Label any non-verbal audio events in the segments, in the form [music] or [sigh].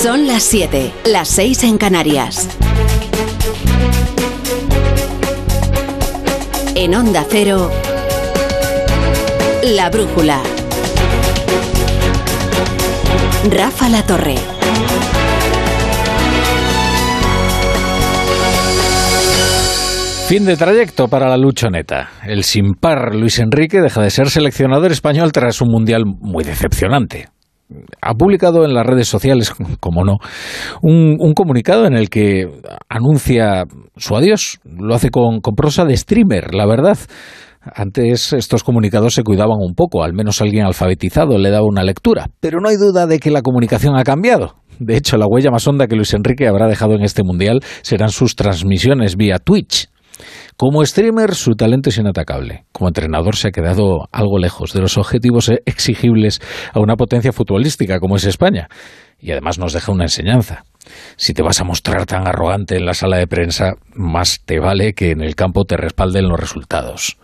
Son las 7, las 6 en Canarias. En Onda Cero, La Brújula. Rafa La Torre. Fin de trayecto para la luchoneta. El sin par Luis Enrique deja de ser seleccionador español tras un mundial muy decepcionante. Ha publicado en las redes sociales, [laughs] como no, un, un comunicado en el que anuncia su adiós. Lo hace con, con prosa de streamer, la verdad. Antes estos comunicados se cuidaban un poco, al menos alguien alfabetizado le daba una lectura. Pero no hay duda de que la comunicación ha cambiado. De hecho, la huella más honda que Luis Enrique habrá dejado en este mundial serán sus transmisiones vía Twitch. Como streamer, su talento es inatacable. Como entrenador, se ha quedado algo lejos de los objetivos exigibles a una potencia futbolística como es España. Y además nos deja una enseñanza. Si te vas a mostrar tan arrogante en la sala de prensa, más te vale que en el campo te respalden los resultados.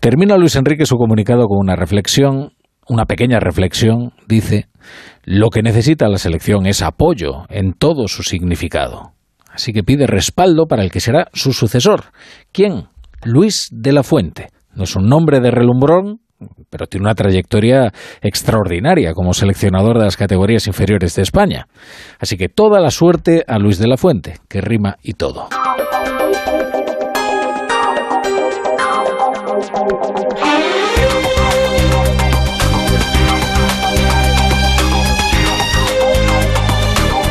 Termina Luis Enrique su comunicado con una reflexión, una pequeña reflexión, dice, lo que necesita la selección es apoyo en todo su significado. Así que pide respaldo para el que será su sucesor. ¿Quién? Luis de la Fuente. No es un nombre de relumbrón, pero tiene una trayectoria extraordinaria como seleccionador de las categorías inferiores de España. Así que toda la suerte a Luis de la Fuente, que rima y todo.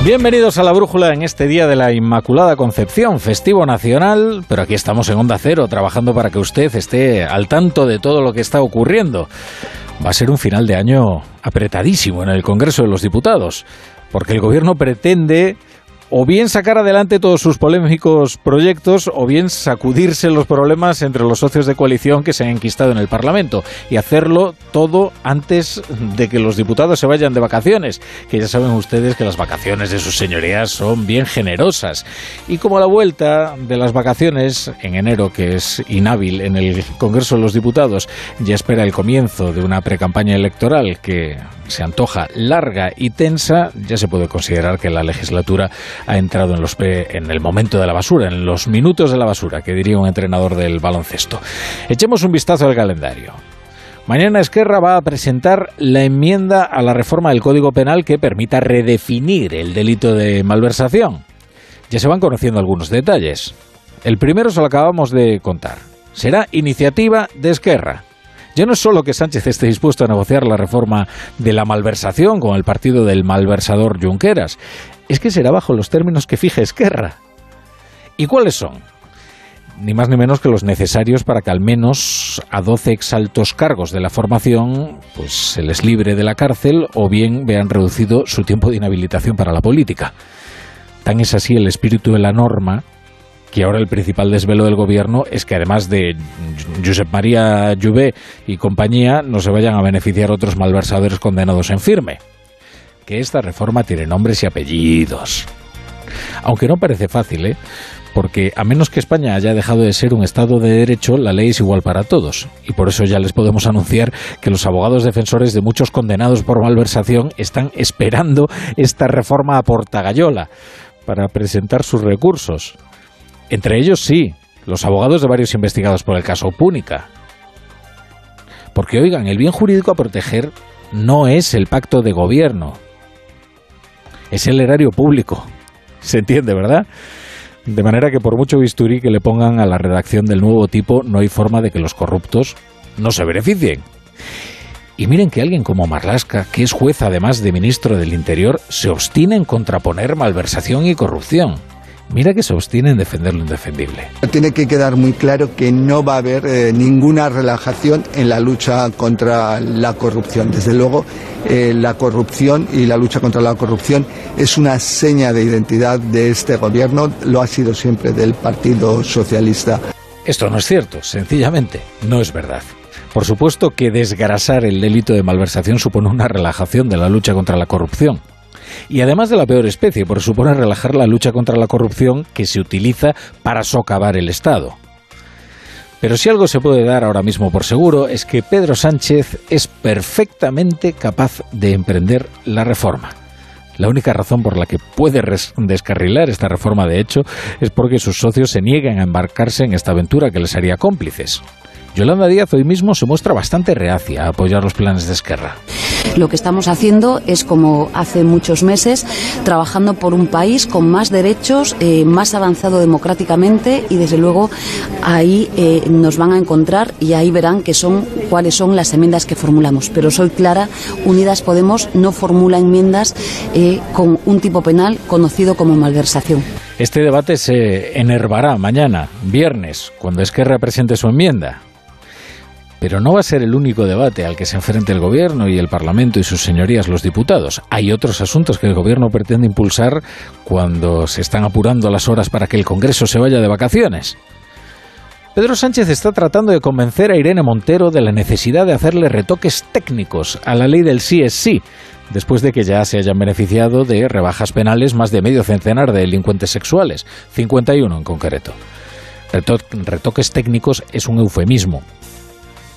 Bienvenidos a la Brújula en este día de la Inmaculada Concepción, festivo nacional, pero aquí estamos en Onda Cero trabajando para que usted esté al tanto de todo lo que está ocurriendo. Va a ser un final de año apretadísimo en el Congreso de los Diputados, porque el Gobierno pretende o bien sacar adelante todos sus polémicos proyectos o bien sacudirse los problemas entre los socios de coalición que se han enquistado en el Parlamento y hacerlo todo antes de que los diputados se vayan de vacaciones, que ya saben ustedes que las vacaciones de sus señorías son bien generosas. Y como la vuelta de las vacaciones en enero, que es inhábil en el Congreso de los Diputados, ya espera el comienzo de una precampaña electoral que se antoja larga y tensa, ya se puede considerar que la legislatura ha entrado en, los, en el momento de la basura, en los minutos de la basura, que diría un entrenador del baloncesto. Echemos un vistazo al calendario. Mañana Esquerra va a presentar la enmienda a la reforma del Código Penal que permita redefinir el delito de malversación. Ya se van conociendo algunos detalles. El primero se lo acabamos de contar. Será iniciativa de Esquerra. Ya no es solo que Sánchez esté dispuesto a negociar la reforma de la malversación con el partido del malversador Junqueras, es que será bajo los términos que fije Esquerra. ¿Y cuáles son? Ni más ni menos que los necesarios para que al menos a 12 exaltos cargos de la formación pues se les libre de la cárcel o bien vean reducido su tiempo de inhabilitación para la política. Tan es así el espíritu de la norma que ahora el principal desvelo del gobierno es que además de Josep María Lluvé y compañía, no se vayan a beneficiar otros malversadores condenados en firme. Que esta reforma tiene nombres y apellidos. Aunque no parece fácil, ¿eh? Porque a menos que España haya dejado de ser un Estado de Derecho, la ley es igual para todos. Y por eso ya les podemos anunciar que los abogados defensores de muchos condenados por malversación están esperando esta reforma a portagayola para presentar sus recursos. Entre ellos sí, los abogados de varios investigados por el caso Púnica. Porque oigan, el bien jurídico a proteger no es el pacto de gobierno, es el erario público. [laughs] ¿Se entiende, verdad? De manera que por mucho bisturí que le pongan a la redacción del nuevo tipo, no hay forma de que los corruptos no se beneficien. Y miren que alguien como Marlasca, que es juez además de ministro del Interior, se obstina en contraponer malversación y corrupción. Mira que se obstina en defender lo indefendible. Tiene que quedar muy claro que no va a haber eh, ninguna relajación en la lucha contra la corrupción. Desde luego, eh, la corrupción y la lucha contra la corrupción es una seña de identidad de este gobierno, lo ha sido siempre del Partido Socialista. Esto no es cierto, sencillamente, no es verdad. Por supuesto que desgrasar el delito de malversación supone una relajación de la lucha contra la corrupción y además de la peor especie, porque supone relajar la lucha contra la corrupción que se utiliza para socavar el Estado. Pero si algo se puede dar ahora mismo por seguro es que Pedro Sánchez es perfectamente capaz de emprender la reforma. La única razón por la que puede descarrilar esta reforma de hecho es porque sus socios se niegan a embarcarse en esta aventura que les haría cómplices. Yolanda Díaz hoy mismo se muestra bastante reacia a apoyar los planes de Esquerra. Lo que estamos haciendo es, como hace muchos meses, trabajando por un país con más derechos, eh, más avanzado democráticamente y, desde luego, ahí eh, nos van a encontrar y ahí verán que son, cuáles son las enmiendas que formulamos. Pero soy clara, Unidas Podemos no formula enmiendas eh, con un tipo penal conocido como malversación. Este debate se enervará mañana, viernes, cuando Esquerra presente su enmienda. Pero no va a ser el único debate al que se enfrente el Gobierno y el Parlamento y sus señorías los diputados. Hay otros asuntos que el Gobierno pretende impulsar cuando se están apurando las horas para que el Congreso se vaya de vacaciones. Pedro Sánchez está tratando de convencer a Irene Montero de la necesidad de hacerle retoques técnicos a la ley del sí es sí, después de que ya se hayan beneficiado de rebajas penales más de medio centenar de delincuentes sexuales, 51 en concreto. retoques técnicos es un eufemismo.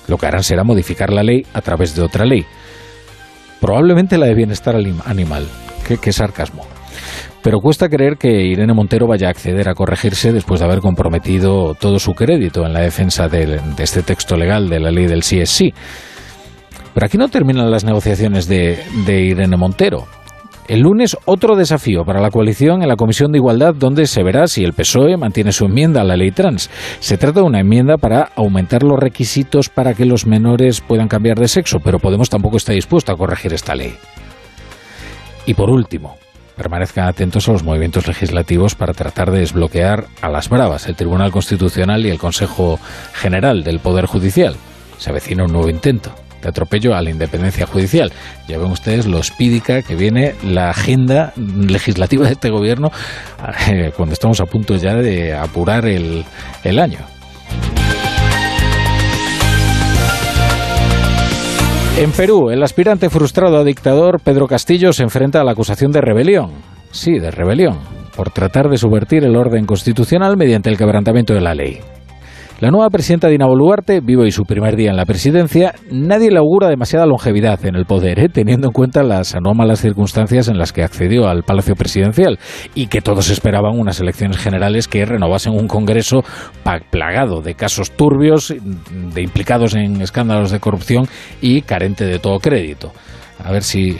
Lo que harán será modificar la ley a través de otra ley. Probablemente la de bienestar animal. Qué, sarcasmo. Pero cuesta creer que Irene Montero vaya a acceder a corregirse después de haber comprometido todo su crédito en la defensa de, este texto legal de la ley del sí es sí. Pero aquí no terminan las negociaciones de Irene Montero. El lunes otro desafío para la coalición en la Comisión de Igualdad donde se verá si el PSOE mantiene su enmienda a la ley trans. Se trata de una enmienda para aumentar los requisitos para que los menores puedan cambiar de sexo, pero Podemos tampoco está dispuesto a corregir esta ley. Y por último, permanezcan atentos a los movimientos legislativos para tratar de desbloquear a las bravas el Tribunal Constitucional y el Consejo General del Poder Judicial. Se avecina un nuevo intento de atropello a la independencia judicial. Ya ven ustedes lo espídica que viene la agenda legislativa de este gobierno eh, cuando estamos a punto ya de apurar el, el año. En Perú, el aspirante frustrado a dictador Pedro Castillo se enfrenta a la acusación de rebelión. Sí, de rebelión, por tratar de subvertir el orden constitucional mediante el quebrantamiento de la ley. La nueva presidenta Dina Boluarte vive hoy su primer día en la presidencia. Nadie le augura demasiada longevidad en el poder, ¿eh? teniendo en cuenta las anómalas circunstancias en las que accedió al Palacio Presidencial y que todos esperaban unas elecciones generales que renovasen un Congreso plagado de casos turbios, de implicados en escándalos de corrupción y carente de todo crédito. A ver si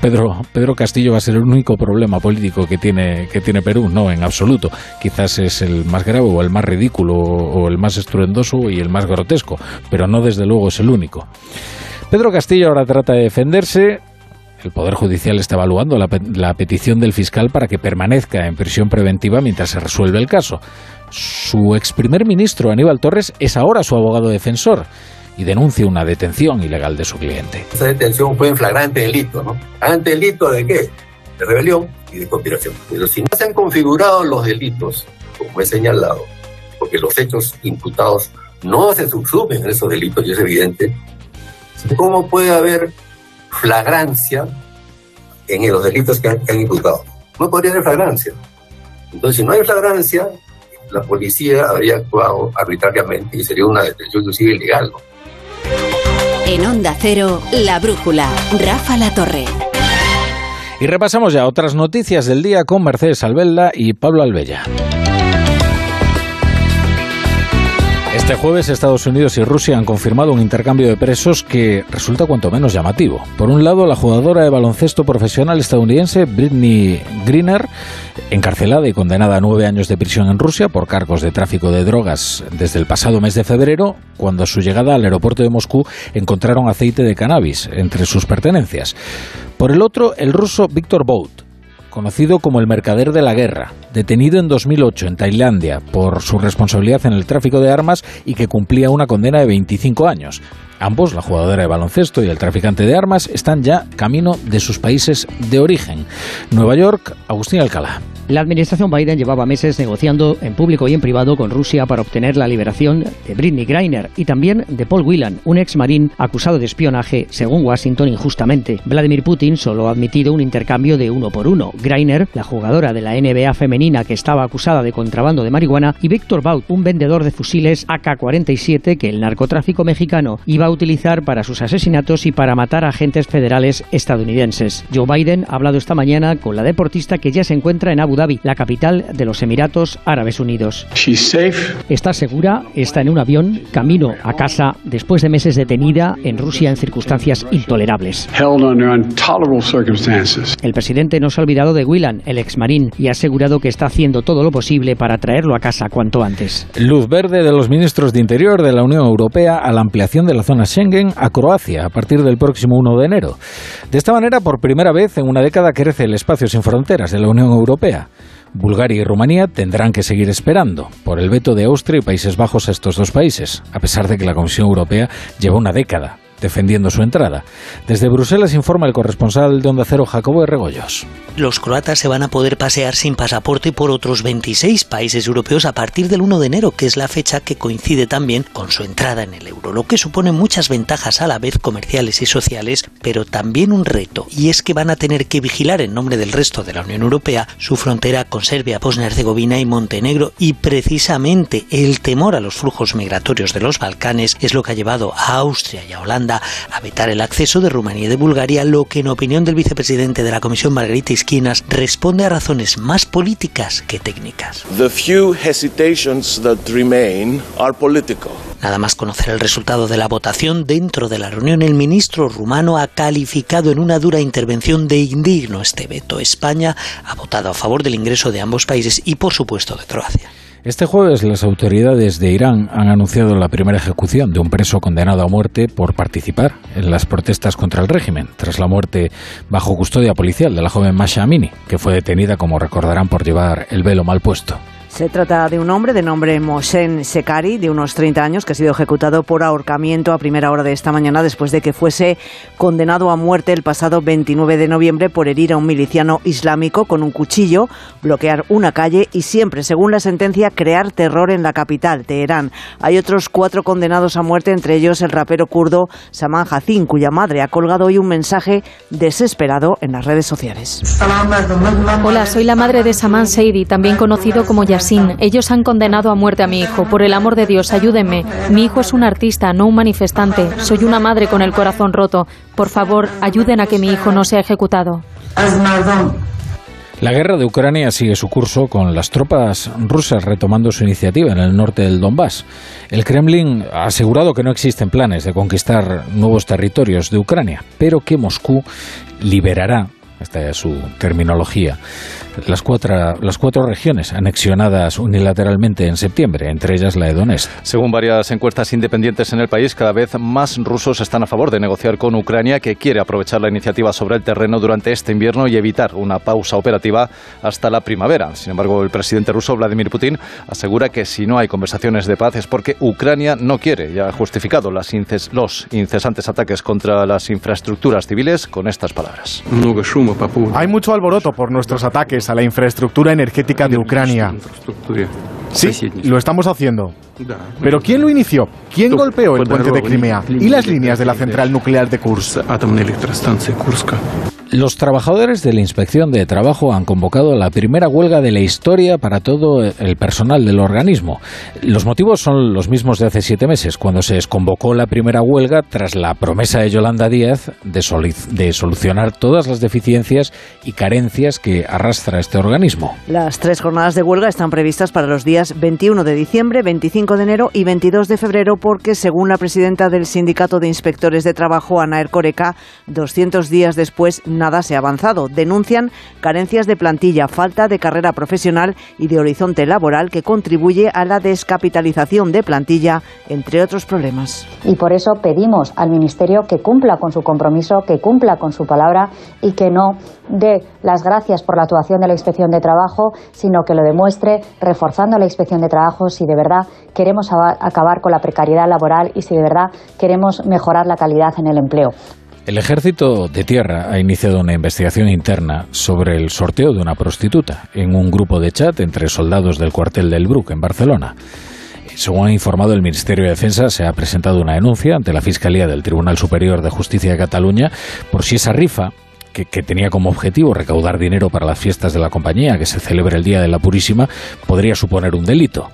Pedro, Pedro Castillo va a ser el único problema político que tiene, que tiene Perú. No, en absoluto. Quizás es el más grave o el más ridículo o el más estruendoso y el más grotesco, pero no desde luego es el único. Pedro Castillo ahora trata de defenderse. El Poder Judicial está evaluando la, la petición del fiscal para que permanezca en prisión preventiva mientras se resuelve el caso. Su ex primer ministro, Aníbal Torres, es ahora su abogado defensor y denuncia una detención ilegal de su cliente. Esa detención fue en flagrante delito, ¿no? ¿Flagrante delito de qué? De rebelión y de conspiración. Pero si no se han configurado los delitos, como he señalado, porque los hechos imputados no se subsumen en esos delitos y es evidente, ¿cómo puede haber flagrancia en los delitos que han, imputado? No podría haber flagrancia. Entonces, si no hay flagrancia, la policía habría actuado arbitrariamente y sería una detención inclusive ilegal. ¿no? En Onda Cero, La Brújula, Rafa La Torre. Y repasamos ya otras noticias del día con Mercedes Albella y Pablo Albella. Este jueves Estados Unidos y Rusia han confirmado un intercambio de presos que resulta cuanto menos llamativo. Por un lado, la jugadora de baloncesto profesional estadounidense Britney Greener, encarcelada y condenada a nueve años de prisión en Rusia por cargos de tráfico de drogas desde el pasado mes de febrero, cuando a su llegada al aeropuerto de Moscú encontraron aceite de cannabis entre sus pertenencias. Por el otro, el ruso Víctor Bout, conocido como el mercader de la guerra, detenido en 2008 en Tailandia por su responsabilidad en el tráfico de armas y que cumplía una condena de 25 años. Ambos, la jugadora de baloncesto y el traficante de armas, están ya camino de sus países de origen. Nueva York, Agustín Alcalá. La administración Biden llevaba meses negociando en público y en privado con Rusia para obtener la liberación de Britney Greiner y también de Paul Whelan, un ex marín acusado de espionaje, según Washington, injustamente. Vladimir Putin solo ha admitido un intercambio de uno por uno. Greiner, la jugadora de la NBA femenina que estaba acusada de contrabando de marihuana, y Víctor Baut, un vendedor de fusiles AK-47 que el narcotráfico mexicano iba a utilizar para sus asesinatos y para matar agentes federales estadounidenses. Joe Biden ha hablado esta mañana con la deportista que ya se encuentra en Abu Dhabi, la capital de los Emiratos Árabes Unidos. Está segura, está en un avión, camino a casa después de meses detenida en Rusia en circunstancias intolerables. El presidente no se ha olvidado de Whelan, el exmarín, y ha asegurado que está haciendo todo lo posible para traerlo a casa cuanto antes. Luz verde de los ministros de Interior de la Unión Europea a la ampliación de la zona Schengen a Croacia a partir del próximo 1 de enero. De esta manera, por primera vez en una década crece el espacio sin fronteras de la Unión Europea. Bulgaria y Rumanía tendrán que seguir esperando por el veto de Austria y Países Bajos a estos dos países, a pesar de que la Comisión Europea lleva una década defendiendo su entrada. Desde Bruselas informa el corresponsal de Onda Cero, Jacobo de Regoyos. Los croatas se van a poder pasear sin pasaporte por otros 26 países europeos a partir del 1 de enero, que es la fecha que coincide también con su entrada en el euro, lo que supone muchas ventajas a la vez comerciales y sociales, pero también un reto, y es que van a tener que vigilar en nombre del resto de la Unión Europea su frontera con Serbia, Bosnia-Herzegovina y Montenegro, y precisamente el temor a los flujos migratorios de los Balcanes es lo que ha llevado a Austria y a Holanda a vetar el acceso de Rumanía y de Bulgaria, lo que en opinión del vicepresidente de la Comisión Margarita Esquinas responde a razones más políticas que técnicas. Nada más conocer el resultado de la votación dentro de la reunión, el ministro rumano ha calificado en una dura intervención de indigno este veto. España ha votado a favor del ingreso de ambos países y, por supuesto, de Croacia. Este jueves las autoridades de Irán han anunciado la primera ejecución de un preso condenado a muerte por participar en las protestas contra el régimen, tras la muerte bajo custodia policial de la joven Masha Amini, que fue detenida, como recordarán, por llevar el velo mal puesto. Se trata de un hombre de nombre Moshen Sekari, de unos 30 años, que ha sido ejecutado por ahorcamiento a primera hora de esta mañana después de que fuese condenado a muerte el pasado 29 de noviembre por herir a un miliciano islámico con un cuchillo, bloquear una calle y siempre, según la sentencia, crear terror en la capital, Teherán. Hay otros cuatro condenados a muerte, entre ellos el rapero kurdo Saman Hassin, cuya madre ha colgado hoy un mensaje desesperado en las redes sociales. Hola, soy la madre de Saman Seidi, también conocido como ellos han condenado a muerte a mi hijo. Por el amor de Dios, ayúdenme. Mi hijo es un artista, no un manifestante. Soy una madre con el corazón roto. Por favor, ayuden a que mi hijo no sea ejecutado. La guerra de Ucrania sigue su curso con las tropas rusas retomando su iniciativa en el norte del Donbass. El Kremlin ha asegurado que no existen planes de conquistar nuevos territorios de Ucrania, pero que Moscú liberará, esta es su terminología, las cuatro, las cuatro regiones anexionadas unilateralmente en septiembre, entre ellas la de Donetsk. Según varias encuestas independientes en el país, cada vez más rusos están a favor de negociar con Ucrania, que quiere aprovechar la iniciativa sobre el terreno durante este invierno y evitar una pausa operativa hasta la primavera. Sin embargo, el presidente ruso Vladimir Putin asegura que si no hay conversaciones de paz es porque Ucrania no quiere y ha justificado las inces los incesantes ataques contra las infraestructuras civiles con estas palabras. Hay mucho alboroto por nuestros ataques a la infraestructura energética de Ucrania. Sí, lo estamos haciendo. Pero ¿quién lo inició? ¿Quién golpeó el puente de Crimea y las líneas de la central nuclear de Kursk? Los trabajadores de la Inspección de Trabajo han convocado la primera huelga de la historia para todo el personal del organismo. Los motivos son los mismos de hace siete meses, cuando se desconvocó la primera huelga tras la promesa de Yolanda Díaz de, de solucionar todas las deficiencias y carencias que arrastra este organismo. Las tres jornadas de huelga están previstas para los días 21 de diciembre, 25 de enero y 22 de febrero porque, según la presidenta del Sindicato de Inspectores de Trabajo, Ana Ercoreca, 200 días después nada se ha avanzado. Denuncian carencias de plantilla, falta de carrera profesional y de horizonte laboral que contribuye a la descapitalización de plantilla, entre otros problemas. Y por eso pedimos al Ministerio que cumpla con su compromiso, que cumpla con su palabra y que no dé las gracias por la actuación de la Inspección de Trabajo, sino que lo demuestre reforzando la Inspección de Trabajo si de verdad queremos acabar con la precariedad laboral y si de verdad queremos mejorar la calidad en el empleo. El ejército de tierra ha iniciado una investigación interna sobre el sorteo de una prostituta en un grupo de chat entre soldados del cuartel del Bruc en Barcelona. Según ha informado el Ministerio de Defensa, se ha presentado una denuncia ante la Fiscalía del Tribunal Superior de Justicia de Cataluña por si esa rifa que, tenía como objetivo recaudar dinero para las fiestas de la compañía que se celebra el Día de la Purísima, podría suponer un delito.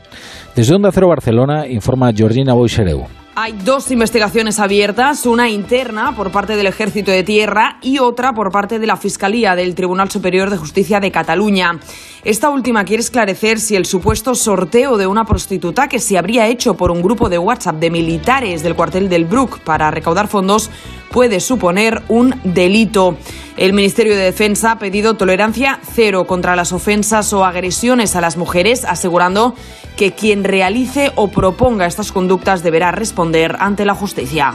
Desde Onda Cero Barcelona informa Georgina Boixereu. Hay dos investigaciones abiertas, una interna por parte del Ejército de Tierra y otra por parte de la Fiscalía del Tribunal Superior de Justicia de Cataluña. Esta última quiere esclarecer si el supuesto sorteo de una prostituta que se habría hecho por un grupo de WhatsApp de militares del cuartel del Brook para recaudar fondos puede suponer un delito. El Ministerio de Defensa ha pedido tolerancia cero contra las ofensas o agresiones a las mujeres, asegurando que quien realice o proponga estas conductas deberá responder ante la justicia.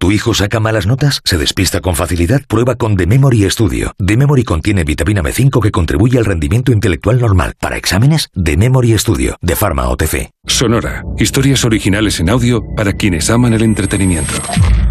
¿Tu hijo saca malas notas? ¿Se despista con facilidad? Prueba con The Memory Studio. The Memory contiene vitamina B5 que contribuye al rendimiento intelectual normal. Para exámenes, The Memory Studio, de Pharma OTC. Sonora. Historias originales en audio para quienes aman el entretenimiento.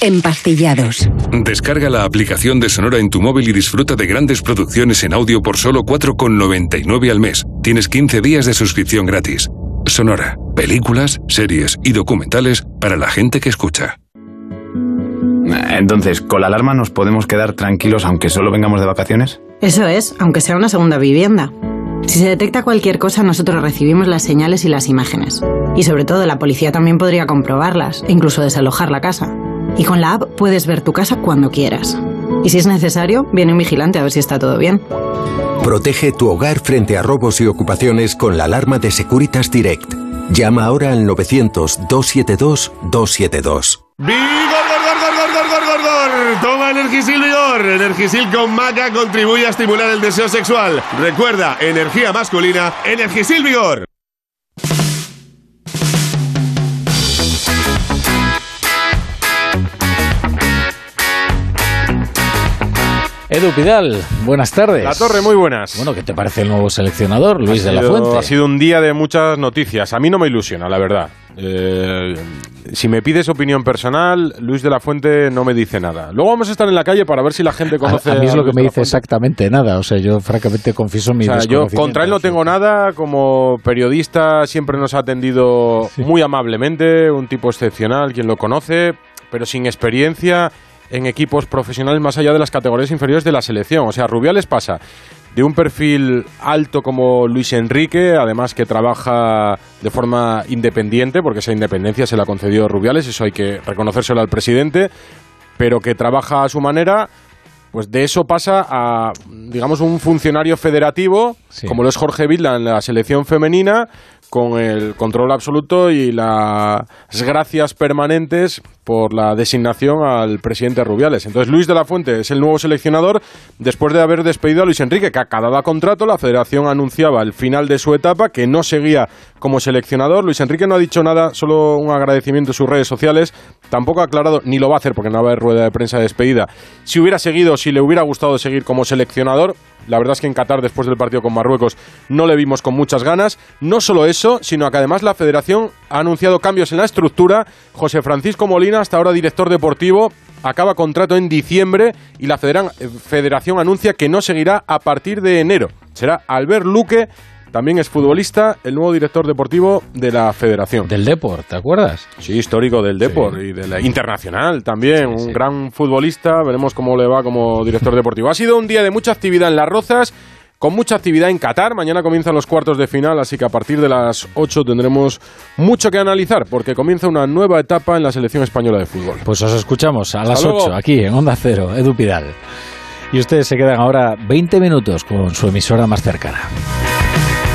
Empastillados. Descarga la aplicación de Sonora en tu móvil y disfruta de grandes producciones en audio por solo 4,99 al mes. Tienes 15 días de suscripción gratis. Sonora. Películas, series y documentales para la gente que escucha. Entonces, ¿con la alarma nos podemos quedar tranquilos aunque solo vengamos de vacaciones? Eso es, aunque sea una segunda vivienda. Si se detecta cualquier cosa, nosotros recibimos las señales y las imágenes. Y sobre todo, la policía también podría comprobarlas, e incluso desalojar la casa. Y con la app puedes ver tu casa cuando quieras. Y si es necesario, viene un vigilante a ver si está todo bien. Protege tu hogar frente a robos y ocupaciones con la alarma de Securitas Direct. Llama ahora al 900-272-272. ¡Vigor, gor, gor, gor, gor, gor, gor, gor! Toma Energisil Vigor. Energisil con maca contribuye a estimular el deseo sexual. Recuerda, energía masculina, Energisil Vigor. Edu Pidal, buenas tardes. La Torre, muy buenas. Bueno, ¿qué te parece el nuevo seleccionador, Luis ha de la sido- Fuente? Ha sido un día de muchas noticias. A mí no me ilusiona, la verdad. Eh, si me pides opinión personal, Luis de la Fuente no me dice nada. Luego vamos a estar en la calle para ver si la gente A, conoce a mí es lo que me dice exactamente nada. O sea, yo francamente confieso mi O sea, yo contra él no tengo nada. Como periodista siempre nos ha atendido muy amablemente, un tipo excepcional, quien lo conoce, pero sin experiencia en equipos profesionales más allá de las categorías inferiores de la selección. O sea, Rubiales pasa de un perfil alto como Luis Enrique, además que trabaja de forma independiente, porque esa independencia se la concedió Rubiales, eso hay que reconocérselo al presidente, pero que trabaja a su manera, pues de eso pasa a, digamos, un funcionario federativo, como lo es Jorge Vilda en la selección femenina, con el control absoluto y las gracias permanentes por la designación al presidente Rubiales. Entonces Luis de la Fuente es el nuevo seleccionador después de haber despedido a Luis Enrique, que acababa contrato, la federación anunciaba el final de su etapa, que no seguía como seleccionador. Luis Enrique no ha dicho nada, solo un agradecimiento en sus redes sociales, tampoco ha aclarado, ni lo va a hacer porque no va a haber rueda de prensa de despedida, si hubiera seguido, si le hubiera gustado seguir como seleccionador. La verdad es que en Qatar, después del partido con Marruecos, no le vimos con muchas ganas. No solo eso, sino que además la federación ha anunciado cambios en la estructura. José Francisco Molina, hasta ahora director deportivo, acaba contrato en diciembre y la eh, federación anuncia que no seguirá a partir de enero. Será Albert Luque también es futbolista, el nuevo director deportivo de la Federación. Del Deport, ¿te acuerdas? Sí, histórico del Deport y de la internacional también. un gran futbolista. Veremos cómo le va como director deportivo. Ha sido un día de mucha actividad en Las Rozas con mucha actividad en Qatar. Mañana comienzan los cuartos de final, así que a partir de las 8 tendremos mucho que analizar, porque comienza una nueva etapa en la selección española de fútbol. Pues os escuchamos a las 8 aquí en Onda Cero, Edu Pidal. Y ustedes se quedan ahora 20 minutos con su emisora más cercana.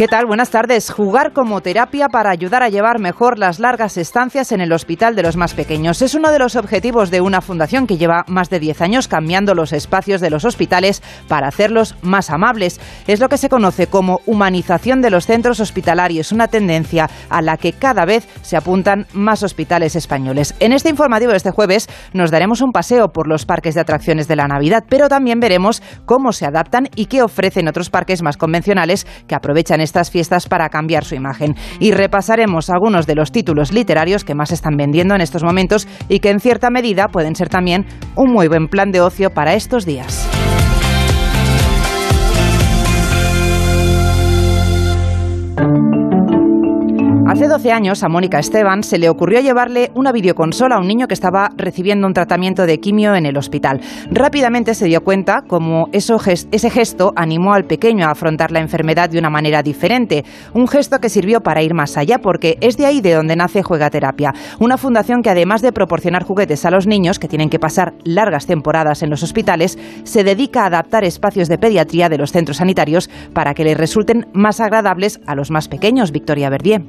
¿Qué tal? Buenas tardes. Jugar como terapia para ayudar a llevar mejor las largas estancias en el hospital de los más pequeños. Es uno de los objetivos de una fundación que lleva más de 10 años cambiando los espacios de los hospitales para hacerlos más amables. Es lo que se conoce como humanización de los centros hospitalarios, una tendencia a la que cada vez se apuntan más hospitales españoles. En este informativo de este jueves nos daremos un paseo por los parques de atracciones de la Navidad, pero también veremos cómo se adaptan y qué ofrecen otros parques más convencionales que aprovechan estas fiestas para cambiar su imagen. Y repasaremos algunos de los títulos literarios que más están vendiendo en estos momentos y que en cierta medida pueden ser también un muy buen plan de ocio para estos días. Hace 12 años a Mónica Esteban se le ocurrió llevarle una videoconsola a un niño que estaba recibiendo un tratamiento de quimio en el hospital. Rápidamente se dio cuenta cómo eso, ese gesto animó al pequeño a afrontar la enfermedad de una manera diferente. Un gesto que sirvió para ir más allá porque es de ahí de donde nace Juega Terapia, una fundación que además de proporcionar juguetes a los niños que tienen que pasar largas temporadas en los hospitales, se dedica a adaptar espacios de pediatría de los centros sanitarios para que les resulten más agradables a los más pequeños. Victoria Verdier.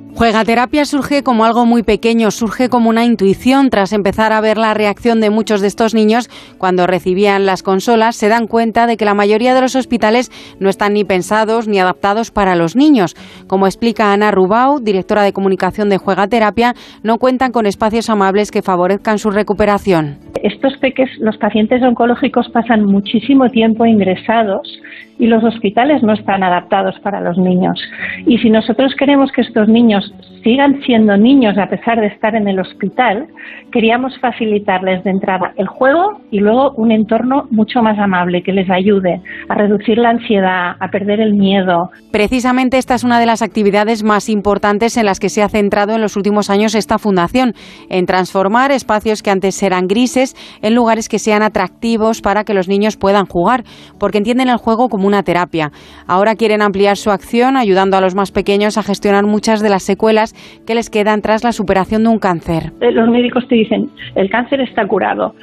Terapia surge como algo muy pequeño, surge como una intuición tras empezar a ver la reacción de muchos de estos niños cuando recibían las consolas, se dan cuenta de que la mayoría de los hospitales no están ni pensados ni adaptados para los niños. Como explica Ana Rubau, directora de comunicación de Juega Terapia, no cuentan con espacios amables que favorezcan su recuperación. Estos peques, los pacientes oncológicos pasan muchísimo tiempo ingresados y los hospitales no están adaptados para los niños. Y si nosotros queremos que estos niños sigan siendo niños a pesar de estar en el hospital, queríamos facilitarles de entrada el juego y luego un entorno mucho más amable que les ayude a reducir la ansiedad, a perder el miedo. Precisamente esta es una de las actividades más importantes en las que se ha centrado en los últimos años esta fundación, en transformar espacios que antes eran grises en lugares que sean atractivos para que los niños puedan jugar, porque entienden el juego como una terapia. Ahora quieren ampliar su acción ayudando a los más pequeños a gestionar muchas de las secuelas que les quedan tras la superación de un cáncer. Eh, los médicos te dicen, el cáncer está curado.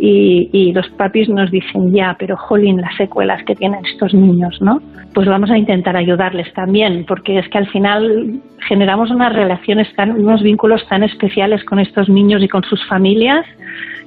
Y, los papis nos dicen, ya, pero jolín, las secuelas que tienen estos niños, ¿no? Pues vamos a intentar ayudarles también, porque es que al final generamos unas relaciones, tan, unos vínculos tan especiales con estos niños y con sus familias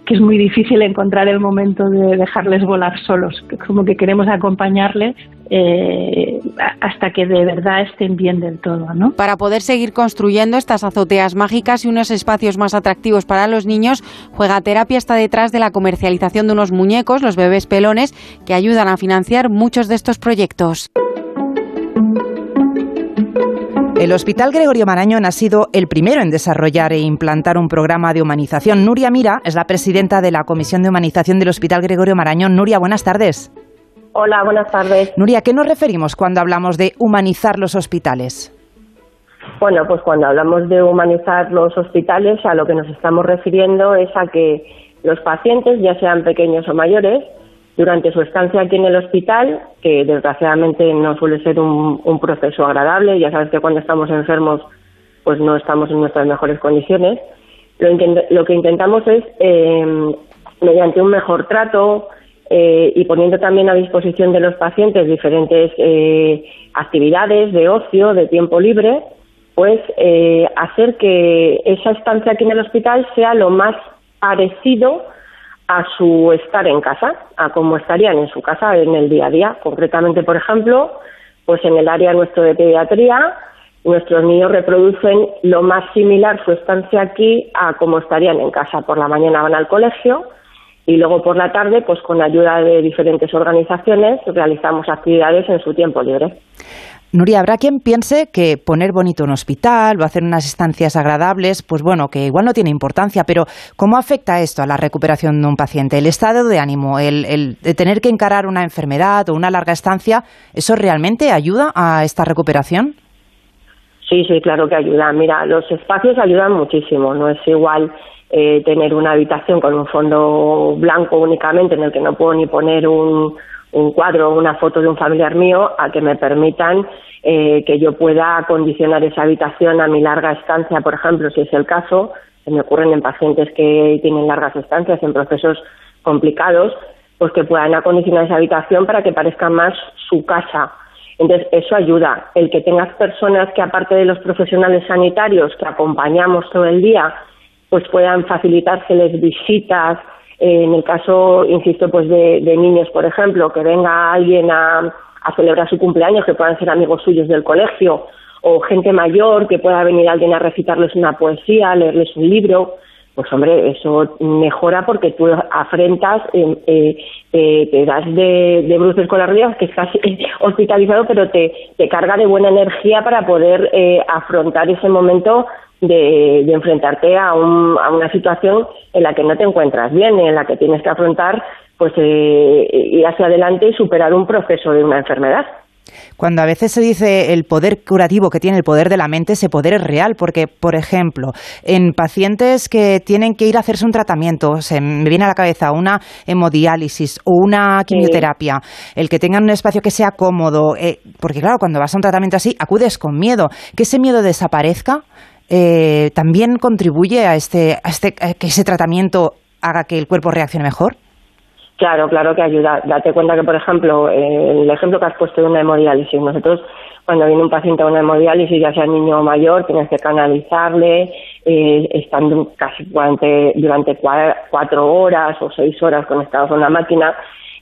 que es muy difícil encontrar el momento de dejarles volar solos, como que queremos acompañarles eh, hasta que de verdad estén bien del todo. ¿no? Para poder seguir construyendo estas azoteas mágicas y unos espacios más atractivos para los niños, Juega Terapia está detrás de la comercialización de unos muñecos, los bebés pelones, que ayudan a financiar muchos de estos proyectos. El Hospital Gregorio Marañón ha sido el primero en desarrollar e implantar un programa de humanización. Nuria Mira es la presidenta de la Comisión de Humanización del Hospital Gregorio Marañón. Nuria, buenas tardes. Hola, buenas tardes. Nuria, ¿a qué nos referimos cuando hablamos de humanizar los hospitales? Bueno, pues cuando hablamos de humanizar los hospitales, a lo que nos estamos refiriendo es a que los pacientes, ya sean pequeños o mayores, durante su estancia aquí en el hospital, que desgraciadamente no suele ser un, proceso agradable, ya sabes que cuando estamos enfermos pues no estamos en nuestras mejores condiciones, lo, que intentamos es, eh, mediante un mejor trato eh, y poniendo también a disposición de los pacientes diferentes eh, actividades de ocio, de tiempo libre, pues hacer que esa estancia aquí en el hospital sea lo más parecido a su estar en casa, a cómo estarían en su casa en el día a día. Concretamente, por ejemplo, pues en el área nuestro de pediatría, nuestros niños reproducen lo más similar su estancia aquí a cómo estarían en casa. Por la mañana van al colegio y luego por la tarde, pues con ayuda de diferentes organizaciones, realizamos actividades en su tiempo libre. Nuria, habrá quien piense que poner bonito un hospital o hacer unas estancias agradables, pues bueno, que igual no tiene importancia, pero ¿cómo afecta esto a la recuperación de un paciente? El estado de ánimo, el, de tener que encarar una enfermedad o una larga estancia, ¿eso realmente ayuda a esta recuperación? Sí, sí, claro que ayuda. Mira, los espacios ayudan muchísimo. No es igual eh, tener una habitación con un fondo blanco únicamente en el que no puedo ni poner un, un cuadro o una foto de un familiar mío a que me permitan eh, que yo pueda acondicionar esa habitación a mi larga estancia, por ejemplo, si es el caso, se me ocurren en pacientes que tienen largas estancias en procesos complicados, pues que puedan acondicionar esa habitación para que parezca más su casa. Entonces, eso ayuda. El que tengas personas que, aparte de los profesionales sanitarios que acompañamos todo el día, pues puedan facilitárseles visitas, en el caso, insisto, pues de, niños, por ejemplo, que venga alguien a, celebrar su cumpleaños, que puedan ser amigos suyos del colegio, o gente mayor, que pueda venir alguien a recitarles una poesía, leerles un libro, pues hombre, eso mejora porque tú afrentas, eh, eh, eh te das de, de bruces con las rodillas, que estás hospitalizado, pero te, te carga de buena energía para poder eh, afrontar ese momento de, enfrentarte a, un, a, una situación en la que no te encuentras bien, en la que tienes que afrontar, pues eh, ir hacia adelante y superar un proceso de una enfermedad. Cuando a veces se dice el poder curativo que tiene el poder de la mente, ese poder es real, porque, por ejemplo, en pacientes que tienen que ir a hacerse un tratamiento, se me viene a la cabeza una hemodiálisis o una quimioterapia, el que tengan un espacio que sea cómodo, eh, porque claro, cuando vas a un tratamiento así, acudes con miedo, que ese miedo desaparezca eh, también contribuye a, este, a, este, que ese tratamiento haga que el cuerpo reaccione mejor? Claro, claro que ayuda. Date cuenta que, por ejemplo, eh, el ejemplo que has puesto de una hemodiálisis, nosotros cuando viene un paciente a una hemodiálisis, ya sea niño o mayor, tienes que canalizarle, eh, estando casi durante, durante cuatro horas o seis horas conectados a una máquina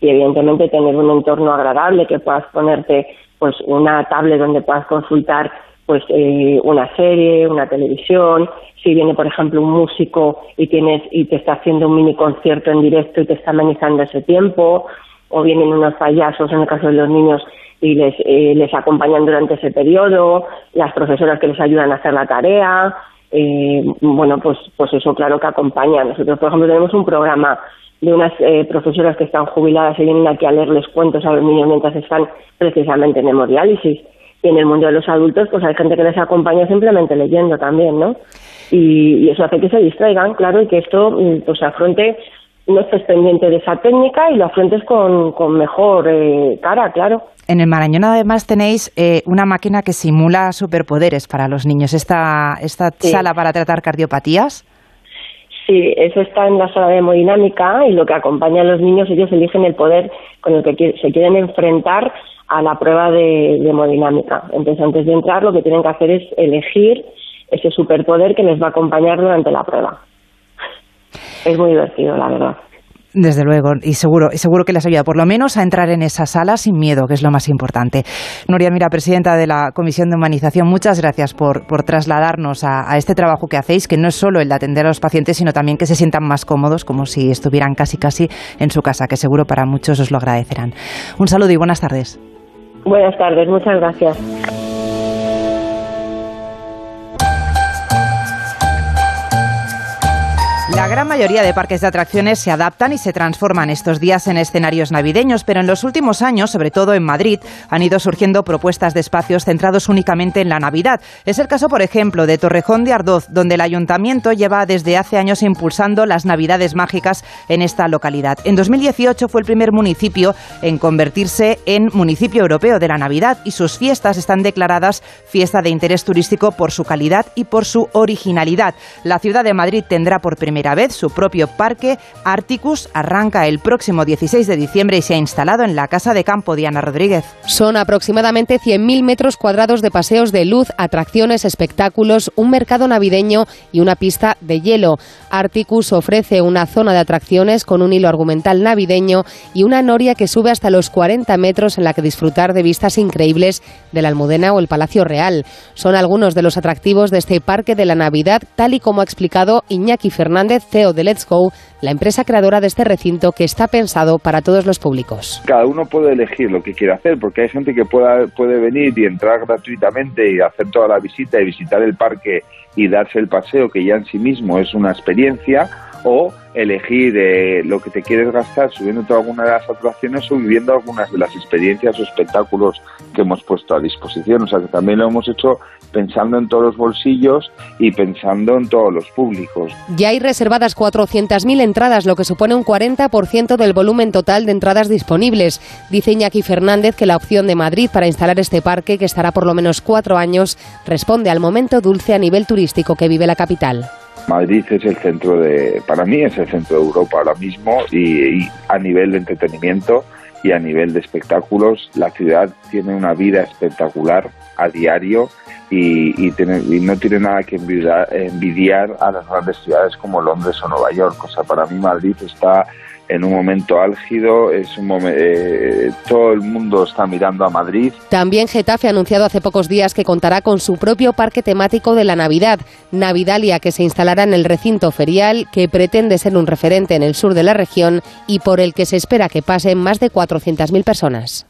y evidentemente tener un entorno agradable, que puedas ponerte pues una tablet donde puedas consultar pues eh, una serie, una televisión, si viene por ejemplo un músico y tienes y te está haciendo un mini concierto en directo y te está amenizando ese tiempo, o vienen unos payasos en el caso de los niños y les, eh, les acompañan durante ese periodo, las profesoras que les ayudan a hacer la tarea, eh, bueno, pues, pues eso claro que acompaña. Nosotros, por ejemplo, tenemos un programa de unas eh, profesoras que están jubiladas y vienen aquí a leerles cuentos a los niños mientras están precisamente en hemodiálisis y en el mundo de los adultos pues hay gente que les acompaña simplemente leyendo también, ¿no? Y, eso hace que se distraigan, claro, y que esto mm, pues afronte, no estés pendiente de esa técnica y lo afrontes con, con mejor eh, cara, claro. En el Marañón además tenéis eh, una máquina que simula superpoderes para los niños, esta, esta sala para tratar cardiopatías. Sí, eso está en la sala de hemodinámica y lo que acompaña a los niños, ellos eligen el poder con el que se quieren enfrentar a la prueba de, hemodinámica. Entonces, antes de entrar, lo que tienen que hacer es elegir ese superpoder que les va a acompañar durante la prueba. Es muy divertido, la verdad. Desde luego, y seguro, y seguro que les ayuda por lo menos a entrar en esa sala sin miedo, que es lo más importante. Nuria Mira, presidenta de la Comisión de Humanización, muchas gracias por, trasladarnos a, a, este trabajo que hacéis, que no es solo el de atender a los pacientes, sino también que se sientan más cómodos, como si estuvieran casi casi en su casa, que seguro para muchos os lo agradecerán. Un saludo y buenas tardes. Buenas tardes, muchas gracias. La gran mayoría de parques de atracciones se adaptan y se transforman estos días en escenarios navideños, pero en los últimos años, sobre todo en Madrid, han ido surgiendo propuestas de espacios centrados únicamente en la Navidad. Es el caso, por ejemplo, de Torrejón de Ardoz, donde el ayuntamiento lleva desde hace años impulsando las Navidades mágicas en esta localidad. En 2018 fue el primer municipio en convertirse en municipio europeo de la Navidad y sus fiestas están declaradas fiesta de interés turístico por su calidad y por su originalidad. La ciudad de Madrid tendrá por primera vez su propio parque Articus arranca el próximo 16 de diciembre y se ha instalado en la Casa de Campo Diana Rodríguez. Son aproximadamente 100.000 metros cuadrados de paseos de luz, atracciones, espectáculos, un mercado navideño y una pista de hielo. Articus ofrece una zona de atracciones con un hilo argumental navideño y una noria que sube hasta los 40 metros en la que disfrutar de vistas increíbles de la Almudena o el Palacio Real. Son algunos de los atractivos de este Parque de la Navidad, tal y como ha explicado Iñaki Fernández CEO de Let's Go, la empresa creadora de este recinto que está pensado para todos los públicos. Cada uno puede elegir lo que quiere hacer, porque hay gente que pueda, puede venir y entrar gratuitamente y hacer toda la visita y visitar el parque y darse el paseo, que ya en sí mismo es una experiencia, o elegir eh, lo que te quieres gastar subiendo alguna de las atracciones o viviendo algunas de las experiencias o espectáculos que hemos puesto a disposición. O sea que también lo hemos hecho pensando en todos los bolsillos y pensando en todos los públicos. Ya hay reservadas 400.000 entradas, lo que supone un 40% del volumen total de entradas disponibles. Dice Iñaki Fernández que la opción de Madrid para instalar este parque, que estará por lo menos cuatro años, responde al momento dulce a nivel turístico que vive la capital. Madrid es el centro de, para mí es el centro de Europa ahora mismo y, a nivel de entretenimiento y a nivel de espectáculos, la ciudad tiene una vida espectacular a diario y, y, y no tiene nada que envidiar, envidiar, a las grandes ciudades como Londres o Nueva York. O sea, para mí Madrid está en un momento álgido, es un eh, todo el mundo está mirando a Madrid. También Getafe ha anunciado hace pocos días que contará con su propio parque temático de la Navidad, Navidalia, que se instalará en el recinto ferial, que pretende ser un referente en el sur de la región y por el que se espera que pasen más de 400.000 personas.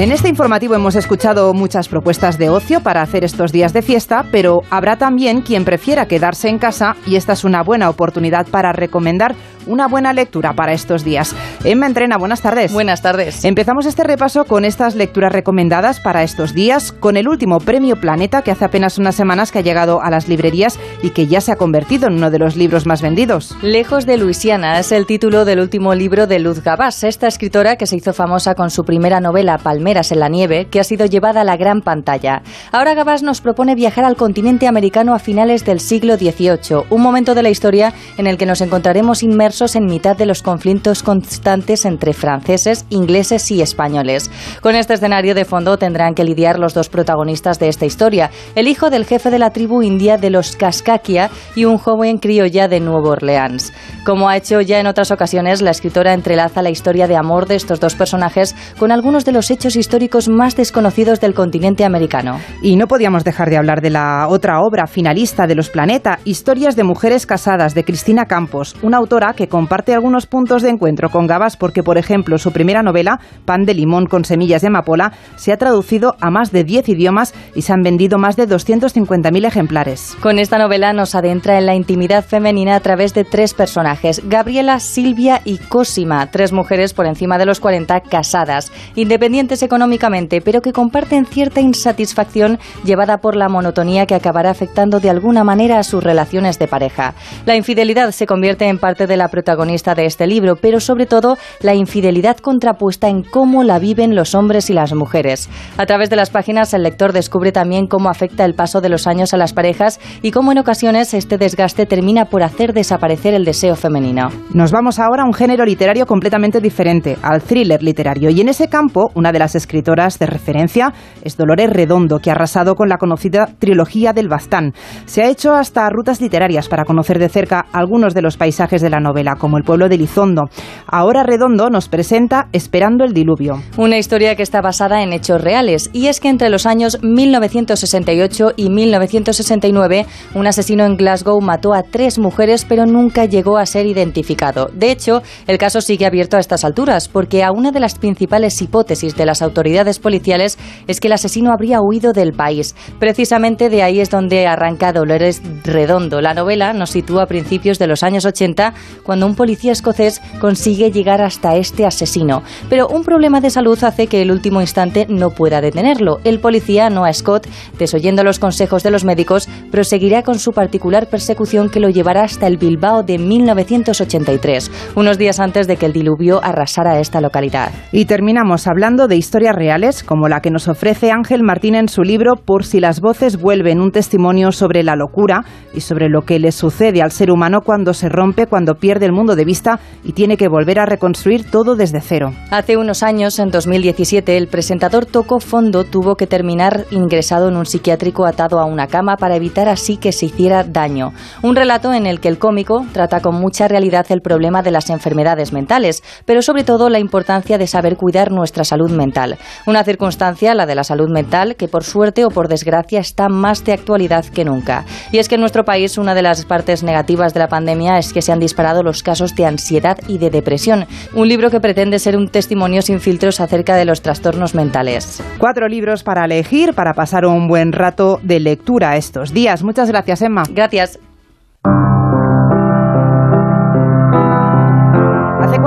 En este informativo hemos escuchado muchas propuestas de ocio para hacer estos días de fiesta, pero habrá también quien prefiera quedarse en casa y esta es una buena oportunidad para recomendar una buena lectura para estos días. Emma Entrena, buenas tardes. Buenas tardes. Empezamos este repaso con estas lecturas recomendadas para estos días, con el último premio Planeta que hace apenas unas semanas que ha llegado a las librerías y que ya se ha convertido en uno de los libros más vendidos. Lejos de Luisiana es el título del último libro de Luz Gabás, esta escritora que se hizo famosa con su primera novela En la nieve, que ha sido llevada a la gran pantalla. Ahora Gabás nos propone viajar al continente americano a finales del siglo XVIII, un momento de la historia en el que nos encontraremos inmersos en mitad de los conflictos constantes entre franceses, ingleses y españoles. Con este escenario de fondo tendrán que lidiar los dos protagonistas de esta historia, el hijo del jefe de la tribu india de los Kaskakia y un joven criolla de Nueva Orleans. Como ha hecho ya en otras ocasiones, la escritora entrelaza la historia de amor de estos dos personajes con algunos de los hechos históricos más desconocidos del continente americano. Y no podíamos dejar de hablar de la otra obra finalista de Los Planeta, Historias de Mujeres Casadas, de Cristina Campos, una autora que comparte algunos puntos de encuentro con Gabas porque, por ejemplo, su primera novela, Pan de limón con semillas de amapola, se ha traducido a más de 10 idiomas y se han vendido más de 250.000 ejemplares. Con esta novela nos adentra en la intimidad femenina a través de tres personajes, Gabriela, Silvia y Cosima, tres mujeres por encima de los 40 casadas, independientes económicamente pero que comparten cierta insatisfacción llevada por la monotonía que acabará afectando de alguna manera a sus relaciones de pareja. La infidelidad se convierte en parte de la protagonista de este libro, pero sobre todo la infidelidad contrapuesta en cómo la viven los hombres y las mujeres. A través de las páginas el lector descubre también cómo afecta el paso de los años a las parejas y cómo en ocasiones este desgaste termina por hacer desaparecer el deseo femenino. Nos vamos ahora a un género literario completamente diferente, al thriller literario, y en ese campo una de las escritoras de referencia es Dolores Redondo, que ha arrasado con la conocida trilogía del Bastán. Se ha hecho hasta rutas literarias para conocer de cerca algunos de los paisajes de la novela, como el pueblo de Lizondo. Ahora Redondo nos presenta Esperando el diluvio. Una historia que está basada en hechos reales, y es que entre los años 1968 y 1969, un asesino en Glasgow mató a tres mujeres, pero nunca llegó a ser identificado. De hecho, el caso sigue abierto a estas alturas, porque a una de las principales hipótesis de las autoridades policiales es que el asesino habría huido del país. Precisamente de ahí es donde arranca Dolores Redondo. La novela nos sitúa a principios de los años 80, cuando un policía escocés consigue llegar hasta este asesino. Pero un problema de salud hace que el último instante no pueda detenerlo. El policía, Noah Scott, desoyendo los consejos de los médicos, proseguirá con su particular persecución que lo llevará hasta el Bilbao de 1983, unos días antes de que el diluvio arrasara esta localidad. Y terminamos hablando de historias reales, como la que nos ofrece Ángel Martín en su libro Por si las voces vuelven, un testimonio sobre la locura y sobre lo que le sucede al ser humano cuando se rompe, cuando pierde el mundo de vista y tiene que volver a reconstruir todo desde cero. Hace unos años, en 2017, el presentador Toco Fondo tuvo que terminar ingresado en un psiquiátrico atado a una cama para evitar así que se hiciera daño. Un relato en el que el cómico trata con mucha realidad el problema de las enfermedades mentales, pero sobre todo la importancia de saber cuidar nuestra salud mental. Una circunstancia, la de la salud mental, que por suerte o por desgracia está más de actualidad que nunca. Y es que en nuestro país una de las partes negativas de la pandemia es que se han disparado los casos de ansiedad y de depresión. Un libro que pretende ser un testimonio sin filtros acerca de los trastornos mentales. Cuatro libros para elegir, para pasar un buen rato de lectura estos días. Muchas gracias, Emma. Gracias.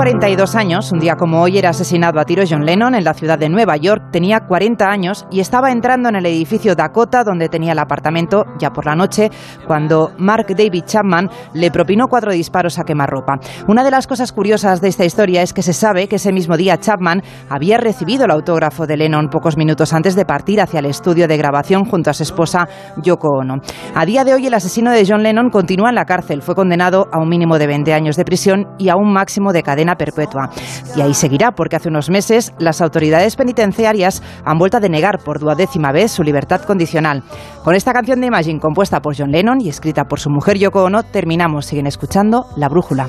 42 años, un día como hoy, era asesinado a tiro John Lennon en la ciudad de Nueva York. Tenía 40 años y estaba entrando en el edificio Dakota, donde tenía el apartamento, ya por la noche, cuando Mark David Chapman le propinó cuatro disparos a quemarropa. Una de las cosas curiosas de esta historia es que se sabe que ese mismo día Chapman había recibido el autógrafo de Lennon pocos minutos antes de partir hacia el estudio de grabación junto a su esposa Yoko Ono. A día de hoy, el asesino de John Lennon continúa en la cárcel. Fue condenado a un mínimo de 20 años de prisión y a un máximo de cadena perpetua. Y ahí seguirá, porque hace unos meses las autoridades penitenciarias han vuelto a denegar por duodécima vez su libertad condicional. Con esta canción de Imagine, compuesta por John Lennon y escrita por su mujer Yoko Ono, terminamos. Siguen escuchando La Brújula.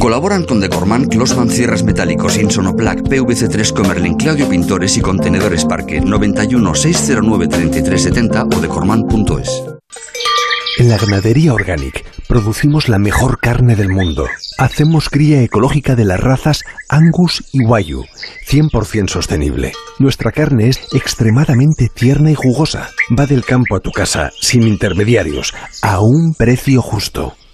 Colaboran con Decorman, Closman Cierres Metálicos, Insonoplac, PVC3 Comerlin, Claudio Pintores y Contenedores Parque 91 609 3370 o decorman.es. En la ganadería Organic producimos la mejor carne del mundo. Hacemos cría ecológica de las razas Angus y Wayu, 100% sostenible. Nuestra carne es extremadamente tierna y jugosa. Va del campo a tu casa, sin intermediarios, a un precio justo.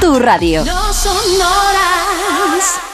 Tu radio. No son horas.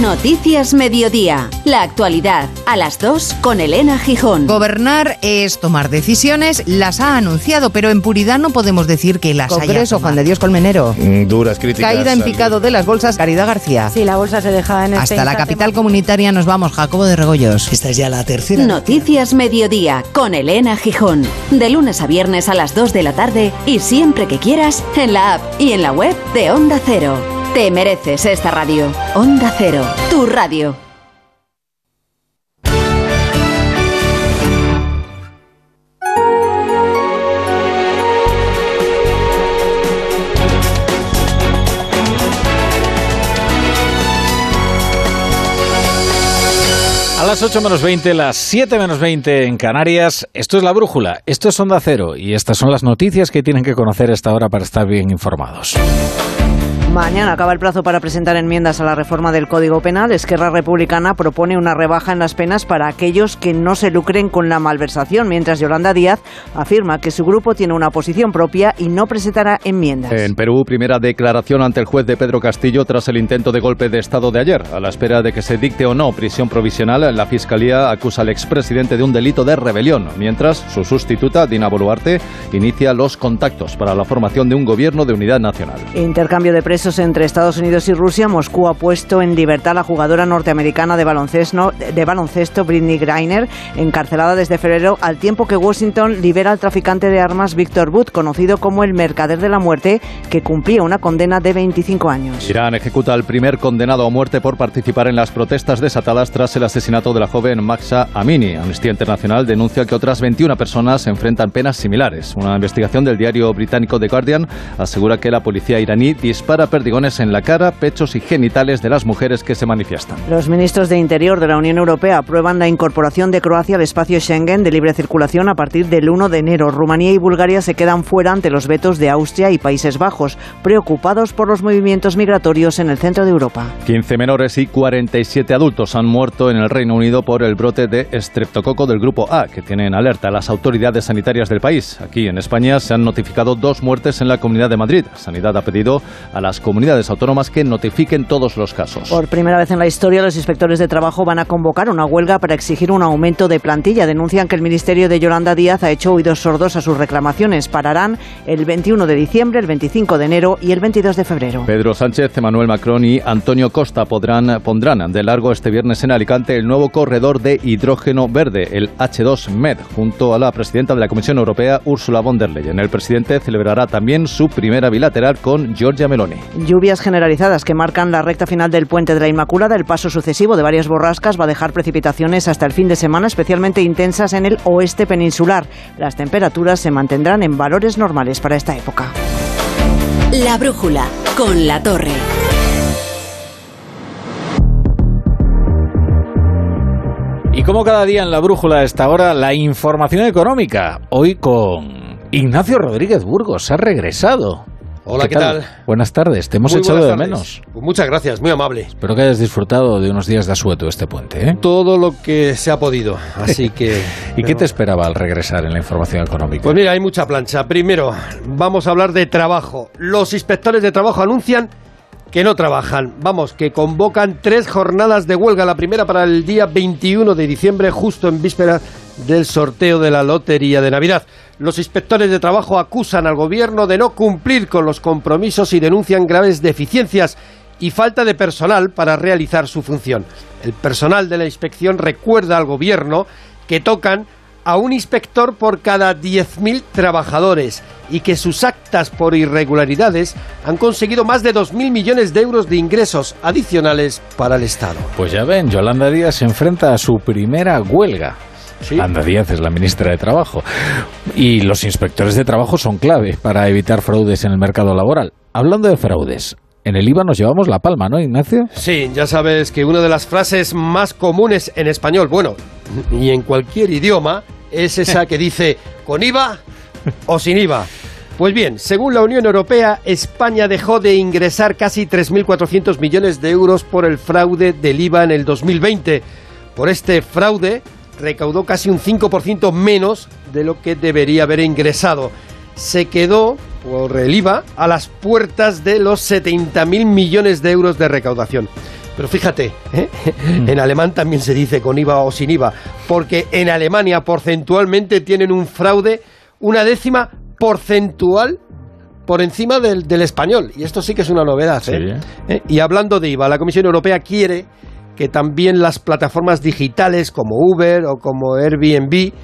Noticias Mediodía. La actualidad. A las 2 con Elena Gijón. Gobernar es tomar decisiones, las ha anunciado, pero en puridad no podemos decir que las haya Congreso, tomado. Juan de Dios Colmenero. Mm, Duras críticas. Caída en al- picado de las bolsas, Caridad García. Sí, la bolsa se deja en Hasta la capital comunitaria nos vamos, Jacobo de Regoyos. Esta es ya la tercera. Noticias Mediodía con Elena Gijón. De lunes a viernes a las 2 de la tarde y siempre que quieras en la app y en la web de Onda Cero. Te mereces esta radio. Onda Cero. Tu radio. A las 8 menos 20, las 7 menos 20 en Canarias. Esto es La Brújula, esto es Onda Cero y estas son las noticias que tienen que conocer a esta hora para estar bien informados. Mañana acaba el plazo para presentar enmiendas a la reforma del Código Penal. Esquerra Republicana propone una rebaja en las penas para aquellos que no se lucren con la malversación, mientras Yolanda Díaz afirma que su grupo tiene una posición propia y no presentará enmiendas. En Perú, primera declaración ante el juez de Pedro Castillo tras el intento de golpe de Estado de ayer. A la espera de que se dicte o no prisión provisional, la Fiscalía acusa al expresidente de un delito de rebelión, mientras su sustituta, Dina Boluarte, inicia los contactos para la formación de un gobierno de unidad nacional. Intercambio de presos entre Estados Unidos y Rusia. Moscú ha puesto en libertad a la jugadora norteamericana de baloncesto, de baloncesto Britney Griner, encarcelada desde febrero, al tiempo que Washington libera al traficante de armas Víctor Wood, conocido como el mercader de la muerte, que cumplía una condena de 25 años. Irán ejecuta al primer condenado a muerte por participar en las protestas desatadas tras el asesinato de la joven Mahsa Amini. Amnistía Internacional denuncia que otras 21 personas enfrentan penas similares. Una investigación del diario británico The Guardian asegura que la policía iraní dispara perdigones en la cara, pechos y genitales de las mujeres que se manifiestan. Los ministros de Interior de la Unión Europea aprueban la incorporación de Croacia al espacio Schengen de libre circulación a partir del 1 de enero. Rumanía y Bulgaria se quedan fuera ante los vetos de Austria y Países Bajos, preocupados por los movimientos migratorios en el centro de Europa. 15 menores y 47 adultos han muerto en el Reino Unido por el brote de estreptococo del grupo A, que tienen en alerta a las autoridades sanitarias del país. Aquí en España se han notificado dos muertes en la Comunidad de Madrid. Sanidad ha pedido a las comunidades autónomas que notifiquen todos los casos. Por primera vez en la historia, los inspectores de trabajo van a convocar una huelga para exigir un aumento de plantilla. Denuncian que el Ministerio de Yolanda Díaz ha hecho oídos sordos a sus reclamaciones. Pararán el 21 de diciembre, el 25 de enero y el 22 de febrero. Pedro Sánchez, Emmanuel Macron y Antonio Costa podrán, pondrán de largo este viernes en Alicante el nuevo corredor de hidrógeno verde, el H2Med, junto a la presidenta de la Comisión Europea, Ursula von der Leyen. El presidente celebrará también su primera bilateral con Giorgia Meloni. Lluvias generalizadas que marcan la recta final del puente de la Inmaculada. El paso sucesivo de varias borrascas va a dejar precipitaciones hasta el fin de semana, especialmente intensas en el oeste peninsular. Las temperaturas se mantendrán en valores normales para esta época. La brújula con la torre. Y como cada día en la brújula a esta hora, la información económica. Hoy con Ignacio Rodríguez Burgos. Ha regresado. Hola, ¿qué tal? Buenas tardes, te hemos Muy echado de menos. Pues muchas gracias, muy amable. Espero que hayas disfrutado de unos días de asueto este puente. ¿eh? Todo lo que se ha podido, así que... [laughs] ¿Y qué te esperaba al regresar en la información económica? Pues mira, hay mucha plancha. Primero, vamos a hablar de trabajo. Los inspectores de trabajo anuncian que no trabajan. Vamos, que convocan tres jornadas de huelga. La primera para el día 21 de diciembre, justo en víspera del sorteo de la Lotería de Navidad. Los inspectores de trabajo acusan al gobierno de no cumplir con los compromisos y denuncian graves deficiencias y falta de personal para realizar su función. El personal de la inspección recuerda al gobierno que tocan a un inspector por cada 10.000 trabajadores y que sus actas por irregularidades han conseguido más de 2.000 millones de euros de ingresos adicionales para el Estado. Pues ya ven, Yolanda Díaz se enfrenta a su primera huelga. Yolanda Díaz es la ministra de Trabajo. Y los inspectores de trabajo son clave para evitar fraudes en el mercado laboral. Hablando de fraudes, en el IVA nos llevamos la palma, ¿no, Ignacio? Sí, ya sabes que una de las frases más comunes en español, bueno, y en cualquier idioma, es esa que dice con IVA o sin IVA. Pues bien, según la Unión Europea, España dejó de ingresar casi 3.400 millones de euros por el fraude del IVA en el 2020. Por este fraude recaudó casi un 5% menos de lo que debería haber ingresado. Se quedó por el IVA a las puertas de los 70.000 millones de euros de recaudación. Pero fíjate, ¿eh? en alemán también se dice con IVA o sin IVA, porque en Alemania porcentualmente tienen un fraude una décima porcentual por encima del, del español. Y esto sí que es una novedad. ¿eh? ¿Eh? Y hablando de IVA, la Comisión Europea quiere que también las plataformas digitales como Uber o como Airbnb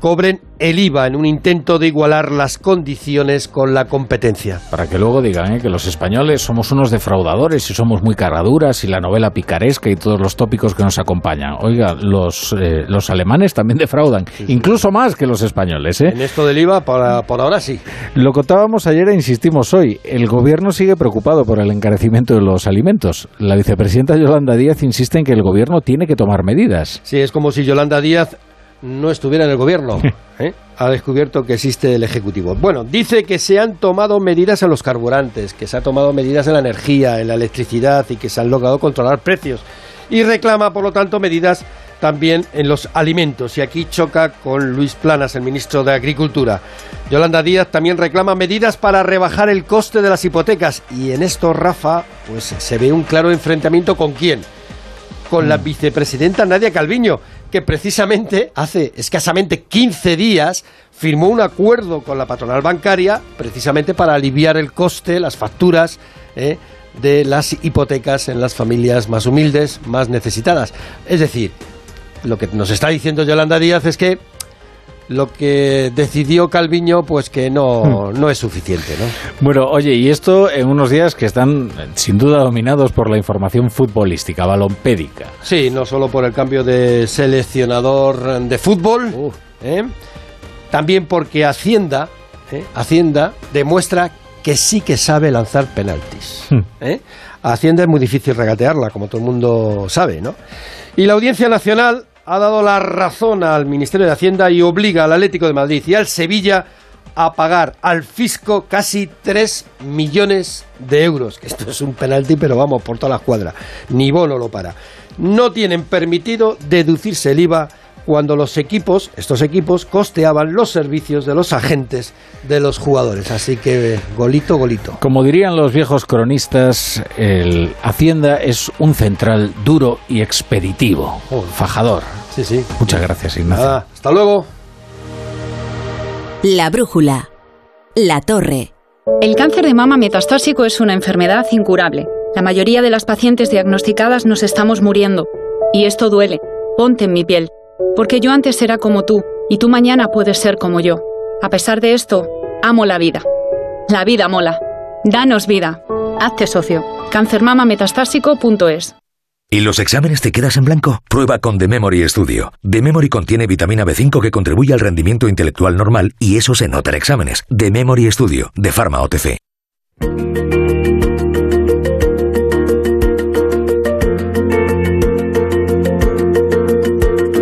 cobren el IVA en un intento de igualar las condiciones con la competencia. Para que luego digan ¿eh? que los españoles somos unos defraudadores y somos muy caraduras y la novela picaresca y todos los tópicos que nos acompañan. Oiga, los, eh, los alemanes también defraudan, incluso más que los españoles. ¿eh? En esto del IVA, por, por ahora sí. Lo contábamos ayer e insistimos hoy. El gobierno sigue preocupado por el encarecimiento de los alimentos. La vicepresidenta Yolanda Díaz insiste en que el gobierno tiene que tomar medidas. Sí, es como si Yolanda Díaz no estuviera en el gobierno. ¿eh? Ha descubierto que existe el Ejecutivo. Bueno, dice que se han tomado medidas en los carburantes, que se han tomado medidas en la energía, en la electricidad y que se han logrado controlar precios. Y reclama, por lo tanto, medidas también en los alimentos. Y aquí choca con Luis Planas, el ministro de Agricultura. Yolanda Díaz también reclama medidas para rebajar el coste de las hipotecas. Y en esto, Rafa, pues se ve un claro enfrentamiento con quién. Con la vicepresidenta Nadia Calviño, que precisamente hace escasamente 15 días firmó un acuerdo con la patronal bancaria precisamente para aliviar el coste, las facturas eh, de las hipotecas en las familias más humildes, más necesitadas. Es decir, lo que nos está diciendo Yolanda Díaz es que lo que decidió Calviño, pues que no, no es suficiente, ¿no? Bueno, oye, y esto en unos días que están sin duda dominados por la información futbolística, balompédica. Sí, no solo por el cambio de seleccionador de fútbol, ¿eh? también porque Hacienda, ¿eh? Hacienda demuestra que sí que sabe lanzar penaltis. ¿eh? A Hacienda es muy difícil regatearla, como todo el mundo sabe, ¿no? Y la Audiencia Nacional ha dado la razón al Ministerio de Hacienda y obliga al Atlético de Madrid y al Sevilla a pagar al fisco casi 3 millones de euros. Esto es un penalti, pero vamos, por toda la cuadra. Ni bono lo para. No tienen permitido deducirse el IVA cuando los equipos, estos equipos, costeaban los servicios de los agentes de los jugadores. Así que golito, golito. Como dirían los viejos cronistas, el Hacienda es un central duro y expeditivo, fajador. Sí, sí. Muchas gracias, Ignacio. Nada, hasta luego. La brújula. La torre. El cáncer de mama metastásico es una enfermedad incurable. La mayoría de las pacientes diagnosticadas nos estamos muriendo. Y esto duele. Ponte en mi piel. Porque yo antes era como tú, y tú mañana puedes ser como yo. A pesar de esto, amo la vida. La vida mola. Danos vida. Hazte socio. Cancermamametastásico.es ¿Y los exámenes te quedas en blanco? Prueba con The Memory Studio. The Memory contiene vitamina B5 que contribuye al rendimiento intelectual normal y eso se nota en exámenes. The Memory Studio, de Pharma OTC.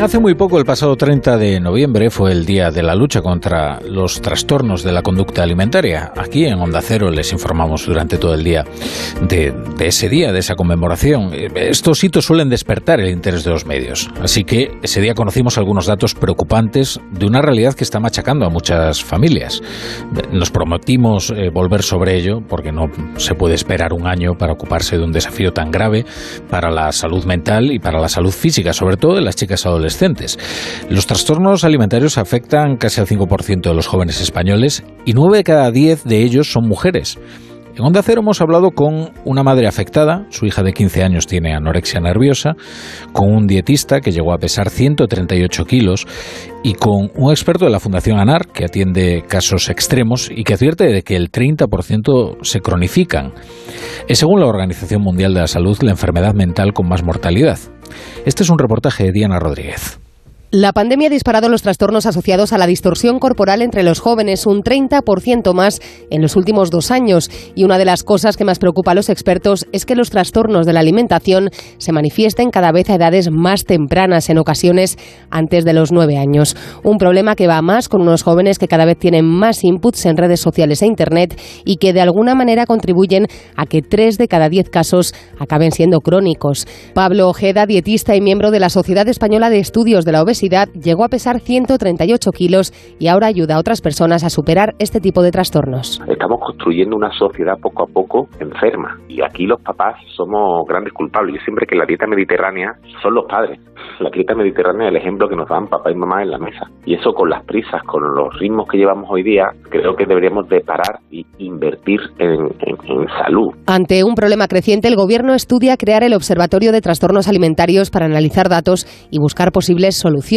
Hace muy poco, el pasado 30 de noviembre, fue el día de la lucha contra los trastornos de la conducta alimentaria. Aquí en Onda Cero les informamos durante todo el día de, ese día, de esa conmemoración. Estos hitos suelen despertar el interés de los medios. Así que ese día conocimos algunos datos preocupantes de una realidad que está machacando a muchas familias. Nos prometimos eh, volver sobre ello porque no se puede esperar un año para ocuparse de un desafío tan grave para la salud mental y para la salud física, sobre todo de las chicas adolescentes. Los trastornos alimentarios afectan casi al 5% de los jóvenes españoles y 9 de cada 10 de ellos son mujeres. En Onda Cero hemos hablado con una madre afectada, su hija de 15 años tiene anorexia nerviosa, con un dietista que llegó a pesar 138 kilos y con un experto de la Fundación ANAR que atiende casos extremos y que advierte de que el 30% se cronifican. Es según la Organización Mundial de la Salud la enfermedad mental con más mortalidad. Este es un reportaje de Diana Rodríguez. La pandemia ha disparado los trastornos asociados a la distorsión corporal entre los jóvenes, un 30% más en los últimos dos años. Y una de las cosas que más preocupa a los expertos es que los trastornos de la alimentación se manifiesten cada vez a edades más tempranas, en ocasiones antes de los nueve años. Un problema que va más con unos jóvenes que cada vez tienen más inputs en redes sociales e Internet y que de alguna manera contribuyen a que tres de cada diez casos acaben siendo crónicos. Pablo Ojeda, dietista y miembro de la Sociedad Española de Estudios de la Obesidad, llegó a pesar 138 kilos y ahora ayuda a otras personas a superar este tipo de trastornos. Estamos construyendo una sociedad poco a poco enferma y aquí los papás somos grandes culpables. Yo siempre que la dieta mediterránea son los padres. La dieta mediterránea es el ejemplo que nos dan papá y mamá en la mesa. Y eso con las prisas, con los ritmos que llevamos hoy día, creo que deberíamos de parar y invertir en, en salud. Ante un problema creciente, el gobierno estudia crear el Observatorio de Trastornos Alimentarios para analizar datos y buscar posibles soluciones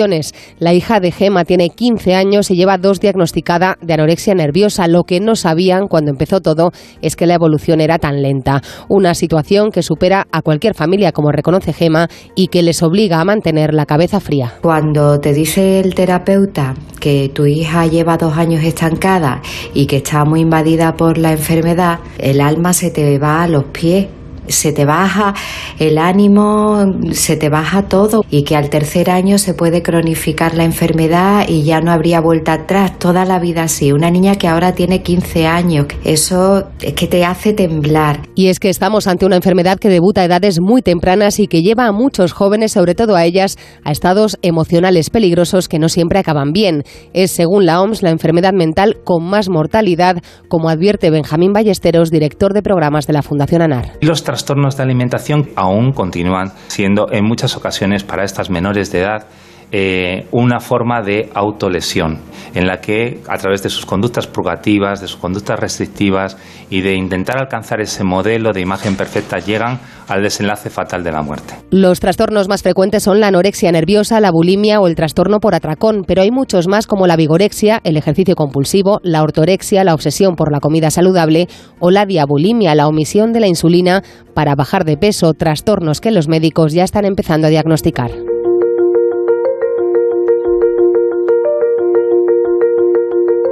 la hija de Gema tiene 15 años y lleva dos diagnosticada de anorexia nerviosa. Lo que no sabían cuando empezó todo es que la evolución era tan lenta. Una situación que supera a cualquier familia, como reconoce Gema, y que les obliga a mantener la cabeza fría. Cuando te dice el terapeuta que tu hija lleva dos años estancada y que está muy invadida por la enfermedad, el alma se te va a los pies se te baja el ánimo, se te baja todo y que al tercer año se puede cronificar la enfermedad y ya no habría vuelta atrás, toda la vida así. Una niña que ahora tiene 15 años, eso es que te hace temblar. Y es que estamos ante una enfermedad que debuta a edades muy tempranas y que lleva a muchos jóvenes, sobre todo a ellas, a estados emocionales peligrosos que no siempre acaban bien. Es, según la OMS, la enfermedad mental con más mortalidad, como advierte Benjamín Ballesteros, director de programas de la Fundación ANAR trastornos de alimentación aún continúan siendo en muchas ocasiones para estas menores de edad eh, una forma de autolesión, en la que a través de sus conductas purgativas, de sus conductas restrictivas y de intentar alcanzar ese modelo de imagen perfecta llegan al desenlace fatal de la muerte. Los trastornos más frecuentes son la anorexia nerviosa, la bulimia o el trastorno por atracón, pero hay muchos más como la vigorexia, el ejercicio compulsivo, la ortorexia, la obsesión por la comida saludable o la diabulimia, la omisión de la insulina para bajar de peso, trastornos que los médicos ya están empezando a diagnosticar.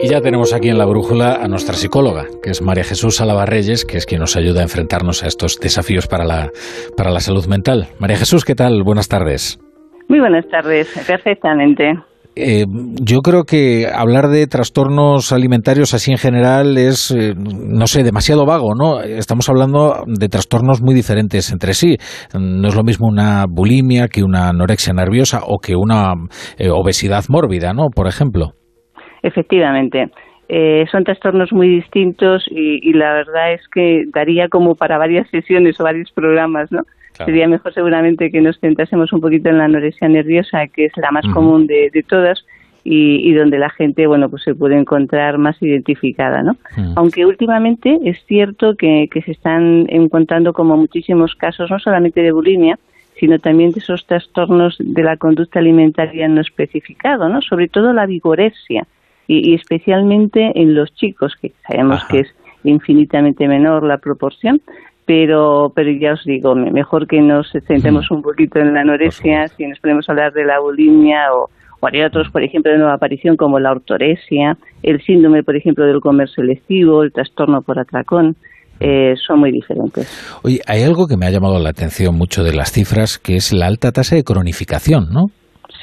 Y ya tenemos aquí en la brújula a nuestra psicóloga, que es María Jesús Alabarreyes, que es quien nos ayuda a enfrentarnos a estos desafíos para la, para la salud mental. María Jesús, ¿qué tal? Buenas tardes. Muy buenas tardes, perfectamente. Eh, yo creo que hablar de trastornos alimentarios así en general es, eh, no sé, demasiado vago, ¿no? Estamos hablando de trastornos muy diferentes entre sí. No es lo mismo una bulimia que una anorexia nerviosa o que una eh, obesidad mórbida, ¿no? Por ejemplo. Efectivamente. Eh, son trastornos muy distintos y, la verdad es que daría como para varias sesiones o varios programas, ¿no? Sería mejor seguramente que nos centrásemos un poquito en la anorexia nerviosa, que es la más común de, todas y, donde la gente, bueno, pues se puede encontrar más identificada, ¿no? Aunque últimamente es cierto que, que se están encontrando como muchísimos casos, no solamente de bulimia, sino también de esos trastornos de la conducta alimentaria no especificado, ¿no? Sobre todo la vigorexia y, especialmente en los chicos, que sabemos que es infinitamente menor la proporción, pero, pero ya os digo, mejor que nos centremos un poquito en la anorexia, si nos podemos hablar de la bulimia o, o hay otros, por ejemplo, de nueva aparición como la ortoresia, el síndrome, por ejemplo, del comer selectivo, el trastorno por atracón. Eh, son muy diferentes. Oye, hay algo que me ha llamado la atención mucho de las cifras, que es la alta tasa de cronificación, ¿no?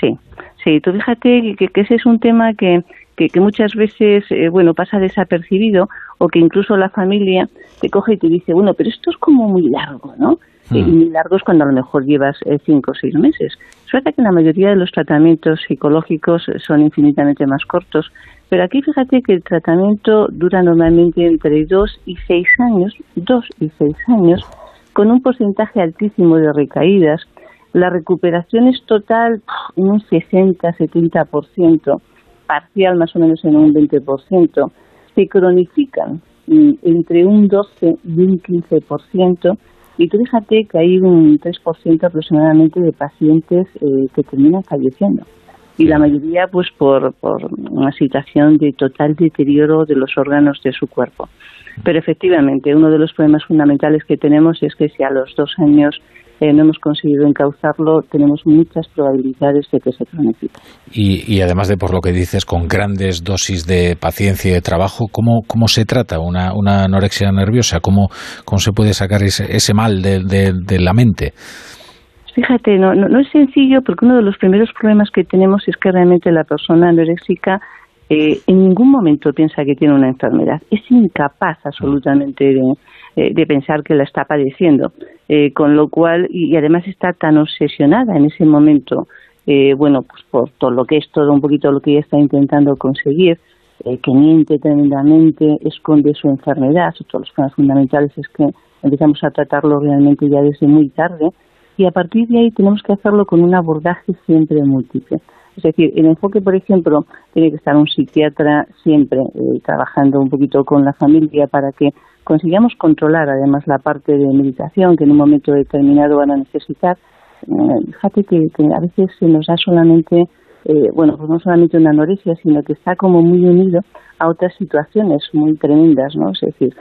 Sí, sí, tú fíjate que, que ese es un tema que, que, muchas veces, eh, bueno, pasa desapercibido o que incluso la familia te coge y te dice, bueno, pero esto es como muy largo, ¿no? Y Hmm. muy largo es cuando a lo mejor llevas eh, cinco o seis meses. Suerte que la mayoría de los tratamientos psicológicos son infinitamente más cortos, pero aquí fíjate que el tratamiento dura normalmente entre dos y seis años, dos y seis años, con un porcentaje altísimo de recaídas. La recuperación es total en un 60-70%, parcial más o menos en un 20%. Se cronifican mm, entre un 12 y un 15%. Y tú fíjate que hay un 3% aproximadamente de pacientes eh, que terminan falleciendo. Y la mayoría, pues, por, por una situación de total deterioro de los órganos de su cuerpo. Pero efectivamente, uno de los problemas fundamentales que tenemos es que si a los dos años eh, no hemos conseguido encauzarlo, tenemos muchas probabilidades de que se cronifique. Y, y además de por lo que dices, con grandes dosis de paciencia y de trabajo, ¿cómo, cómo se trata una, una anorexia nerviosa? ¿Cómo, ¿Cómo se puede sacar ese, ese mal de, de, de la mente? Fíjate, no, no, no, es sencillo porque uno de los primeros problemas que tenemos es que realmente la persona anoréxica eh, en ningún momento piensa que tiene una enfermedad. Es incapaz absolutamente de, eh, de pensar que la está padeciendo. Eh, con lo cual, y, además está tan obsesionada en ese momento, eh, bueno, pues por todo lo que es todo un poquito lo que ella está intentando conseguir, eh, que miente tremendamente, esconde su enfermedad. De los problemas fundamentales es que empezamos a tratarlo realmente ya desde muy tarde y a partir de ahí tenemos que hacerlo con un abordaje siempre múltiple. Es decir, el enfoque, por ejemplo, tiene que estar un psiquiatra siempre eh, trabajando un poquito con la familia para que consigamos controlar además la parte de meditación que en un momento determinado van a necesitar. Eh, fíjate que, que, a veces se nos da solamente, eh, bueno, pues no solamente una anorexia, sino que está como muy unido a otras situaciones muy tremendas, ¿no? Es decir,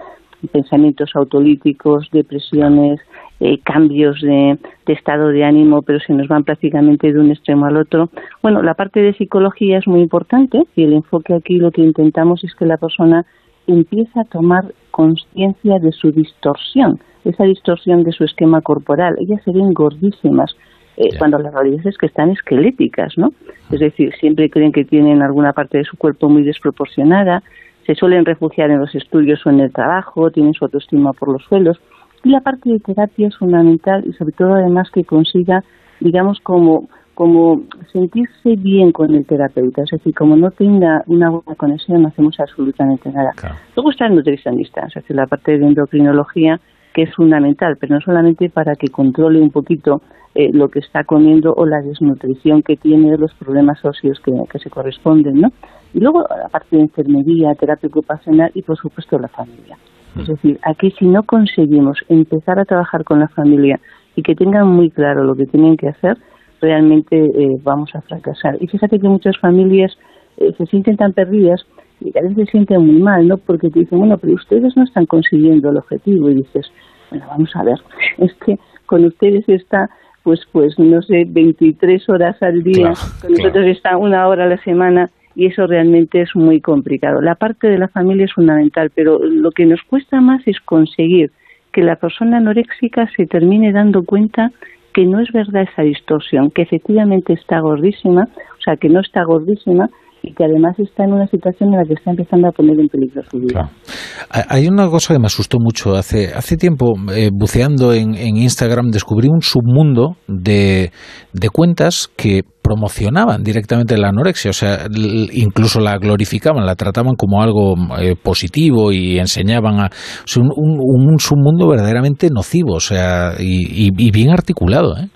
pensamientos autolíticos, depresiones, eh, cambios de, de, estado de ánimo, pero se nos van prácticamente de un extremo al otro. Bueno, la parte de psicología es muy importante y el enfoque aquí lo que intentamos es que la persona empiece a tomar conciencia de su distorsión, esa distorsión de su esquema corporal. Ellas se ven gordísimas. Eh, cuando la realidad es que están esqueléticas, ¿no? Es decir, siempre creen que tienen alguna parte de su cuerpo muy desproporcionada, se suelen refugiar en los estudios o en el trabajo, tienen su autoestima por los suelos. Y la parte de terapia es fundamental y sobre todo además que consiga, digamos, como, como sentirse bien con el terapeuta. Es decir, como no tenga una buena conexión, no hacemos absolutamente nada. Claro. Luego está el nutricionista, es decir, la parte de endocrinología que es fundamental, pero no solamente para que controle un poquito eh, lo que está comiendo o la desnutrición que tiene, los problemas óseos que, que se corresponden, ¿no? Y luego la parte de enfermería, terapia ocupacional y por supuesto la familia. Es decir, aquí si no conseguimos empezar a trabajar con la familia y que tengan muy claro lo que tienen que hacer, realmente eh, vamos a fracasar. Y fíjate que muchas familias eh, se sienten tan perdidas y a veces se sienten muy mal, ¿no? Porque te dicen, bueno, pero ustedes no están consiguiendo el objetivo. Y dices, bueno, vamos a ver, [laughs] es que con ustedes está, pues, pues no sé, 23 horas al día, claro, con nosotros claro. está una hora a la semana y eso realmente es muy complicado. La parte de la familia es fundamental, pero lo que nos cuesta más es conseguir que la persona anoréxica se termine dando cuenta que no es verdad esa distorsión, que efectivamente está gordísima, o sea, que no está gordísima, y que además está en una situación en la que está empezando a poner en peligro su vida. Claro. Hay una cosa que me asustó mucho. Hace, hace tiempo, eh, buceando en, en, Instagram, descubrí un submundo de, de cuentas que promocionaban directamente la anorexia, o sea, incluso la glorificaban, la trataban como algo eh, positivo y enseñaban a o sea, un, un, un, submundo verdaderamente nocivo, o sea, y, y, y bien articulado, ¿eh?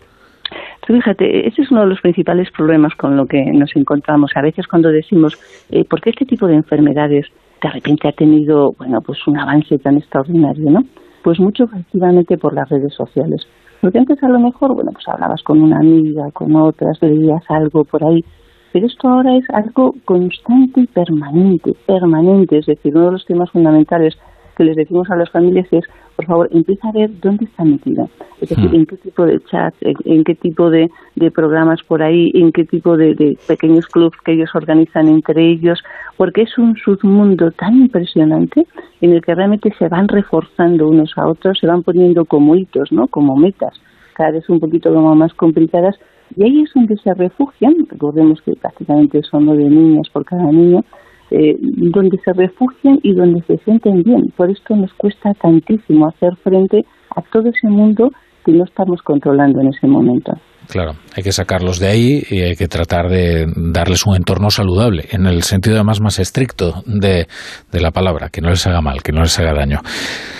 Fíjate, ese es uno de los principales problemas con lo que nos encontramos. A veces cuando decimos, eh, ¿por qué este tipo de enfermedades de repente ha tenido, bueno, pues un avance tan extraordinario, ¿no? Pues mucho efectivamente por las redes sociales. Porque antes a lo mejor, bueno, pues hablabas con una amiga, con otras, veías algo por ahí. Pero esto ahora es algo constante y permanente, permanente. Es decir, uno de los temas fundamentales que les decimos a las familias es, por favor, empieza a ver dónde está metido. Es decir, en qué tipo de chat, en, en qué tipo de, de, programas por ahí, en qué tipo de, de, pequeños clubs que ellos organizan entre ellos, porque es un submundo tan impresionante en el que realmente se van reforzando unos a otros, se van poniendo como hitos, ¿no? Como metas, cada vez un poquito como más complicadas, Y ahí es donde se refugian, recordemos que prácticamente son nueve niñas por cada niño, eh, donde se refugian y donde se sienten bien. Por esto nos cuesta tantísimo hacer frente a todo ese mundo que no estamos controlando en ese momento. Claro, hay que sacarlos de ahí y hay que tratar de darles un entorno saludable, en el sentido además más estricto de, la palabra, que no les haga mal, que no les haga daño.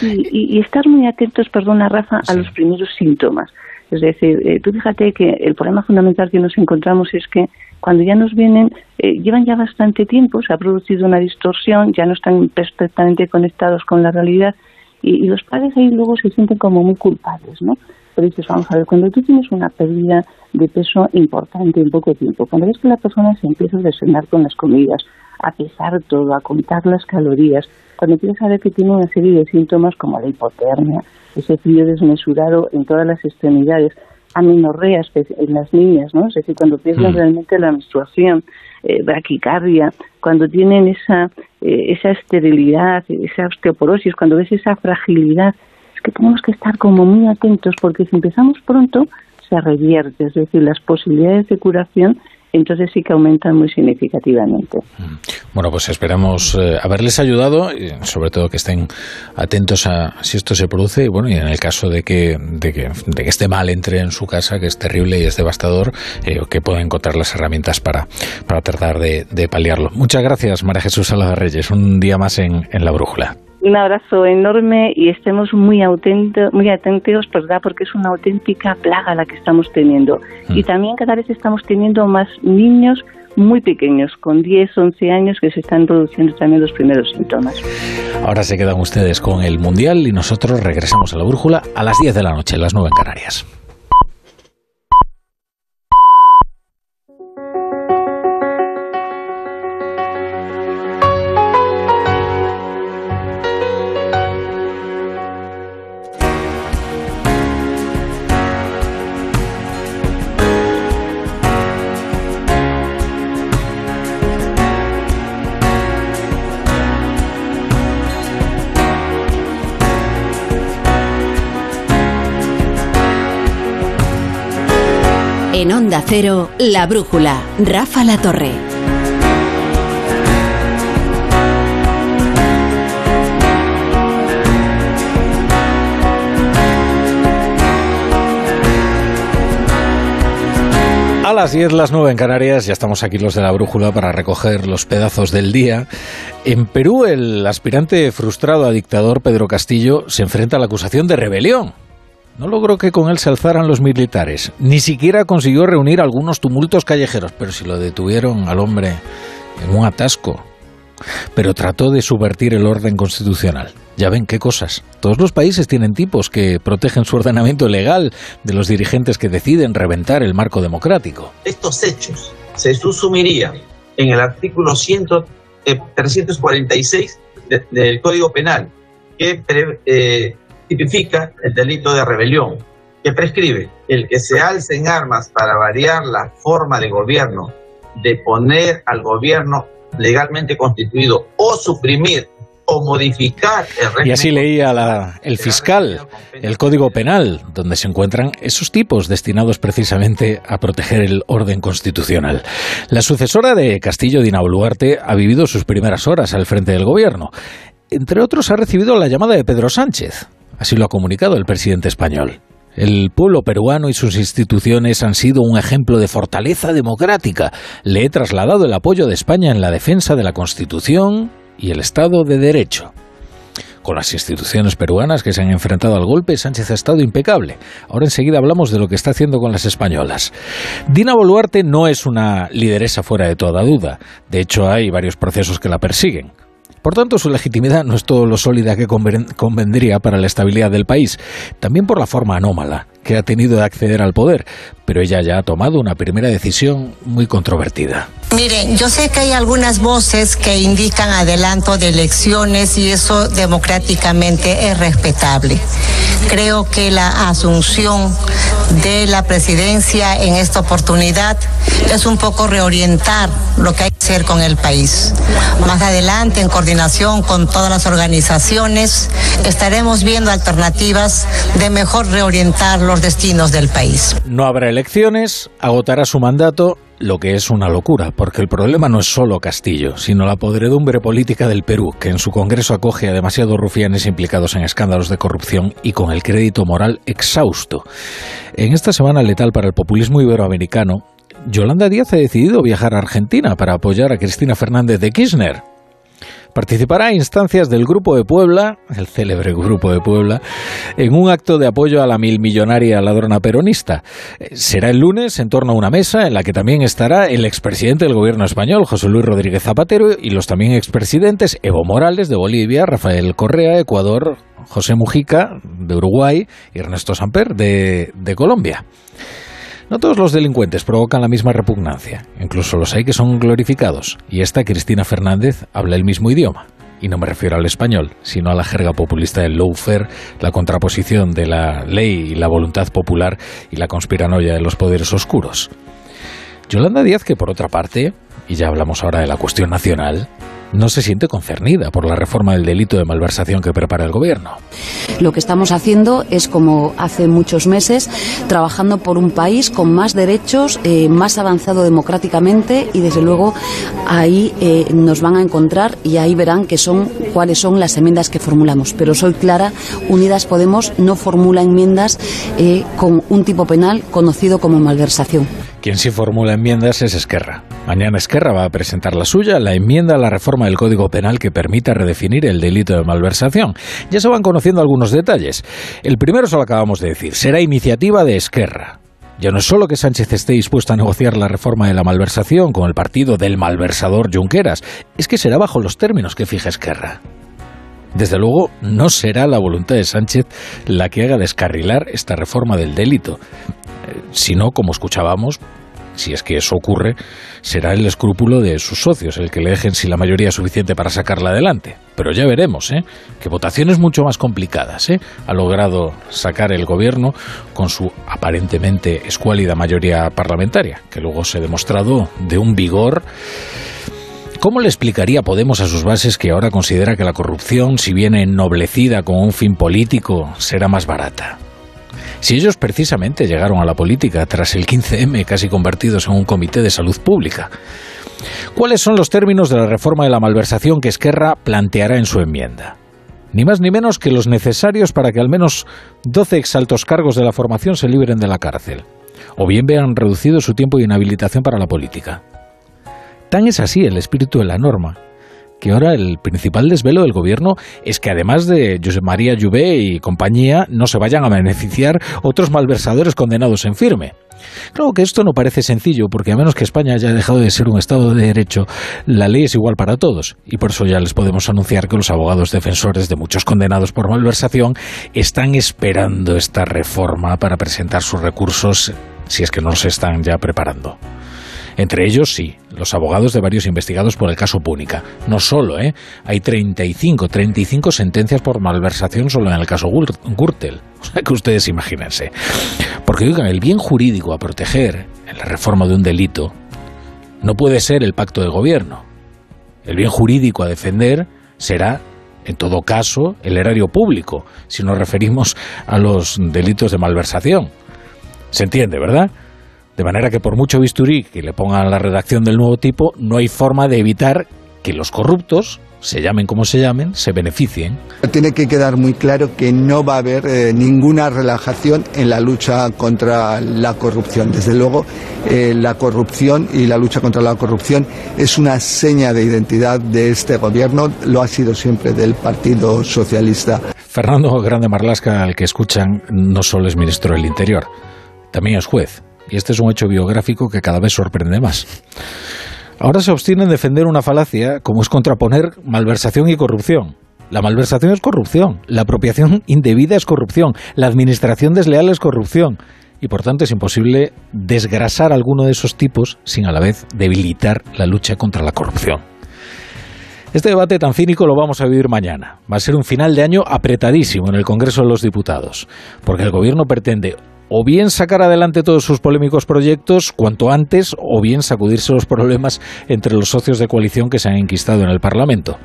Y, estar muy atentos, perdona Rafa, a los primeros síntomas. Es decir, eh, tú fíjate que el problema fundamental que nos encontramos es que cuando ya nos vienen, eh, llevan ya bastante tiempo, se ha producido una distorsión, ya no están perfectamente conectados con la realidad y, los padres ahí luego se sienten como muy culpables, ¿no? dices, vamos a ver, cuando tú tienes una pérdida de peso importante en poco tiempo, cuando ves que la persona se empieza a desenar con las comidas, a pesar todo, a contar las calorías, cuando empiezas a ver que tiene una serie de síntomas como la hipotermia, ese frío desmesurado en todas las extremidades, amenorreas en las niñas, ¿no? Es decir, cuando pierden mm. realmente la menstruación, eh, braquicardia, cuando tienen esa, eh, esa esterilidad, esa osteoporosis, cuando ves esa fragilidad que tenemos que estar como muy atentos porque si empezamos pronto se revierte, es decir, las posibilidades de curación entonces sí que aumentan muy significativamente. Mm. Bueno, pues esperamos eh, haberles ayudado, y sobre todo que estén atentos a si esto se produce, y bueno, y en el caso de que, de que, esté mal, entre en su casa, que es terrible y es devastador, eh, que pueda encontrar las herramientas para, para tratar de, de paliarlo. Muchas gracias, María Jesús Salada Reyes, un día más en, en La Brújula. Un abrazo enorme y estemos muy, atentos, muy atentos, ¿verdad? Porque es una auténtica plaga la que estamos teniendo. Mm. Y también cada vez estamos teniendo más niños muy pequeños, con 10, 11 años, que se están produciendo también los primeros síntomas. Ahora se quedan ustedes con el Mundial y nosotros regresamos a la brújula a las 10 de la noche, las 9 en Canarias. Onda La Brújula, Rafa La Torre. A las 10, las 9 en Canarias, ya estamos aquí los de la brújula para recoger los pedazos del día. En Perú, el aspirante frustrado a dictador Pedro Castillo se enfrenta a la acusación de rebelión. No logró que con él se alzaran los militares. Ni siquiera consiguió reunir algunos tumultos callejeros, pero si lo detuvieron al hombre en un atasco. Pero trató de subvertir el orden constitucional. Ya ven qué cosas. Todos los países tienen tipos que protegen su ordenamiento legal de los dirigentes que deciden reventar el marco democrático. Estos hechos se susumirían en el artículo 346 eh, del Código Penal, que eh, tipifica el delito de rebelión, que prescribe el que se alce en armas para variar la forma de gobierno, de poner al gobierno legalmente constituido o suprimir o modificar el régimen. Y así leía la, el fiscal el Código Penal, donde se encuentran esos tipos destinados precisamente a proteger el orden constitucional. La sucesora de Castillo, Dina Boluarte, ha vivido sus primeras horas al frente del gobierno. Entre otros, ha recibido la llamada de Pedro Sánchez, Así lo ha comunicado el presidente español. El pueblo peruano y sus instituciones han sido un ejemplo de fortaleza democrática. Le he trasladado el apoyo de España en la defensa de la Constitución y el Estado de Derecho. Con las instituciones peruanas que se han enfrentado al golpe, Sánchez ha estado impecable. Ahora enseguida hablamos de lo que está haciendo con las españolas. Dina Boluarte no es una lideresa fuera de toda duda. De hecho, hay varios procesos que la persiguen. Por tanto, su legitimidad no es todo lo sólida que convendría para la estabilidad del país, también por la forma anómala que ha tenido de acceder al poder, pero ella ya ha tomado una primera decisión muy controvertida. Miren, yo sé que hay algunas voces que indican adelanto de elecciones y eso democráticamente es respetable. Creo que la asunción de la presidencia en esta oportunidad es un poco reorientar lo que hay que hacer con el país. Más adelante, en coordinación con todas las organizaciones, estaremos viendo alternativas de mejor reorientar los destinos del país. No habrá elecciones, agotará su mandato lo que es una locura, porque el problema no es solo Castillo, sino la podredumbre política del Perú, que en su Congreso acoge a demasiados rufianes implicados en escándalos de corrupción y con el crédito moral exhausto. En esta semana letal para el populismo iberoamericano, Yolanda Díaz ha decidido viajar a Argentina para apoyar a Cristina Fernández de Kirchner, participará a instancias del Grupo de Puebla, el célebre Grupo de Puebla, en un acto de apoyo a la milmillonaria ladrona peronista. Será el lunes en torno a una mesa en la que también estará el expresidente del gobierno español, José Luis Rodríguez Zapatero, y los también expresidentes Evo Morales de Bolivia, Rafael Correa, Ecuador, José Mujica de Uruguay y Ernesto Samper de Colombia. No todos los delincuentes provocan la misma repugnancia, incluso los hay que son glorificados, y esta Cristina Fernández habla el mismo idioma. Y no me refiero al español, sino a la jerga populista del lawfare, la contraposición de la ley y la voluntad popular y la conspiranoia de los poderes oscuros. Yolanda Díaz, que por otra parte, y ya hablamos ahora de la cuestión nacional, no se siente concernida por la reforma del delito de malversación que prepara el gobierno. Lo que estamos haciendo es, como hace muchos meses, trabajando por un país con más derechos, eh, más avanzado democráticamente y, desde luego, ahí eh, nos van a encontrar y ahí verán que son, cuáles son las enmiendas que formulamos. Pero soy clara, Unidas Podemos no formula enmiendas eh, con un tipo penal conocido como malversación. Quien sí formula enmiendas es Esquerra. Mañana Esquerra va a presentar la suya, la enmienda a la reforma del Código Penal que permita redefinir el delito de malversación. Ya se van conociendo algunos detalles. El primero se lo acabamos de decir, será iniciativa de Esquerra. Ya no es solo que Sánchez esté dispuesto a negociar la reforma de la malversación con el partido del malversador Junqueras, es que será bajo los términos que fija Esquerra. Desde luego, no será la voluntad de Sánchez la que haga descarrilar esta reforma del delito, sino, como escuchábamos, si es que eso ocurre, será el escrúpulo de sus socios el que le dejen si la mayoría suficiente para sacarla adelante. Pero ya veremos, ¿eh? que votaciones mucho más complicadas ¿eh? ha logrado sacar el gobierno con su aparentemente escuálida mayoría parlamentaria, que luego se ha demostrado de un vigor. ¿Cómo le explicaría Podemos a sus bases que ahora considera que la corrupción, si viene ennoblecida con un fin político, será más barata? Si ellos precisamente llegaron a la política tras el 15M, casi convertidos en un comité de salud pública. ¿Cuáles son los términos de la reforma de la malversación que Esquerra planteará en su enmienda? Ni más ni menos que los necesarios para que al menos 12 exaltos cargos de la formación se liberen de la cárcel, o bien vean reducido su tiempo de inhabilitación para la política. Tan es así el espíritu de la norma que ahora el principal desvelo del gobierno es que además de José María Lluvé y compañía no se vayan a beneficiar otros malversadores condenados en firme. Claro que esto no parece sencillo, porque a menos que España haya dejado de ser un Estado de Derecho, la ley es igual para todos. Y por eso ya les podemos anunciar que los abogados defensores de muchos condenados por malversación están esperando esta reforma para presentar sus recursos, si es que no se están ya preparando. Entre ellos, sí, los abogados de varios investigados por el caso Púnica. No solo, ¿eh? Hay 35, 35 sentencias por malversación solo en el caso Gürtel. O sea que ustedes imagínense. Porque, oigan, el bien jurídico a proteger en la reforma de un delito no puede ser el pacto de gobierno. El bien jurídico a defender será en todo caso, el erario público, si nos referimos a los delitos de malversación. ¿Se entiende, verdad? De manera que por mucho bisturí que le pongan a la redacción del nuevo tipo, no hay forma de evitar que los corruptos, se llamen como se llamen, se beneficien. Tiene que quedar muy claro que no va a haber eh, ninguna relajación en la lucha contra la corrupción. Desde luego, eh, la corrupción y la lucha contra la corrupción es una seña de identidad de este gobierno, lo ha sido siempre del Partido Socialista. Fernando Grande Marlasca, al que escuchan, no solo es ministro del Interior, también es juez y este es un hecho biográfico que cada vez sorprende más. Ahora se obstina en defender una falacia como es contraponer malversación y corrupción. La malversación es corrupción, la apropiación [laughs] indebida es corrupción, la administración desleal es corrupción. Y por tanto es imposible desgrasar alguno de esos tipos sin a la vez debilitar la lucha contra la corrupción. Este debate tan cínico lo vamos a vivir mañana. Va a ser un final de año apretadísimo en el Congreso de los Diputados, porque el Gobierno pretende o bien sacar adelante todos sus polémicos proyectos cuanto antes, o bien sacudirse los problemas entre los socios de coalición que se han enquistado en el Parlamento.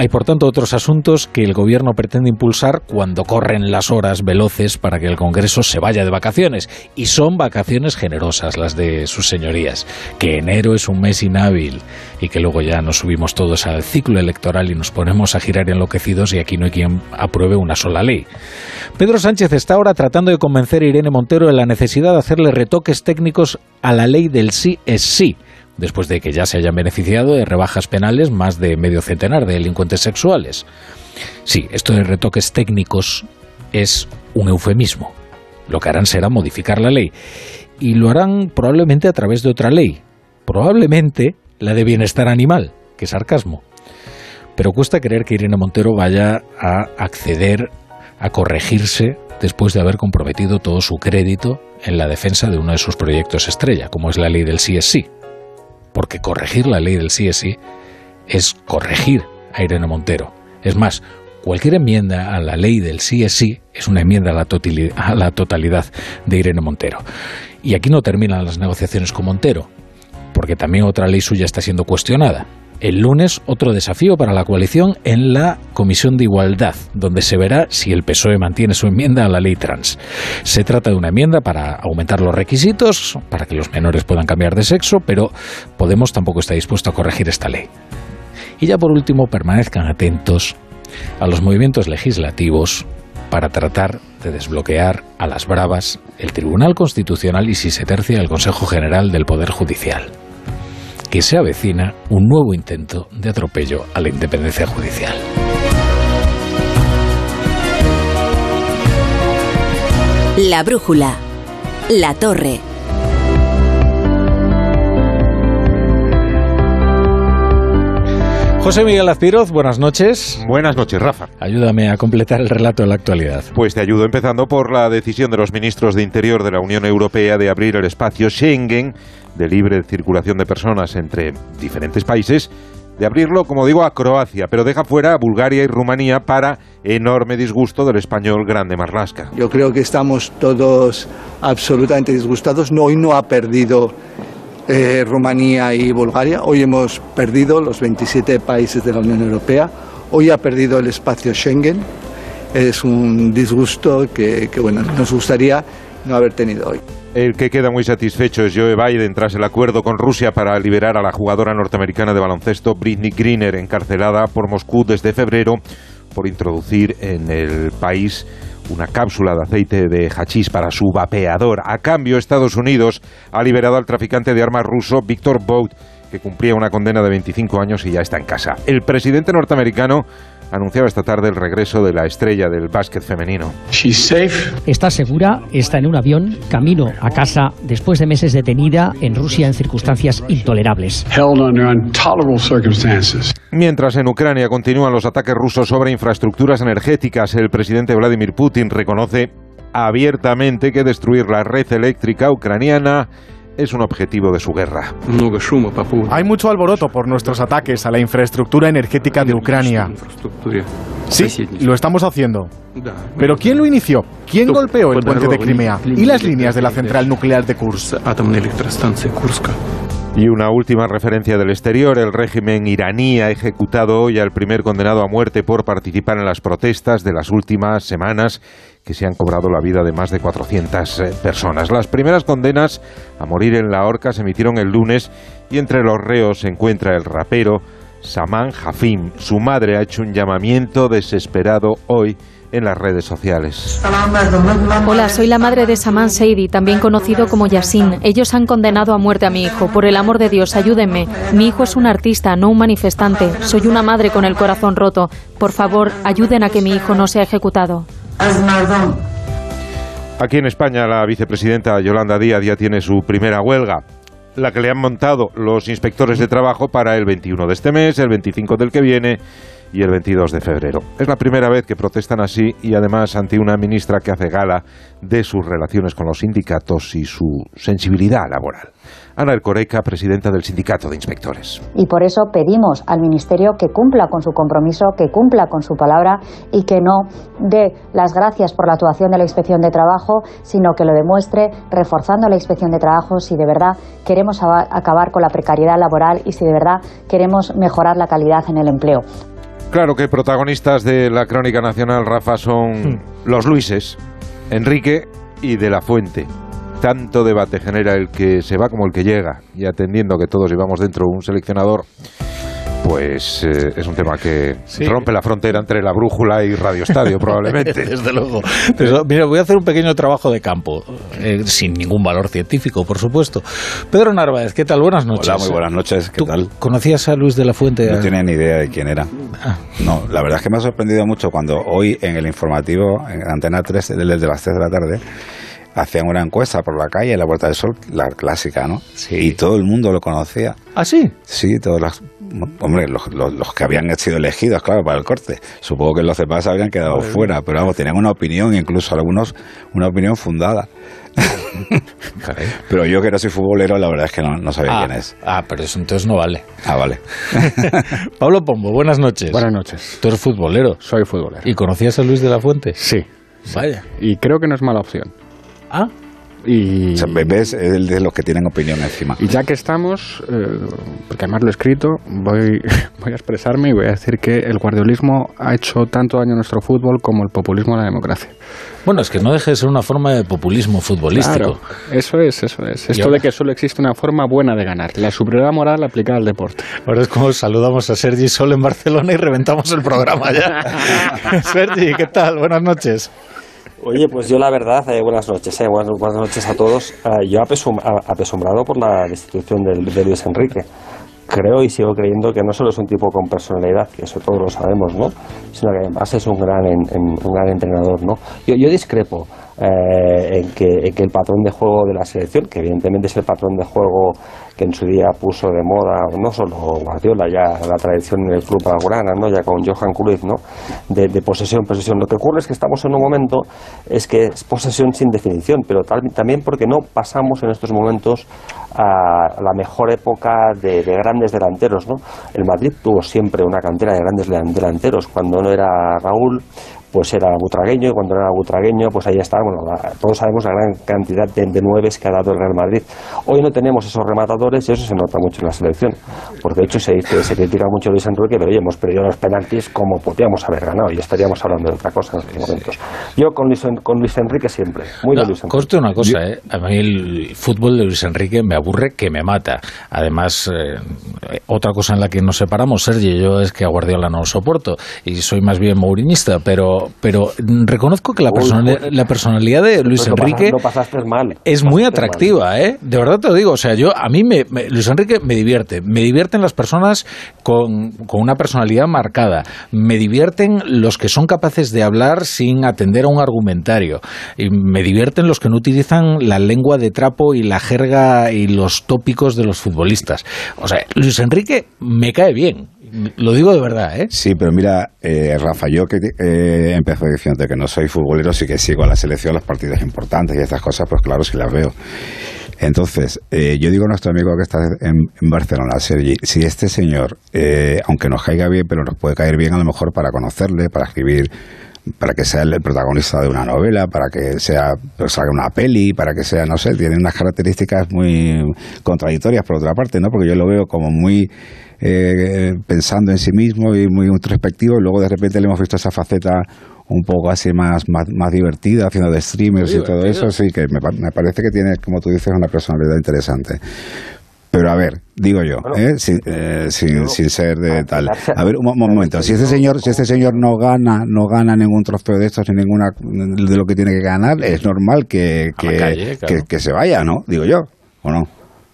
Hay, por tanto, otros asuntos que el Gobierno pretende impulsar cuando corren las horas veloces para que el Congreso se vaya de vacaciones. Y son vacaciones generosas las de sus señorías. Que enero es un mes inhábil y que luego ya nos subimos todos al ciclo electoral y nos ponemos a girar enloquecidos y aquí no hay quien apruebe una sola ley. Pedro Sánchez está ahora tratando de convencer a Irene Montero de la necesidad de hacerle retoques técnicos a la ley del sí es sí después de que ya se hayan beneficiado de rebajas penales más de medio centenar de delincuentes sexuales. Sí, esto de retoques técnicos es un eufemismo. Lo que harán será modificar la ley. Y lo harán probablemente a través de otra ley. Probablemente la de bienestar animal, que sarcasmo. Pero cuesta creer que Irene Montero vaya a acceder a corregirse después de haber comprometido todo su crédito en la defensa de uno de sus proyectos estrella, como es la ley del sí es sí porque corregir la ley del sí es corregir a Irene Montero. Es más, cualquier enmienda a la ley del sí es es una enmienda a la, a la totalidad de Irene Montero. Y aquí no terminan las negociaciones con Montero, porque también otra ley suya está siendo cuestionada, el lunes otro desafío para la coalición en la Comisión de Igualdad, donde se verá si el PSOE mantiene su enmienda a la ley trans. Se trata de una enmienda para aumentar los requisitos, para que los menores puedan cambiar de sexo, pero Podemos tampoco está dispuesto a corregir esta ley. Y ya por último, permanezcan atentos a los movimientos legislativos para tratar de desbloquear a las bravas el Tribunal Constitucional y si se tercia el Consejo General del Poder Judicial que se avecina un nuevo intento de atropello a la independencia judicial. La brújula. La torre. José Miguel Azpiroz, buenas noches. Buenas noches, Rafa. Ayúdame a completar el relato de la actualidad. Pues te ayudo empezando por la decisión de los ministros de Interior de la Unión Europea de abrir el espacio Schengen de libre circulación de personas entre diferentes países, de abrirlo, como digo, a Croacia, pero deja fuera a Bulgaria y Rumanía para enorme disgusto del español Grande Marlasca. Yo creo que estamos todos absolutamente disgustados. No, hoy no ha perdido eh, Rumanía y Bulgaria. Hoy hemos perdido los 27 países de la Unión Europea. Hoy ha perdido el espacio Schengen. Es un disgusto que, que bueno, nos gustaría no haber tenido hoy. El que queda muy satisfecho es Joe Biden tras el acuerdo con Rusia para liberar a la jugadora norteamericana de baloncesto Britney Greener, encarcelada por Moscú desde febrero por introducir en el país una cápsula de aceite de hachís para su vapeador. A cambio, Estados Unidos ha liberado al traficante de armas ruso Victor Bout, que cumplía una condena de 25 años y ya está en casa. El presidente norteamericano anunciaba esta tarde el regreso de la estrella del básquet femenino. Está segura, está en un avión, camino a casa después de meses detenida en Rusia en circunstancias intolerables. Mientras en Ucrania continúan los ataques rusos sobre infraestructuras energéticas, el presidente Vladimir Putin reconoce abiertamente que destruir la red eléctrica ucraniana es un objetivo de su guerra. Hay mucho alboroto por nuestros ataques a la infraestructura energética de Ucrania. Sí, lo estamos haciendo. Pero ¿quién lo inició? ¿Quién golpeó el puente de Crimea y las líneas de la central nuclear de Kursk? Y una última referencia del exterior, el régimen iraní ha ejecutado hoy al primer condenado a muerte por participar en las protestas de las últimas semanas que se han cobrado la vida de más de 400 eh, personas. Las primeras condenas a morir en la horca se emitieron el lunes y entre los reos se encuentra el rapero Saman Jafim. Su madre ha hecho un llamamiento desesperado hoy en las redes sociales. Hola, soy la madre de Saman Seidi, también conocido como Yasin. Ellos han condenado a muerte a mi hijo. Por el amor de Dios, ayúdenme. Mi hijo es un artista, no un manifestante. Soy una madre con el corazón roto. Por favor, ayuden a que mi hijo no sea ejecutado. Aquí en España, la vicepresidenta Yolanda Díaz ya tiene su primera huelga la que le han montado los inspectores de trabajo para el 21 de este mes, el 25 del que viene y el 22 de febrero. Es la primera vez que protestan así y además ante una ministra que hace gala de sus relaciones con los sindicatos y su sensibilidad laboral. Ana Ercoreca, presidenta del Sindicato de Inspectores. Y por eso pedimos al Ministerio que cumpla con su compromiso, que cumpla con su palabra y que no dé las gracias por la actuación de la Inspección de Trabajo, sino que lo demuestre reforzando la Inspección de Trabajo si de verdad queremos acabar con la precariedad laboral y si de verdad queremos mejorar la calidad en el empleo. Claro que protagonistas de la Crónica Nacional, Rafa, son hmm. los Luises, Enrique y De la Fuente. Tanto debate genera el que se va como el que llega, y atendiendo que todos llevamos dentro un seleccionador pues eh, es un tema que rompe la frontera entre la brújula y Radio Estadio, probablemente. [laughs] Desde luego. mira, voy a hacer un pequeño trabajo de campo, eh, sin ningún valor científico, por supuesto. Pedro Narváez, ¿qué tal? Buenas noches. Hola, muy buenas noches. ¿Qué tal? ¿Conocías a Luis de la Fuente? No tenía ni idea de quién era. Ah. No, la verdad es que me ha sorprendido mucho cuando hoy en el informativo, en Antena 3, desde las 3 de la tarde, hacían una encuesta por la calle en la Puerta del Sol, la clásica, ¿no? Sí. Y todo el mundo lo conocía. ¿Ah, sí? Sí, todas las hombre, los, que habían sido elegidos, claro, para el corte. Supongo que los demás habían quedado fuera, pero vamos, tenían una opinión, incluso algunos, una opinión fundada. [laughs] pero yo que no soy futbolero, la verdad es que no, sabía ah, quién es. Ah, pero eso entonces no vale. Ah, vale. [laughs] Pablo Pombo, buenas noches. Buenas noches. Tú eres futbolero. Soy futbolero. ¿Y conocías a Luis de la Fuente? Sí. Vaya. Y creo que no es mala opción. Ah, y, o es de los que tienen opinión encima. Y ya que estamos, eh, porque además lo he escrito, voy, [laughs] voy a expresarme y voy a decir que el guardiolismo ha hecho tanto daño a nuestro fútbol como el populismo a la democracia. Bueno, es que no deje de ser una forma de populismo futbolístico. Claro, eso es, eso es. Esto de que solo existe una forma buena de ganar, la superioridad moral aplicada al deporte. Ahora es como saludamos a Sergi Sol en Barcelona y reventamos el programa ya. [laughs] Sergi, ¿qué tal? Buenas noches. Oye, pues yo la verdad, eh, buenas noches, eh, buenas, noches a todos. Eh, yo apesumbrado por la destitución de, de Luis Enrique creo y sigo creyendo que no solo es un tipo con personalidad, que eso todos lo sabemos, ¿no? sino que además es un gran, un gran entrenador. ¿no? Yo, yo discrepo eh, en, que, en, que, el patrón de juego de la selección, que evidentemente es el patrón de juego que en su día puso de moda no solo Guardiola, ya la tradición en el club blaugrana, ¿no? ya con Johan Cruyff, ¿no? de, posesión, posesión. Lo que ocurre es que estamos en un momento es que es posesión sin definición, pero también porque no pasamos en estos momentos a la mejor época de, grandes delanteros. ¿no? El Madrid tuvo siempre una cantera de grandes delanteros. Cuando no era Raúl, pues era butragueño y cuando era butragueño pues ahí está, bueno, todos sabemos la gran cantidad de, de nueves que ha dado el Real Madrid. Hoy no tenemos esos rematadores y eso se nota mucho en la selección, porque de hecho se, dice, se critica mucho a Luis Enrique, pero oye, hemos perdido los penaltis como podíamos haber ganado y estaríamos hablando de otra cosa en estos momentos. Yo con Luis, con Luis Enrique siempre, muy de Luis Enrique. Coste una cosa, ¿eh? a mí el fútbol de Luis Enrique me aburre que me mata. Además, eh, otra cosa en la que nos separamos, Sergio y yo, es que a Guardiola no lo soporto y soy más bien mourinista, pero pero, reconozco que la, la personalidad de Luis Enrique es muy atractiva, ¿eh? De verdad te lo digo. O sea, yo a mí me, Luis Enrique me divierte. Me divierten las personas con, con una personalidad marcada. Me divierten los que son capaces de hablar sin atender a un argumentario. Y me divierten los que no utilizan la lengua de trapo y la jerga y los tópicos de los futbolistas. O sea, Luis Enrique me cae bien. Lo digo de verdad, ¿eh? Sí, pero mira, eh, Rafa, yo que eh, empecé diciendo que no soy futbolero, sí que sigo a la selección, los partidos importantes y estas cosas, pues claro, sí las veo. Entonces, eh, yo digo a nuestro amigo que está en, Barcelona, Sergi, si este señor, eh, aunque nos caiga bien, pero nos puede caer bien a lo mejor para conocerle, para escribir para que sea el protagonista de una novela, para que sea pues, salga una peli, para que sea, no sé, tiene unas características muy contradictorias por otra parte, ¿no? Porque yo lo veo como muy eh, pensando en sí mismo y muy introspectivo y luego de repente le hemos visto esa faceta un poco así más, más, divertida, haciendo de streamers y todo eso, sí que me, me, parece que tiene, como tú dices, una personalidad interesante. Pero a ver, digo yo, ¿eh? Eh, sin, sin, ser de tal. A ver, un, momento. Si este señor, si este señor no gana, no gana ningún trofeo de estos ni ninguna de lo que tiene que ganar, es normal que, que, que se vaya, ¿no? Digo yo, ¿o no?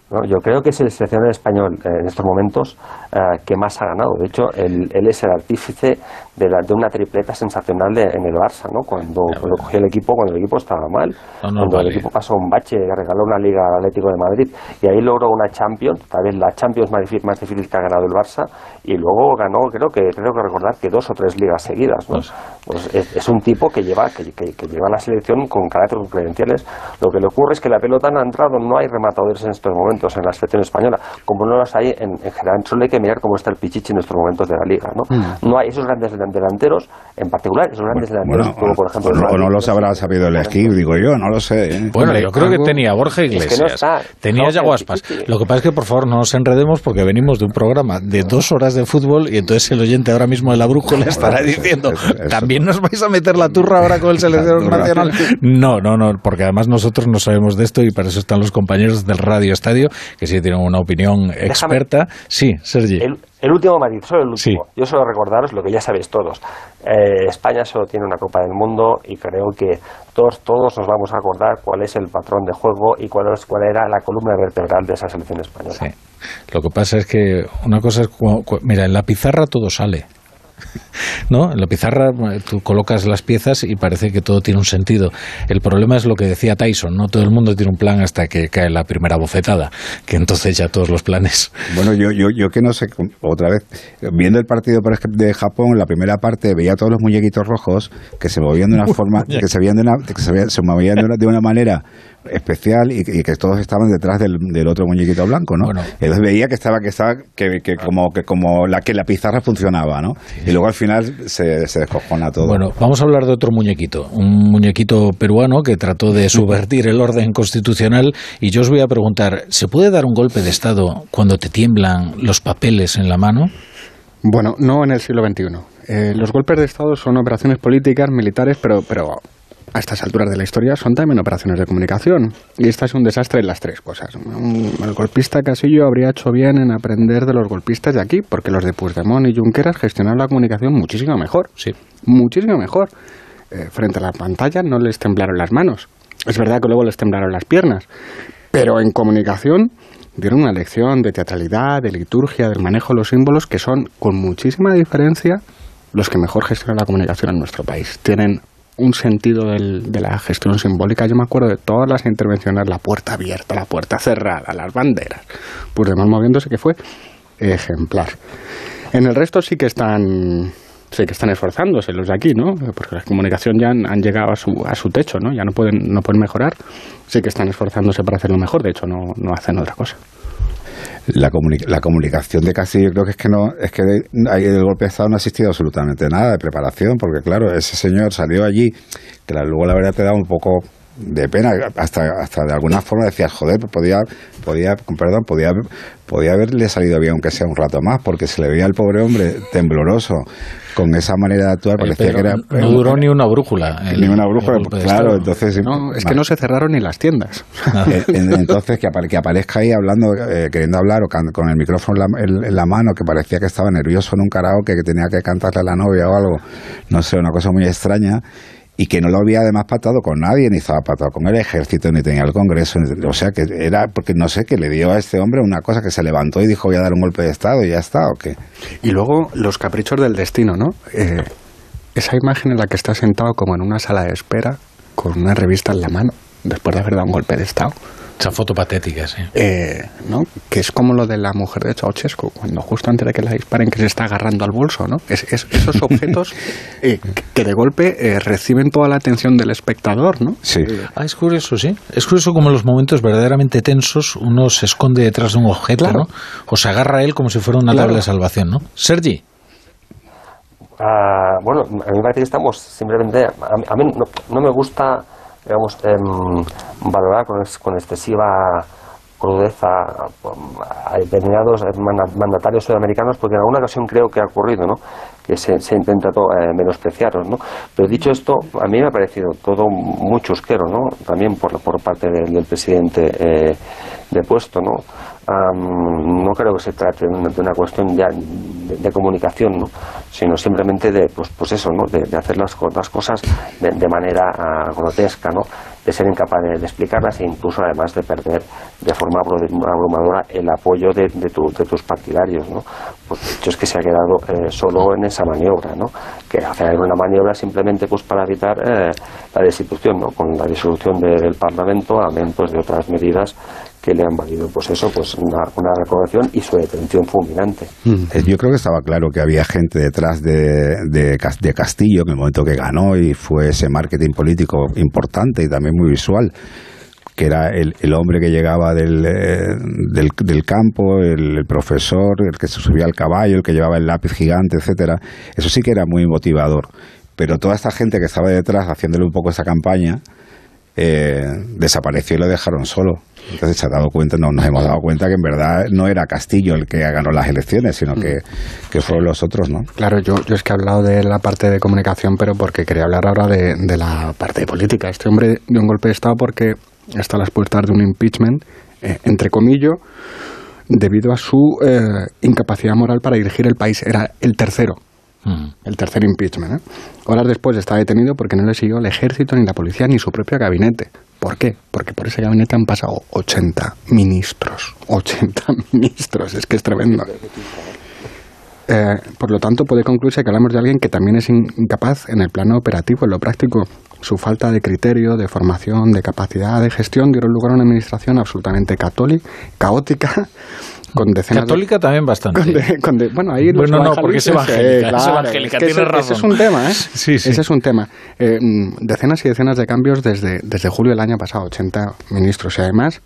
Yo creo que es el seleccionador español eh, en estos momentos eh, que más ha ganado. De hecho, él, es el artífice de, de, una tripleta sensacional en el Barça, ¿no? Cuando, cogió el equipo, cuando el equipo estaba mal, cuando el equipo pasó un bache, regaló una liga al Atlético de Madrid y ahí logró una Champions, tal vez la Champions más difícil, más difícil que ha ganado el Barça y luego ganó, creo que creo que recordar que dos o tres ligas seguidas. ¿no? Pues, pues es, un tipo que lleva que, que, lleva la selección con carácter, credenciales. Lo que le ocurre es que la pelota no ha entrado, no hay rematadores en estos momentos momentos en la selección española, como no los hay en, general. Solo hay que mirar cómo está el Pichichi en estos momentos de la liga. No, mm. no hay esos grandes delanteros, en particular, esos grandes delanteros, como por ejemplo. O no, los habrá sabido elegir, digo yo, no lo sé. ¿eh? Bueno, yo creo que tenía Borja Iglesias, tenía Yaguaspas. Lo que pasa es que, por favor, no nos enredemos porque venimos de un programa de dos horas de fútbol y entonces el oyente ahora mismo de la brújula estará diciendo, ¿también nos vais a meter la turra ahora con el seleccionador nacional? No, no, no, porque además nosotros no sabemos de esto y para eso están los compañeros del Radio Estadio, que sí tienen una opinión experta. sí, Sergi. El, último matiz, solo el último. Yo solo recordaros lo que ya sabéis todos. Eh, España solo tiene una Copa del Mundo y creo que todos, todos nos vamos a acordar cuál es el patrón de juego y cuál, es, cuál era la columna vertebral de esa selección española. Sí. Lo que pasa es que una cosa es, mira, en la pizarra todo sale. [laughs] ¿no? En la pizarra eh, tú colocas las piezas y parece que todo tiene un sentido. El problema es lo que decía Tyson, no todo el mundo tiene un plan hasta que cae la primera bofetada, que entonces ya todos los planes. Bueno, yo, yo, yo que no sé, otra vez, viendo el partido de Japón, en la primera parte veía todos los muñequitos rojos que se movían de una forma, que se, de una, que se, movían de una manera especial y, que todos estaban detrás del, otro muñequito blanco, ¿no? Entonces veía que estaba, que estaba, que, como, que como la que la pizarra funcionaba, ¿no? Y luego al final se, se descojona todo. Bueno, vamos a hablar de otro muñequito, un muñequito peruano que trató de subvertir el orden constitucional y yo os voy a preguntar, ¿se puede dar un golpe de Estado cuando te tiemblan los papeles en la mano? Bueno, no en el siglo XXI. Eh, los golpes de Estado son operaciones políticas, militares, pero, pero a estas alturas de la historia son también operaciones de comunicación. Y esta es un desastre en las tres cosas. El golpista Casillo habría hecho bien en aprender de los golpistas de aquí, porque los de Puigdemont y Junqueras gestionaron la comunicación muchísimo mejor. Sí. Muchísimo mejor. Eh, frente a la pantalla no les temblaron las manos. Es verdad que luego les temblaron las piernas. Pero en comunicación dieron una lección de teatralidad, de liturgia, del manejo de los símbolos, que son con muchísima diferencia los que mejor gestionan la comunicación en nuestro país. Tienen un sentido de la gestión simbólica. Yo me acuerdo de todas las intervenciones, la puerta abierta, la puerta cerrada, las banderas, pues demás moviéndose que fue ejemplar. En el resto sí que están sí que están esforzándose los de aquí, ¿no? Porque la comunicación ya han, llegado a su, a su techo, ¿no? Ya no pueden, no pueden mejorar. Sí que están esforzándose para hacerlo mejor, de hecho no, no hacen otra cosa la, la comunicación de casi yo creo que es que no es que del golpe de estado no ha existido absolutamente nada de preparación porque claro ese señor salió allí que luego la verdad te da un poco de pena hasta hasta de alguna forma decías joder pues podía podía perdón podía podía haberle salido bien aunque sea un rato más porque se le veía al pobre hombre tembloroso con esa manera de actuar parecía que era no duró ni una brújula ni una brújula claro entonces no, es que no se cerraron ni las tiendas. [laughs] Eh, entonces que, que aparezca ahí hablando eh, queriendo hablar o con el micrófono en la, mano que parecía que estaba nervioso en un karaoke que tenía que cantarle a la novia o algo no sé una cosa muy extraña y que no lo había además patado con nadie, ni estaba patado con el ejército, ni tenía el Congreso, o sea que era porque no sé, que le dio a este hombre una cosa que se levantó y dijo voy a dar un golpe de Estado y ya está, ¿o qué? Y luego los caprichos del destino, ¿no? Eh, esa imagen en la que está sentado como en una sala de espera con una revista en la mano, después de haber dado un golpe de Estado. Esa foto patética, sí. Eh, ¿no? Que es como lo de la mujer de Ceausescu, cuando justo antes de que la disparen, que se está agarrando al bolso, ¿no? Es, esos objetos [laughs] eh, que de golpe eh, reciben toda la atención del espectador, ¿no? Sí. Ah, es curioso, sí. Es curioso como en los momentos verdaderamente tensos uno se esconde detrás de un objeto, ¿no? O se agarra a él como si fuera una tabla de salvación, ¿no? Sergi. Ah, bueno, a mí me parece que estamos simplemente... A mí, no me gusta digamos, eh, valorar con, con excesiva crudeza a determinados mandatarios sudamericanos, porque en alguna ocasión creo que ha ocurrido, ¿no? que se, se ha intentado eh, menospreciaros. ¿no? Pero dicho esto, a mí me ha parecido todo muy chusquero, ¿no? también por, por parte del, presidente eh, de puesto. ¿no? No creo que se trate de una, cuestión ya de, comunicación, ¿no? sino simplemente de, pues, pues eso, ¿no? de, hacer las, las cosas de, manera ah, grotesca, ¿no? de ser incapaz de, explicarlas e incluso además de perder de forma abrumadora el apoyo de, tus partidarios. ¿no? Pues hecho es que se ha quedado eh, solo en esa maniobra, ¿no? que hacer una maniobra simplemente pues para evitar eh, la destitución, ¿no? con la disolución del Parlamento, amén pues, de otras medidas que le han valido pues eso, pues una, una recordación y su detención fulminante. Eh, yo creo que estaba claro que había gente detrás de, de, de, Castillo en el momento que ganó y fue ese marketing político importante y también muy visual que era el, hombre que llegaba del, eh, del, campo, el, profesor, el que se subía al caballo, el que llevaba el lápiz gigante, etcétera. Eso sí que era muy motivador. Pero toda esta gente que estaba detrás haciéndole un poco esa campaña, eh, desapareció y lo dejaron solo. Entonces se ha dado cuenta, no, nos hemos dado cuenta que en verdad no era Castillo el que ganó las elecciones, sino que, que fueron los otros, ¿no? Claro, yo, yo es que he hablado de la parte de comunicación, pero porque quería hablar ahora de, de la parte de política. Este hombre dio un golpe de Estado porque está a las puertas de un impeachment, eh, entre comillas, debido a su eh, incapacidad moral para dirigir el país. Era el tercero, el tercer impeachment. ¿eh? Horas después está detenido porque no le siguió el ejército, ni la policía, ni su propio gabinete. ¿Por qué? Porque por ese gabinete han pasado 80 ministros. 80 [laughs] ministros, es que es tremendo. por lo tanto, puede concluirse que hablamos de alguien que también es incapaz en el plano operativo, en lo práctico, su falta de criterio, de formación, de capacidad de gestión dieron lugar a una administración absolutamente católica, caótica, [laughs] con decenas Católica también bastante. bueno, ahí bueno, no, porque es evangélica. es ese, es un tema, ¿eh? [laughs] Sí, sí. Ese es un tema. Eh, mm, decenas y decenas de cambios desde, desde julio del año pasado, 80 ministros. Y además,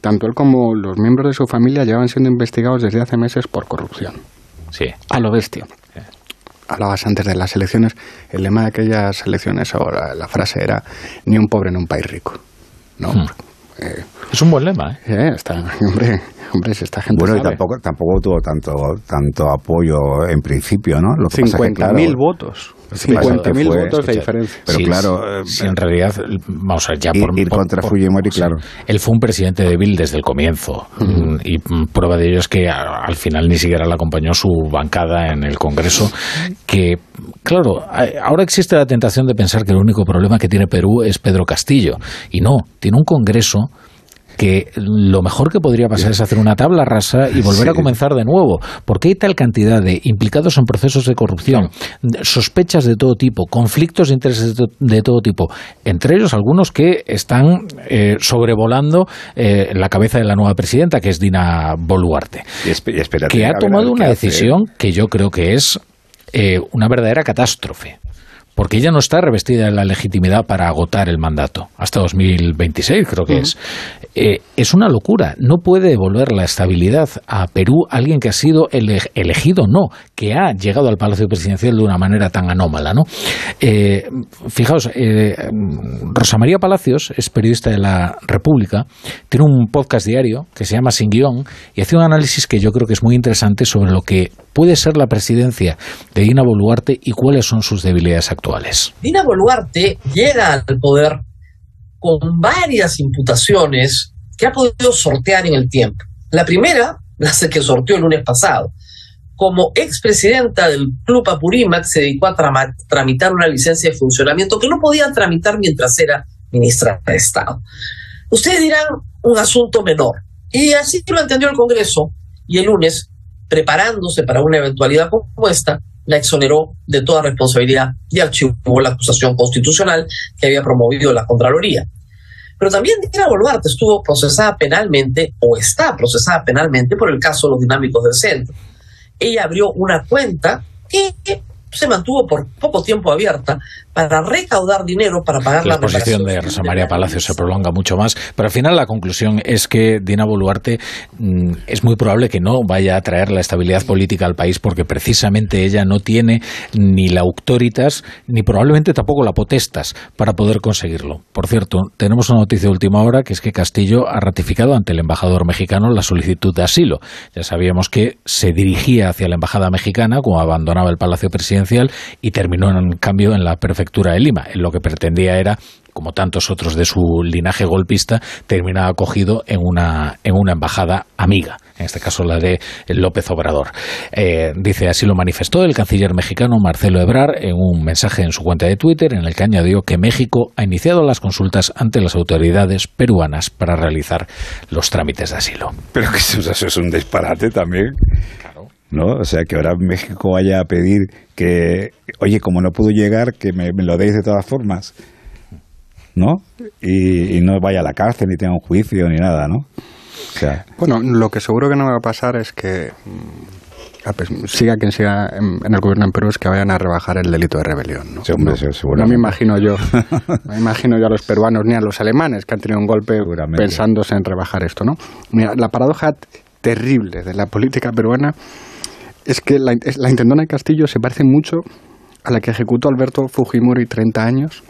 tanto él como los miembros de su familia llevan siendo investigados desde hace meses por corrupción. Sí. A lo bestia hablabas antes de las elecciones, el lema de aquellas elecciones, ahora la frase era ni un pobre en un país rico. ¿no? Hmm. Eh, es un buen lema, ¿eh? eh está, [laughs] hombre, hombre, si esta gente Bueno, y tampoco, tampoco tuvo tanto, tanto apoyo en principio, ¿no? Lo 50.000 votos. 50.000 votos de diferencia. Pero claro, eh, en realidad, vamos a ya por, ir contra Fujimori, claro. Él fue un presidente débil desde el comienzo mm, y prueba de ello es que al final ni siquiera le acompañó su bancada en el Congreso, que claro, ahora existe la tentación de pensar que el único problema que tiene Perú es Pedro Castillo y no, tiene un Congreso que lo mejor que podría pasar es hacer una tabla rasa y volver a comenzar de nuevo, porque hay tal cantidad de implicados en procesos de corrupción, sospechas de todo tipo, conflictos de intereses de, todo tipo, entre ellos algunos que están eh, sobrevolando eh, la cabeza de la nueva presidenta, que es Dina Boluarte, que ha tomado una decisión que yo creo que es eh, una verdadera catástrofe porque ella no está revestida de la legitimidad para agotar el mandato hasta 2026, creo que es. Eh, es una locura. No puede devolver la estabilidad a Perú alguien que ha sido elegido, no, que ha llegado al Palacio Presidencial de una manera tan anómala, ¿no? Eh, fijaos, eh, Rosa María Palacios es periodista de la República, tiene un podcast diario que se llama Sin Guión y hace un análisis que yo creo que es muy interesante sobre lo que puede ser la presidencia de Dina Boluarte y cuáles son sus debilidades actuales. Dina Boluarte llega al poder con varias imputaciones que ha podido sortear en el tiempo. La primera, la que sorteó el lunes pasado. Como expresidenta del Club Apurímac, se dedicó a tramitar una licencia de funcionamiento que no podía tramitar mientras era ministra de Estado. Ustedes dirán un asunto menor. Y así lo entendió el Congreso. Y el lunes preparándose para una eventualidad como esta, la exoneró de toda responsabilidad y archivó la acusación constitucional que había promovido la Contraloría. Pero también Dina Boluarte estuvo procesada penalmente o está procesada penalmente por el caso de los dinámicos del centro. Ella abrió una cuenta que se mantuvo por poco tiempo abierta para recaudar dinero para pagar la, la posición de Rosa María Palacio se prolonga mucho más, pero al final la conclusión es que Dina Boluarte mm, es muy probable que no vaya a traer la estabilidad política al país porque precisamente ella no tiene ni la autoritas ni probablemente tampoco la potestas para poder conseguirlo. Por cierto, tenemos una noticia de última hora que es que Castillo ha ratificado ante el embajador mexicano la solicitud de asilo. Ya sabíamos que se dirigía hacia la embajada mexicana cuando abandonaba el Palacio Presidencial y terminó en cambio en la perfección de Lima. lo que pretendía era como tantos otros de su linaje golpista, terminaba acogido en una, en una embajada amiga, en este caso la de López Obrador. Eh, dice, así lo manifestó el canciller mexicano Marcelo Ebrar en un mensaje en su cuenta de Twitter en el que añadió que México ha iniciado las consultas ante las autoridades peruanas para realizar los trámites de asilo. Pero que eso, es un disparate también. ¿No? O sea, que ahora México vaya a pedir que, oye, como no pudo llegar, que me, lo deis de todas formas, ¿no? Y, no vaya a la cárcel, ni tenga un juicio, ni nada, ¿no? bueno, lo que seguro que no va a pasar es que mm, siga quien siga en, el gobierno en Perú, es que vayan a rebajar el delito de rebelión. ¿no? no, me imagino yo, [laughs] no me imagino yo a los peruanos ni a los alemanes que han tenido un golpe pensándose en rebajar esto. ¿no? Mira, la paradoja terrible de la política peruana es que la, la intendona de Castillo se parece mucho a la que ejecutó Alberto Fujimori 30 años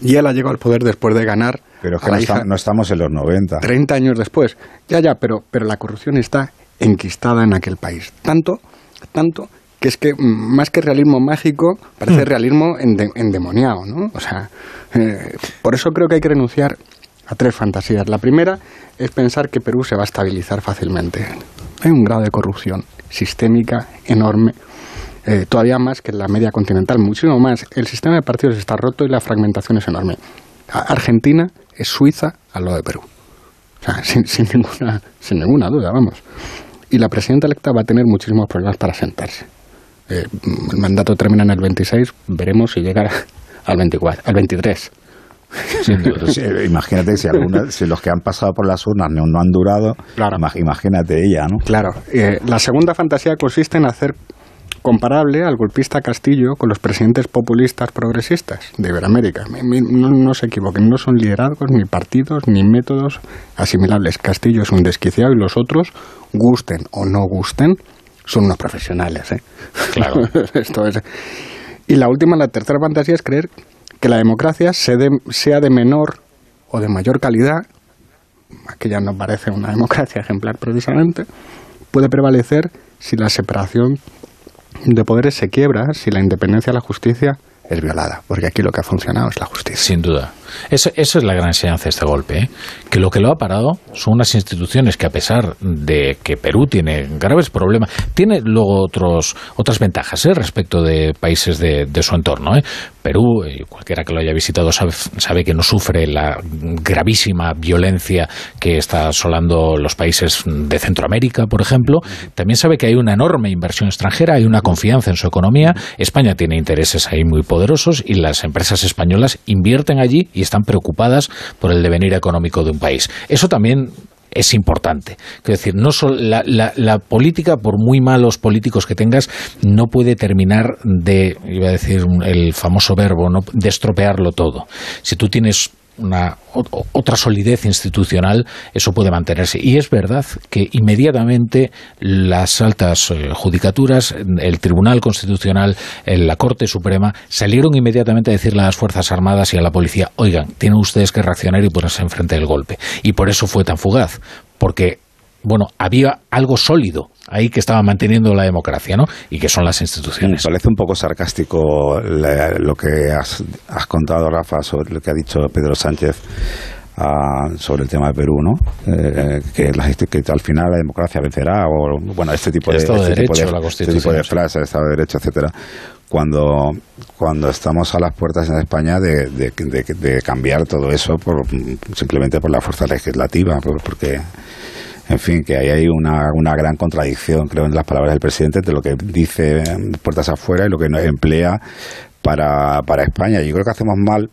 y él ha llegado al poder después de ganar. Pero que no, estamos en los 90. 30 años después. Ya, ya, pero, pero la corrupción está enquistada en aquel país. Tanto, tanto que es que mm, más que realismo mágico, parece hmm. realismo endemoniado, ¿no? O sea, eh, por eso creo que hay que renunciar a tres fantasías. La primera es pensar que Perú se va a estabilizar fácilmente. Hay un grado de corrupción sistémica enorme eh, todavía más que la media continental, muchísimo más. El sistema de partidos está roto y la fragmentación es enorme. Argentina es Suiza al lado de Perú. O sea, [laughs] sin, ninguna, sin ninguna duda, vamos. Y la presidenta electa va a tener muchísimos problemas para sentarse. Eh, el mandato termina en el 26, veremos si llega al 24, al 23. Imagínate si, si los que han pasado por las urnas no, han durado, imagínate ella, ¿no? Claro. Eh, la segunda fantasía consiste en hacer comparable al golpista Castillo con los presidentes populistas progresistas de Iberoamérica. No, se equivoquen, no son liderazgos, ni partidos, ni métodos asimilables. Castillo es un desquiciado y los otros, gusten o no gusten, son unos profesionales. ¿eh? Claro. [laughs] Esto es. Y la última, la tercera fantasía es creer que la democracia sea de menor o de mayor calidad, aquella no parece una democracia ejemplar precisamente, puede prevalecer si la separación de poderes se quiebra si la independencia de la justicia es violada, porque aquí lo que ha funcionado es la justicia. Sin duda. Esa, es la gran enseñanza de este golpe, ¿eh? que lo que lo ha parado son unas instituciones que a pesar de que Perú tiene graves problemas, tiene luego otros, otras ventajas ¿eh? respecto de países de, su entorno. ¿eh? Perú, y cualquiera que lo haya visitado sabe, que no sufre la gravísima violencia que está asolando los países de Centroamérica, por ejemplo. También sabe que hay una enorme inversión extranjera, hay una confianza en su economía. España tiene intereses ahí muy poderosos y las empresas españolas invierten allí y están preocupadas por el devenir económico de un país. Eso también es importante. Quiero decir, no la, la, política, por muy malos políticos que tengas, no puede terminar de, iba a decir el famoso verbo, de estropearlo todo. Si tú tienes una otra solidez institucional, eso puede mantenerse. Y es verdad que inmediatamente las altas eh, judicaturas, el Tribunal Constitucional, la Corte Suprema, salieron inmediatamente a decirle a las Fuerzas Armadas y a la policía, oigan, tienen ustedes que reaccionar y ponerse enfrente del golpe. Y por eso fue tan fugaz, porque bueno, había algo sólido ahí que estaba manteniendo la democracia, ¿no? Y que son las instituciones. Me parece un poco sarcástico lo que has, contado, Rafa, sobre lo que ha dicho Pedro Sánchez ah, sobre el tema de Perú, ¿no? Eh, que, al final la democracia vencerá, o bueno, este tipo de, Estado de, este derecho, la este tipo de frases, Estado de Derecho, etcétera. Cuando, cuando estamos a las puertas en España de, de cambiar todo eso por, simplemente por la fuerza legislativa, porque en fin, que ahí hay una, gran contradicción, creo, en las palabras del presidente, de lo que dice puertas afuera y lo que emplea para, para España. Yo creo que hacemos mal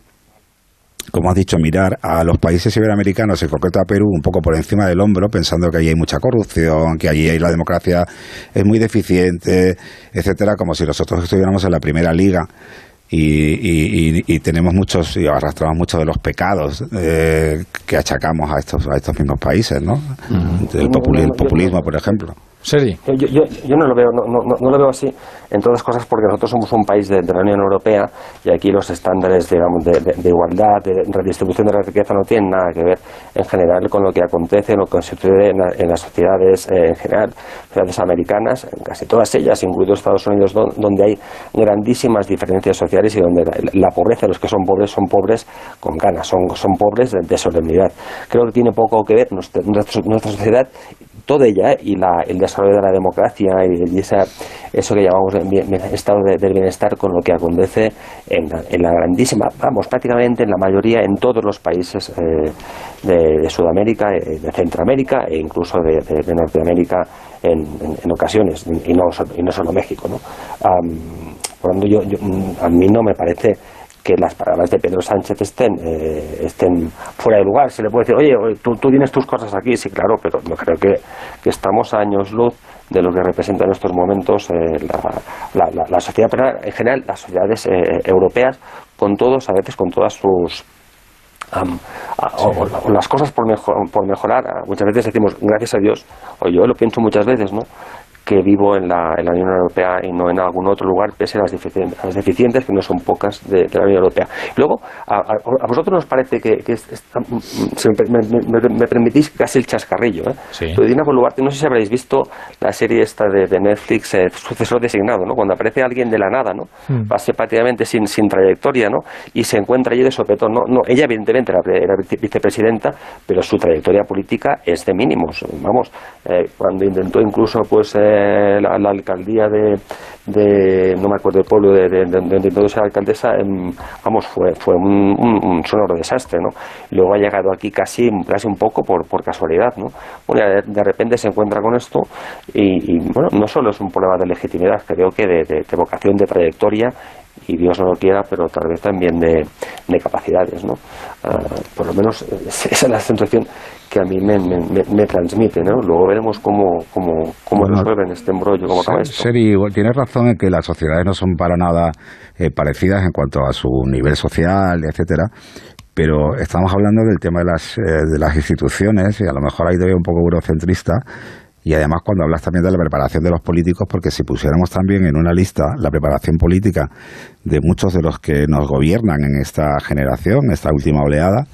como has dicho, mirar a los países iberoamericanos, en concreto a Perú, un poco por encima del hombro, pensando que allí hay mucha corrupción, que allí la democracia es muy deficiente, etcétera, como si nosotros estuviéramos en la primera liga y, tenemos muchos y arrastramos muchos de los pecados eh, que achacamos a estos a estos mismos países, ¿no? El, populismo, por ejemplo. Yo, yo, yo, no lo veo, no, no, no, lo veo así, entre otras cosas porque nosotros somos un país de, la Unión Europea y aquí los estándares digamos, de, de, igualdad, de redistribución de la riqueza no tienen nada que ver en general con lo que acontece, lo que sucede en, las sociedades eh, en general, sociedades americanas, en casi todas ellas, incluidos Estados Unidos, donde hay grandísimas diferencias sociales y donde la, pobreza, los que son pobres, son pobres con ganas, son, son pobres de, solemnidad. Creo que tiene poco que ver nuestra, nuestra sociedad toda ella y la, el desarrollo de la democracia y, esa, eso que llamamos estado del bienestar con lo que acontece en, en, la grandísima, vamos, prácticamente en la mayoría, en todos los países eh, de, Sudamérica, eh, de Centroamérica e incluso de, Norteamérica en, ocasiones, y no, y no solo México. ¿no? por lo tanto, yo, a mí no me parece que las palabras de Pedro Sánchez estén, eh, estén fuera de lugar. Se le puede decir, oye, tú, tú, tienes tus cosas aquí, sí, claro, pero yo creo que, que estamos a años luz de lo que representa en estos momentos eh, la, la, sociedad penal, en general las sociedades eh, europeas, con todos, a veces con todas sus Um, o, las cosas por, mejor, por mejorar. Muchas veces decimos, gracias a Dios, o yo lo pienso muchas veces, ¿no? Que vivo en la, en la, Unión Europea y no en algún otro lugar, pese a las, deficientes, las deficientes, que no son pocas, de, de la Unión Europea. Luego, a, vosotros nos parece que, que es, es, se me, me, me, permitís casi el chascarrillo. ¿eh? Sí. Pero Dina Boluarte, no sé si habréis visto la serie esta de, de Netflix, eh, Sucesor Designado, ¿no? cuando aparece alguien de la nada, ¿no? Hmm. pase prácticamente sin, sin trayectoria, ¿no? y se encuentra allí de sopetón. No, no, ella, evidentemente, era, era vicepresidenta, pero su trayectoria política es de mínimos. Vamos, eh, cuando intentó incluso, pues, eh, la, la, alcaldía de, de, no me acuerdo del pueblo de, de, de, donde ser alcaldesa, eh, vamos, fue, fue un, un, un, sonoro desastre, ¿no? Luego ha llegado aquí casi, casi un poco por, por casualidad, ¿no? Bueno, de, repente se encuentra con esto y, y, bueno, no solo es un problema de legitimidad, creo que de vocación, de trayectoria y Dios no lo quiera, pero tal vez también de, de capacidades, ¿no? Uh, por lo menos [laughs] esa es la sensación que a mí me, me, me transmite, ¿no? Luego veremos cómo, cómo, cómo bueno, resuelven este embrollo, cómo acaba esto. Seri, tienes razón en que las sociedades no son para nada eh, parecidas en cuanto a su nivel social, etcétera, pero estamos hablando del tema de las, eh, de las instituciones y a lo mejor ahí todavía un poco eurocentrista y además cuando hablas también de la preparación de los políticos, porque si pusiéramos también en una lista la preparación política de muchos de los que nos gobiernan en esta generación, esta última oleada,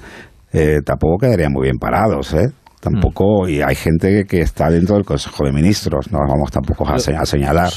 eh, tampoco quedarían muy bien parados, ¿eh? Tampoco y hay gente que está dentro del Consejo de Ministros no vamos tampoco a, a señalar.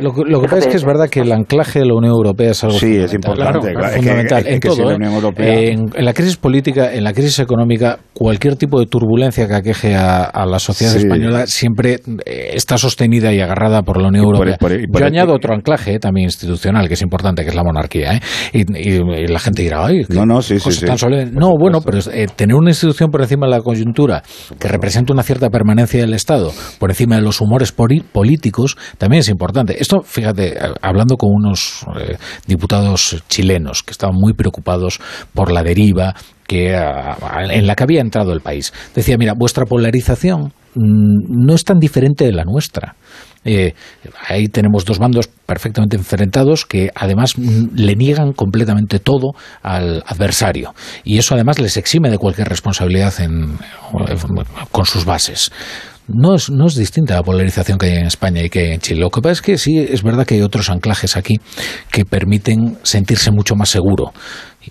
Lo, lo, que pasa es que es verdad que el anclaje de la Unión Europea es algo sí es importante claro, es fundamental que, es que, en todo si la Unión Europea... eh, en, en, la crisis política en la crisis económica cualquier tipo de turbulencia que aqueje a, a la sociedad sí. española siempre eh, está sostenida y agarrada por la Unión Europea. por, por, por, yo añado otro anclaje eh, también institucional que es importante que es la monarquía ¿eh? y, y, y, la gente dirá ay no no sí sí, sí. no bueno pero eh, tener una institución por encima de la coyuntura que representa una cierta permanencia del Estado por encima de los humores políticos también es importante. Esto, fíjate, hablando con unos eh, diputados chilenos que estaban muy preocupados por la deriva que, en la que había entrado el país, decía, mira, vuestra polarización no es tan diferente de la nuestra. Eh, ahí tenemos dos bandos perfectamente enfrentados que además le niegan completamente todo al adversario y eso además les exime de cualquier responsabilidad en, con sus bases. No es, no es distinta la polarización que hay en España y que hay en Chile. Lo que pasa es que sí, es verdad que hay otros anclajes aquí que permiten sentirse mucho más seguro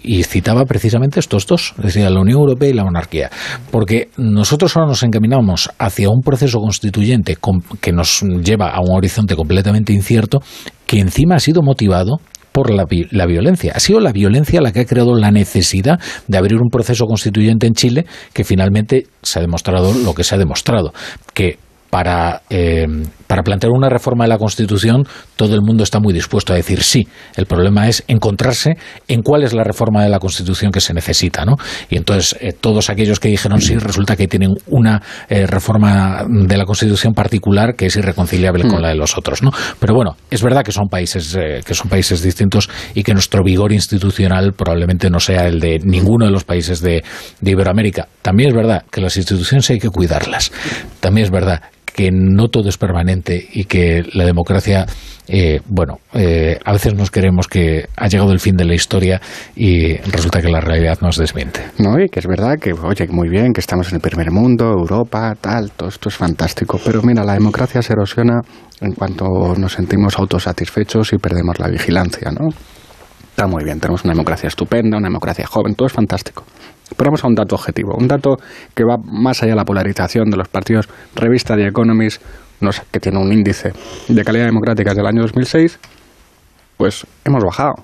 y citaba precisamente estos dos, es decir, la Unión Europea y la monarquía, porque nosotros ahora nos encaminamos hacia un proceso constituyente que nos lleva a un horizonte completamente incierto, que encima ha sido motivado por la, la, violencia. Ha sido la violencia la que ha creado la necesidad de abrir un proceso constituyente en Chile que finalmente se ha demostrado lo que se ha demostrado, que para, eh, para plantear una reforma de la Constitución todo el mundo está muy dispuesto a decir sí. El problema es encontrarse en cuál es la reforma de la Constitución que se necesita. ¿no? Y entonces eh, todos aquellos que dijeron sí resulta que tienen una eh, reforma de la Constitución particular que es irreconciliable mm. con la de los otros. ¿no? Pero bueno, es verdad que son países eh, que son países distintos y que nuestro vigor institucional probablemente no sea el de ninguno de los países de, de Iberoamérica. También es verdad que las instituciones hay que cuidarlas. También es verdad que no todo es permanente y que la democracia, eh, bueno, eh, a veces nos queremos que ha llegado el fin de la historia y resulta que la realidad nos desmiente. No, y que es verdad que, oye, muy bien, que estamos en el primer mundo, Europa, tal, todo esto es fantástico, pero mira, la democracia se erosiona en cuanto nos sentimos autosatisfechos y perdemos la vigilancia, ¿no? Está muy bien, tenemos una democracia estupenda, una democracia joven, todo es fantástico. Pero vamos a un dato objetivo, un dato que va más allá de la polarización de los partidos. Revista The Economist, no sé, que tiene un índice de calidad democrática del año 2006, pues hemos bajado.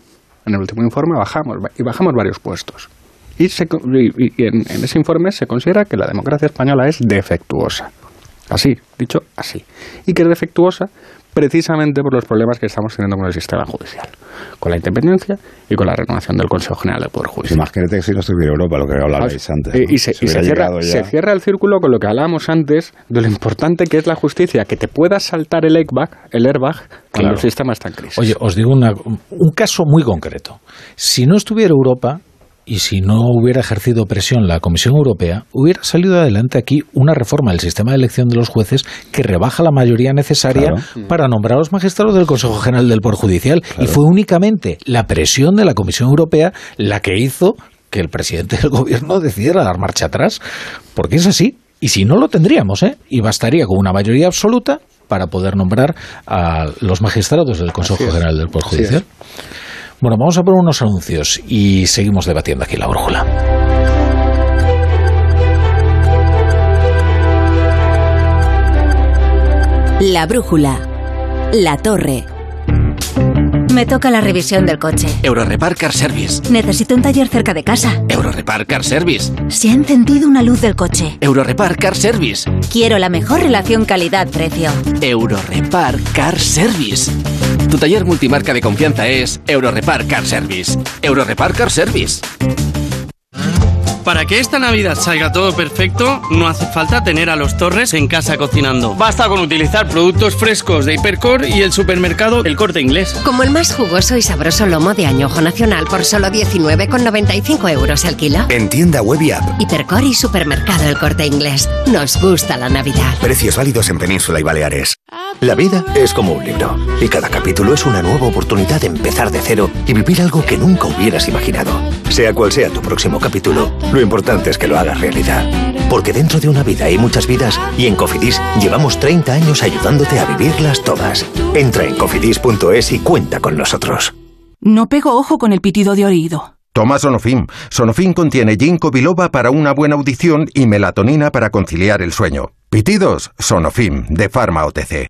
En el último informe bajamos, y bajamos varios puestos. Y, se, y, y en, en ese informe se considera que la democracia española es defectuosa. Así, dicho así. Y que es defectuosa precisamente por los problemas que estamos teniendo con el sistema judicial. con la independencia y con la renovación del Consejo General del Poder Judicial. Imagínate que si no estuviera Europa, lo que hablabais antes. Y, se, cierra, se, cierra, el círculo con lo que hablábamos antes de lo importante que es la justicia, que te pueda saltar el airbag, el airbag cuando el sistema está en crisis. Oye, os digo un caso muy concreto. Si no estuviera Europa, y si no hubiera ejercido presión la Comisión Europea, hubiera salido adelante aquí una reforma del sistema de elección de los jueces que rebaja la mayoría necesaria para nombrar a los magistrados del Consejo General del Poder Judicial. Y fue únicamente la presión de la Comisión Europea la que hizo que el presidente del gobierno decidiera dar marcha atrás, porque es así. Y si no lo tendríamos, ¿eh? Y bastaría con una mayoría absoluta para poder nombrar a los magistrados del Consejo General del Poder Judicial. Bueno, vamos a poner unos anuncios y seguimos debatiendo aquí la brújula. La brújula. La torre. Me toca la revisión del coche. Eurorepar Car Service. Necesito un taller cerca de casa. Eurorepar Car Service. Se ha encendido una luz del coche. Eurorepar Car Service. Quiero la mejor relación calidad-precio. Eurorepar Car Service. Tu taller multimarca de confianza es Eurorepar Car Service. Eurorepar Car Service. Para que esta Navidad salga todo perfecto, no hace falta tener a los Torres en casa cocinando. Basta con utilizar productos frescos de Hipercor y el supermercado El Corte Inglés. Como el más jugoso y sabroso lomo de añojo nacional por solo 19,95 euros al kilo. En tienda web y app. Hipercor y supermercado El Corte Inglés. Nos gusta la Navidad. Precios válidos en Península y Baleares. La vida es como un libro y cada capítulo es una nueva oportunidad de empezar de cero y vivir algo que nunca hubieras imaginado. Sea cual sea tu próximo capítulo, lo importante es que lo hagas realidad. Porque dentro de una vida hay muchas vidas y en Cofidis llevamos 30 años ayudándote a vivirlas todas. Entra en cofidis.es y cuenta con nosotros. No pego ojo con el pitido de oído. Toma Sonofim. Sonofim contiene ginkgo biloba para una buena audición y melatonina para conciliar el sueño. Pitidos, Sonofim, de Pharma OTC.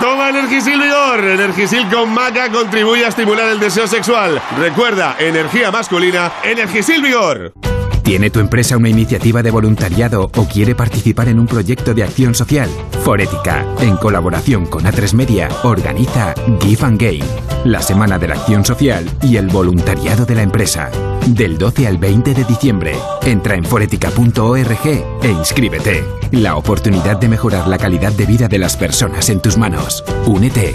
Toma Energisil Vigor. Energisil con maca contribuye a estimular el deseo sexual. Recuerda, energía masculina, Energisil Vigor. ¿Tiene tu empresa una iniciativa de voluntariado o quiere participar en un proyecto de acción social? Forética, en colaboración con A3 Media, organiza Give and Gain, la Semana de la Acción Social y el voluntariado de la empresa. Del 12 al 20 de diciembre, entra en foretica.org e inscríbete. La oportunidad de mejorar la calidad de vida de las personas en tus manos. Únete.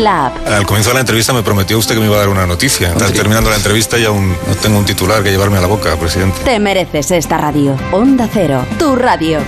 la app. Al comienzo de la entrevista me prometió usted que me iba a dar una noticia. Está terminando la entrevista y aún no tengo un titular que llevarme a la boca, presidente. Te mereces esta radio. Onda Cero, tu radio.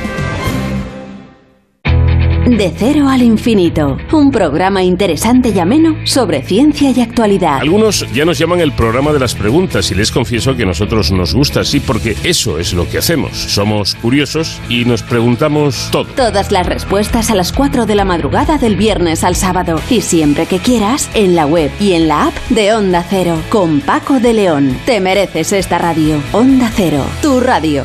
De cero al infinito, un programa interesante y ameno sobre ciencia y actualidad. Algunos ya nos llaman el programa de las preguntas y les confieso que a nosotros nos gusta así porque eso es lo que hacemos. Somos curiosos y nos preguntamos todo. Todas las respuestas a las 4 de la madrugada del viernes al sábado y siempre que quieras en la web y en la app de Onda Cero con Paco de León. Te mereces esta radio. Onda Cero, tu radio.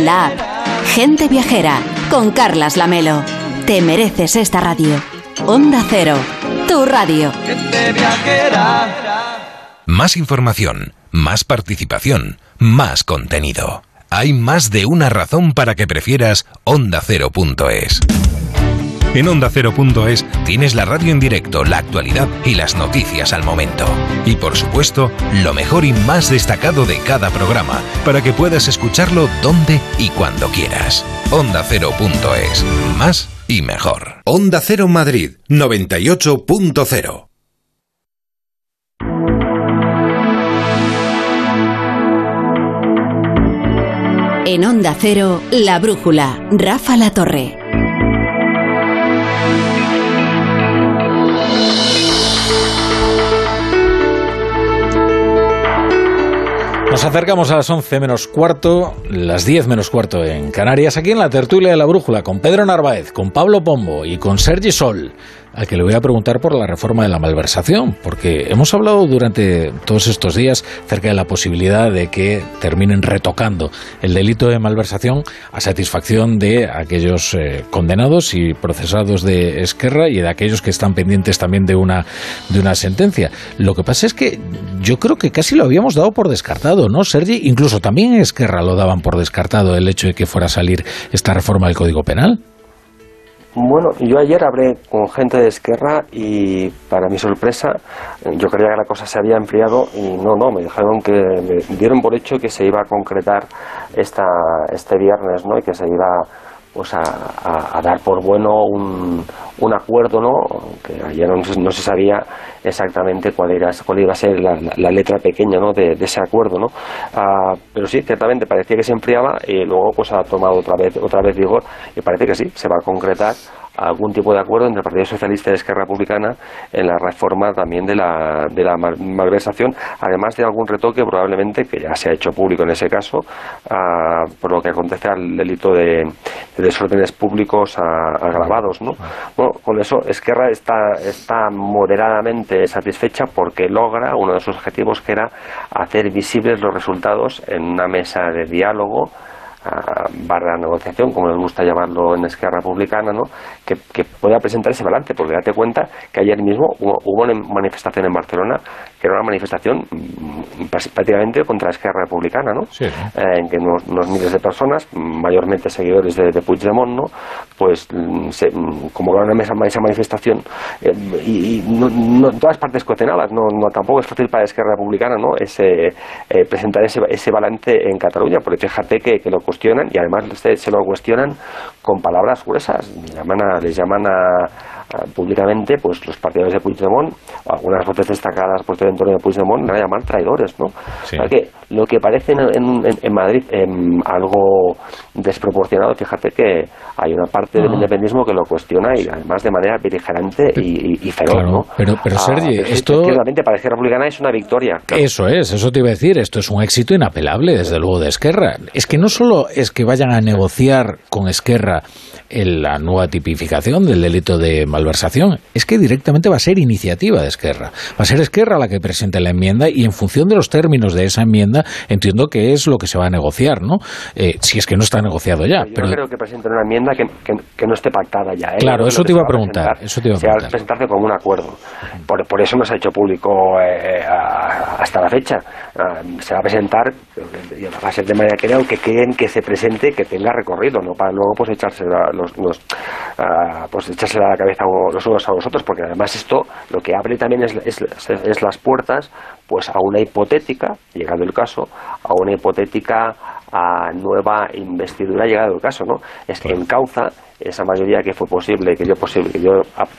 la app. Gente viajera. Con Carlas Lamelo. Te mereces esta radio. Onda Cero. Tu radio. Más información, más participación, más contenido. Hay más de una razón para que prefieras ondacero.es. En ondacero.es tienes la radio en directo, la actualidad y las noticias al momento. Y por supuesto, lo mejor y más destacado de cada programa, para que puedas escucharlo donde y cuando quieras. Ondacero.es. Más y mejor. Onda Cero Madrid 98.0. En Onda Cero, La Brújula, Rafa La Torre. Nos acercamos a las 11 menos cuarto, las 10 menos cuarto en Canarias, aquí en la tertulia de la brújula, con Pedro Narváez, con Pablo Pombo y con Sergi Sol, al que le voy a preguntar por la reforma de la malversación, porque hemos hablado durante todos estos días acerca de la posibilidad de que terminen retocando el delito de malversación a satisfacción de aquellos eh, condenados y procesados de Esquerra y de aquellos que están pendientes también de una, de una sentencia. Lo que pasa es que yo creo que casi lo habíamos dado por descartado, ¿no, Sergi? Incluso también Esquerra lo daban por descartado el hecho de que fuera a salir esta reforma del Código Penal. Bueno, yo ayer hablé con gente de Esquerra y para mi sorpresa yo creía que la cosa se había enfriado y no, no, me dijeron que me dieron por hecho que se iba a concretar esta, este viernes, ¿no? Y que se iba pues a, dar por bueno un, un acuerdo, ¿no? Que ayer no, no se sabía exactamente cuál era cuál iba a ser la, la- la letra pequeña, ¿no? De, de ese acuerdo, ¿no? Ah, pero sí, ciertamente parecía que se enfriaba y luego pues ha tomado otra vez otra vez vigor y parece que sí, se va a concretar algún tipo de acuerdo entre el Partido Socialista y Esquerra Republicana en la reforma también de la, de la mal- malversación, además de algún retoque probablemente que ya se ha hecho público en ese caso, ah, por lo que acontece al delito de, de desórdenes públicos agravados. ¿no? Bueno, con eso Esquerra está, está moderadamente satisfecha porque logra uno de sus objetivos que era hacer visibles los resultados en una mesa de diálogo ah, barra negociación, como nos gusta llamarlo en Esquerra Republicana, ¿no? que, que pueda presentar ese balance, porque date cuenta que ayer mismo hubo, hubo una manifestación en Barcelona que era una manifestación mm, prácticamente contra Esquerra Republicana, ¿no? Eh, en que unos, unos miles de personas, mayormente seguidores de, de Puigdemont, ¿no? pues mm, se mm, convocaron a esa, esa manifestación eh, y, y no, no- en todas partes coordenadas, no, no, tampoco es fácil para Esquerra Republicana ¿no? ese, eh, presentar ese, ese balance en Cataluña, porque fíjate que, que lo cuestionan y además se, se lo cuestionan con palabras gruesas, llaman a- les llaman a- públicamente pues los partidarios de Puigdemont, algunas voces destacadas por el entorno de Puigdemont, van a llamar traidores, ¿no? O sea que lo que parece en, en- en Madrid em, algo desproporcionado, fíjate que hay una parte del Ah. independentismo que lo cuestiona y además de manera beligerante y, y- y feroz, Claro, ¿no? pero- pero, Ah, Sergi, esto- para Esquerra Republicana es una victoria. Eso es, eso te iba a decir, esto es un éxito inapelable, desde luego, de Esquerra. Es que no solo es que vayan a negociar con Esquerra en la nueva tipificación del delito de malversación, es que directamente va a ser iniciativa de Esquerra. Va a ser Esquerra la que presente la enmienda y en función de los términos de esa enmienda entiendo que es lo que se va a negociar, ¿no? Eh, si es que no está negociado ya. Yo Pero creo que presenten una enmienda que, que- que no esté pactada ya. ¿eh? Claro, eso te iba a preguntar, eso te iba a preguntar. presentarse como un acuerdo. Por, por eso no se ha hecho público eh, a- hasta la fecha. Ah, se va a presentar, va a ser de manera que creo que quieren que se presente, que tenga recorrido, no para luego pues echarse la, los, los, ah, pues echarse la cabeza los unos a los otros, porque además esto lo que abre también es, es, es las puertas pues a una hipotética, llegado el caso, a una hipotética a nueva investidura llegado el caso, ¿no? Es que encauza esa mayoría que fue posible, que yo posible, que yo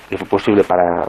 que fue posible para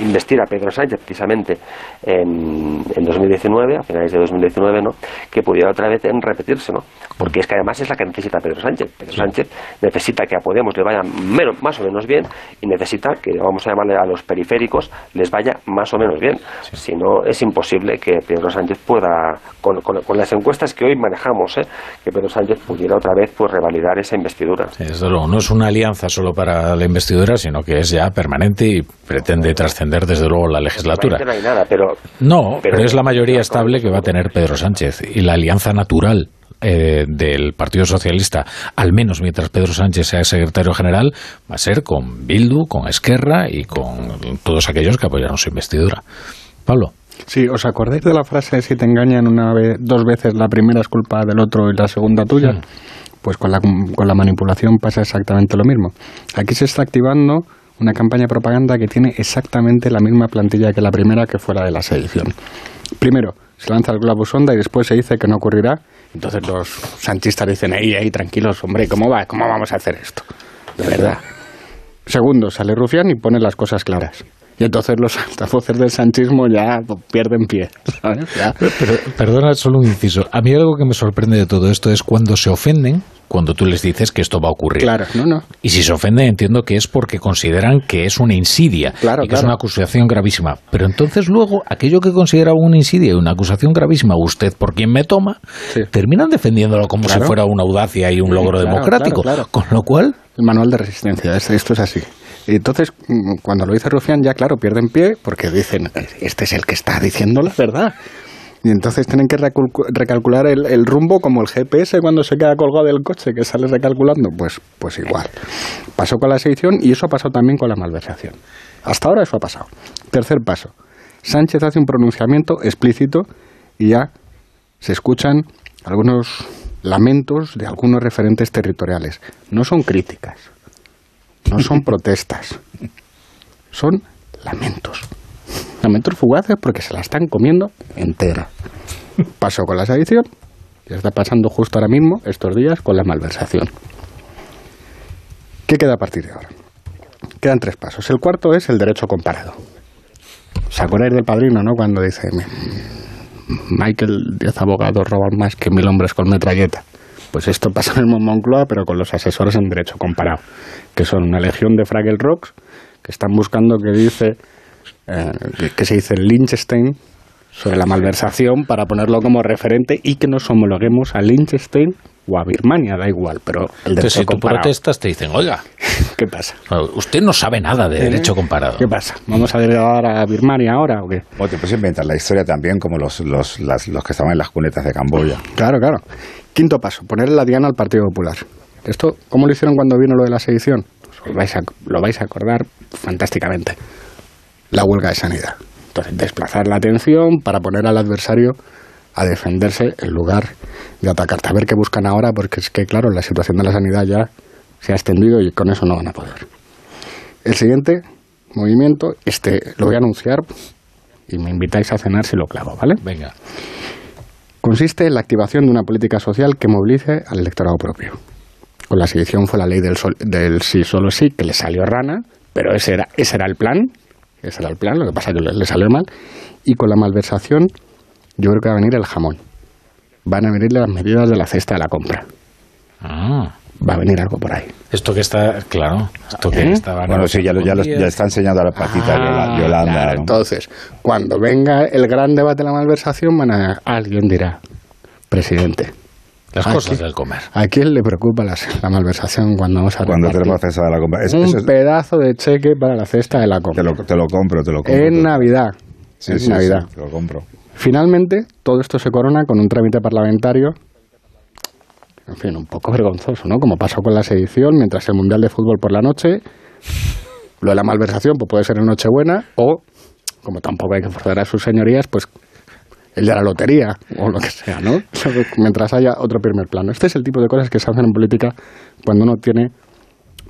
investir a Pedro Sánchez precisamente en, en 2019, a finales de 2019, ¿no? Que pudiera otra vez en repetirse, ¿no? Porque es que además es la que necesita Pedro Sánchez. Pedro Sánchez necesita que a Podemos le vaya menos, más o menos bien y necesita que, vamos a llamarle a los periféricos, les vaya más o menos bien. Si no, es imposible que Pedro Sánchez pueda, con, con- con las encuestas que hoy manejamos, ¿eh? que Pedro Sánchez pudiera otra vez pues revalidar esa investidura. Desde luego, no es una alianza solo para la investidura, sino que es ya permanente y pretende trascender desde luego la legislatura. No hay nada, pero No, pero, Pero- es la mayoría estable que va a tener Pedro Sánchez y la alianza natural eh, del Partido Socialista, al menos mientras Pedro Sánchez sea secretario general, va a ser con Bildu, con Esquerra y con todos aquellos que apoyaron su investidura. Pablo. Sí, ¿os acordáis de la frase si te engañan una vez, dos veces, la primera es culpa del otro y la segunda tuya? Mm. Pues con la, con la manipulación pasa exactamente lo mismo. Aquí se está activando una campaña de propaganda que tiene exactamente la misma plantilla que la primera, que fue la de la sedición. Primero, se lanza el globo sonda y después se dice que no ocurrirá. Entonces los sanchistas dicen, ey, ey, tranquilos, hombre, ¿cómo va? ¿Cómo vamos a hacer esto? De verdad. Segundo, sale Rufián y pone las cosas claras. Y entonces los altavoces del sanchismo ya pierden pie. ¿sabes? Ya. Pero, perdona, solo un inciso. A mí algo que me sorprende de todo esto es cuando se ofenden, cuando tú les dices que esto va a ocurrir. Claro, no, no. Y si se ofenden, entiendo que es porque consideran que es una insidia Claro, y que es una acusación gravísima. Pero entonces luego, aquello que consideraba una insidia y una acusación gravísima, usted por quien me toma, terminan defendiéndolo como Claro. si fuera una audacia y un logro democrático. Con lo cual, El manual de resistencia, es- esto es así. Entonces, mm, cuando lo dice Rufián, ya claro, pierden pie porque dicen, este es el que está diciendo la verdad. Y entonces tienen que recalcu- recalcular el, el rumbo como el GPS cuando se queda colgado del coche, que sale recalculando. Pues, pues igual. Pasó con la sedición y eso pasó también con la malversación. Hasta ahora eso ha pasado. Tercer paso. Sánchez hace un pronunciamiento explícito y ya se escuchan algunos lamentos de algunos referentes territoriales. No son críticas, no son [laughs] protestas, son lamentos. Lamentos fugaces porque se la están comiendo entera. Pasó con la sedición y está pasando justo ahora mismo, estos días, con la malversación. ¿Qué queda a partir de ahora? Quedan tres pasos. El cuarto es el derecho comparado. ¿Os acordáis del padrino, no? Cuando dice, Michael, diez abogados roban más que mil hombres con metralleta. Pues esto pasa en el Moncloa, pero con los asesores en derecho comparado, que son una legión de Fraggle Rocks que están buscando que dice eh, que, que se dice Liechtenstein sobre la malversación para ponerlo como referente y que nos homologuemos a Liechtenstein o a Birmania, da igual, pero el entonces derecho si tú protestas te dicen, oiga, [laughs] ¿Qué pasa? usted no sabe nada de ¿Eh? derecho comparado. ¿Qué pasa? ¿Vamos a derivar a Birmania ahora o qué? O te puedes inventar la historia también como los, los, las- los que estaban en las cunetas de Camboya. Claro, claro. Quinto paso, ponerle la diana al Partido Popular. Esto, ¿cómo lo hicieron cuando vino lo de la sedición? Pues os vais a- lo vais a acordar fantásticamente. La huelga de sanidad. Entonces, desplazar la atención para poner al adversario a defenderse en lugar de atacarte. A ver qué buscan ahora, porque es que, claro, la situación de la sanidad ya se ha extendido y con eso no van a poder. El siguiente movimiento, este lo voy a anunciar y me invitáis a cenar si lo clavo, ¿vale? Venga. Consiste en la activación de una política social que movilice al electorado propio. Con la sedición fue la ley del, sol- del sí solo sí, que le salió rana, pero ese era, ese era el plan, ese era el plan, lo que pasa es que le, le salió mal. Y con la malversación, yo creo que va a venir el jamón. van a venir las medidas de la cesta de la compra. Ah. Va a venir algo por ahí. Esto que está, claro, esto que ¿Eh? estaba... Bueno, sí, ya, lo- ya, lo- ya está enseñando a la patita Ah, Yolanda. claro, ¿no? Entonces, cuando venga el gran debate de la malversación, van a- alguien dirá, presidente. Las ¿a cosas quién- del comer. ¿A quién le preocupa la, la malversación cuando vamos a Cuando tenemos cesta de la compra. Es- un es- pedazo de cheque para la cesta de la compra? te, lo, te lo compro, te lo compro. En Navidad. Sí, en sí, Navidad. sí, te lo compro. Finalmente, todo esto se corona con un trámite parlamentario, en fin, un poco vergonzoso, ¿no? Como pasó con la sedición, mientras el Mundial de Fútbol por la noche, lo de la malversación pues puede ser en Nochebuena, o, como tampoco hay que forzar a sus señorías, pues el de la lotería, o lo que sea, ¿no? [laughs] mientras haya otro primer plano. Este es el tipo de cosas que se hacen en política cuando uno tiene,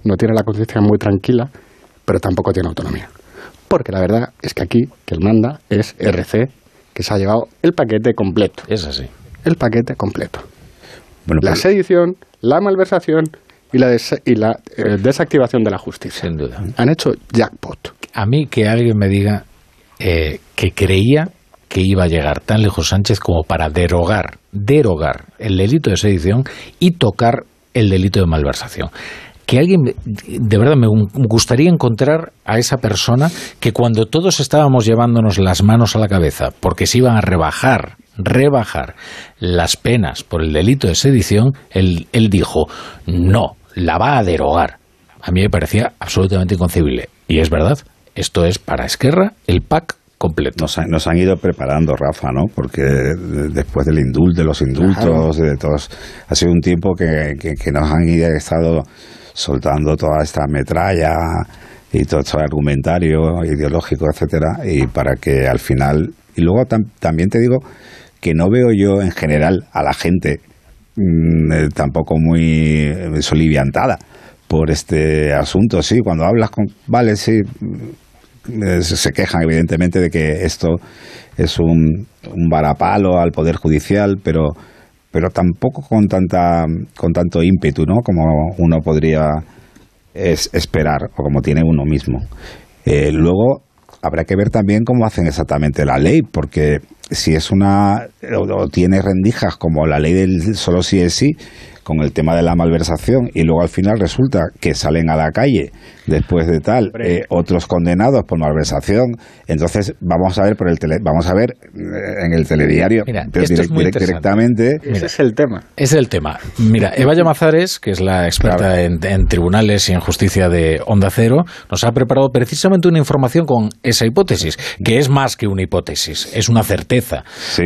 no tiene la conciencia muy tranquila, pero tampoco tiene autonomía. Porque la verdad es que aquí, que el manda es RC, que se ha llevado el paquete completo. Es así. El paquete completo. Bueno, la pues- sedición, la malversación y la, des- y la eh, desactivación de la justicia. Sin duda. Han hecho jackpot. A mí que alguien me diga eh, que creía que iba a llegar tan lejos Sánchez como para derogar, derogar el delito de sedición y tocar el delito de malversación. Que alguien, de verdad, me gu- gustaría encontrar a esa persona que cuando todos estábamos llevándonos las manos a la cabeza porque se iban a rebajar, rebajar las penas por el delito de sedición, él, él dijo, no, la va a derogar. A mí me parecía absolutamente inconcebible. Y es verdad, esto es para Esquerra el pack completo. Nos, han- nos han ido preparando, Rafa, ¿no? Porque de- después del indulto, de los indultos, de todos, ha sido un tiempo que, que- que nos han ido, estado soltando toda esta metralla y todo este argumentario ideológico, etcétera, y para que al final, y luego tam- también te digo que no veo yo en general a la gente mm, eh, tampoco muy eh, soliviantada por este asunto, sí, cuando hablas con, vale, sí, eh, se quejan evidentemente de que esto es un, un varapalo al poder judicial, pero pero tampoco con tanta con tanto ímpetu, ¿no? Como uno podría es- esperar o como tiene uno mismo. Eh, luego habrá que ver también cómo hacen exactamente la ley, porque si es una o, tiene rendijas como la ley del solo sí es sí con el tema de la malversación y luego al final resulta que salen a la calle después de tal eh, otros condenados por malversación entonces vamos a ver por el tele, vamos a ver eh, en el telediario Mira, es direct- directamente Ese es el tema. Ese es el tema. Mira, Eva Llamazares, que es la experta en, en tribunales y en justicia de Onda Cero, nos ha preparado precisamente una información con esa hipótesis, que es más que una hipótesis, es una certeza.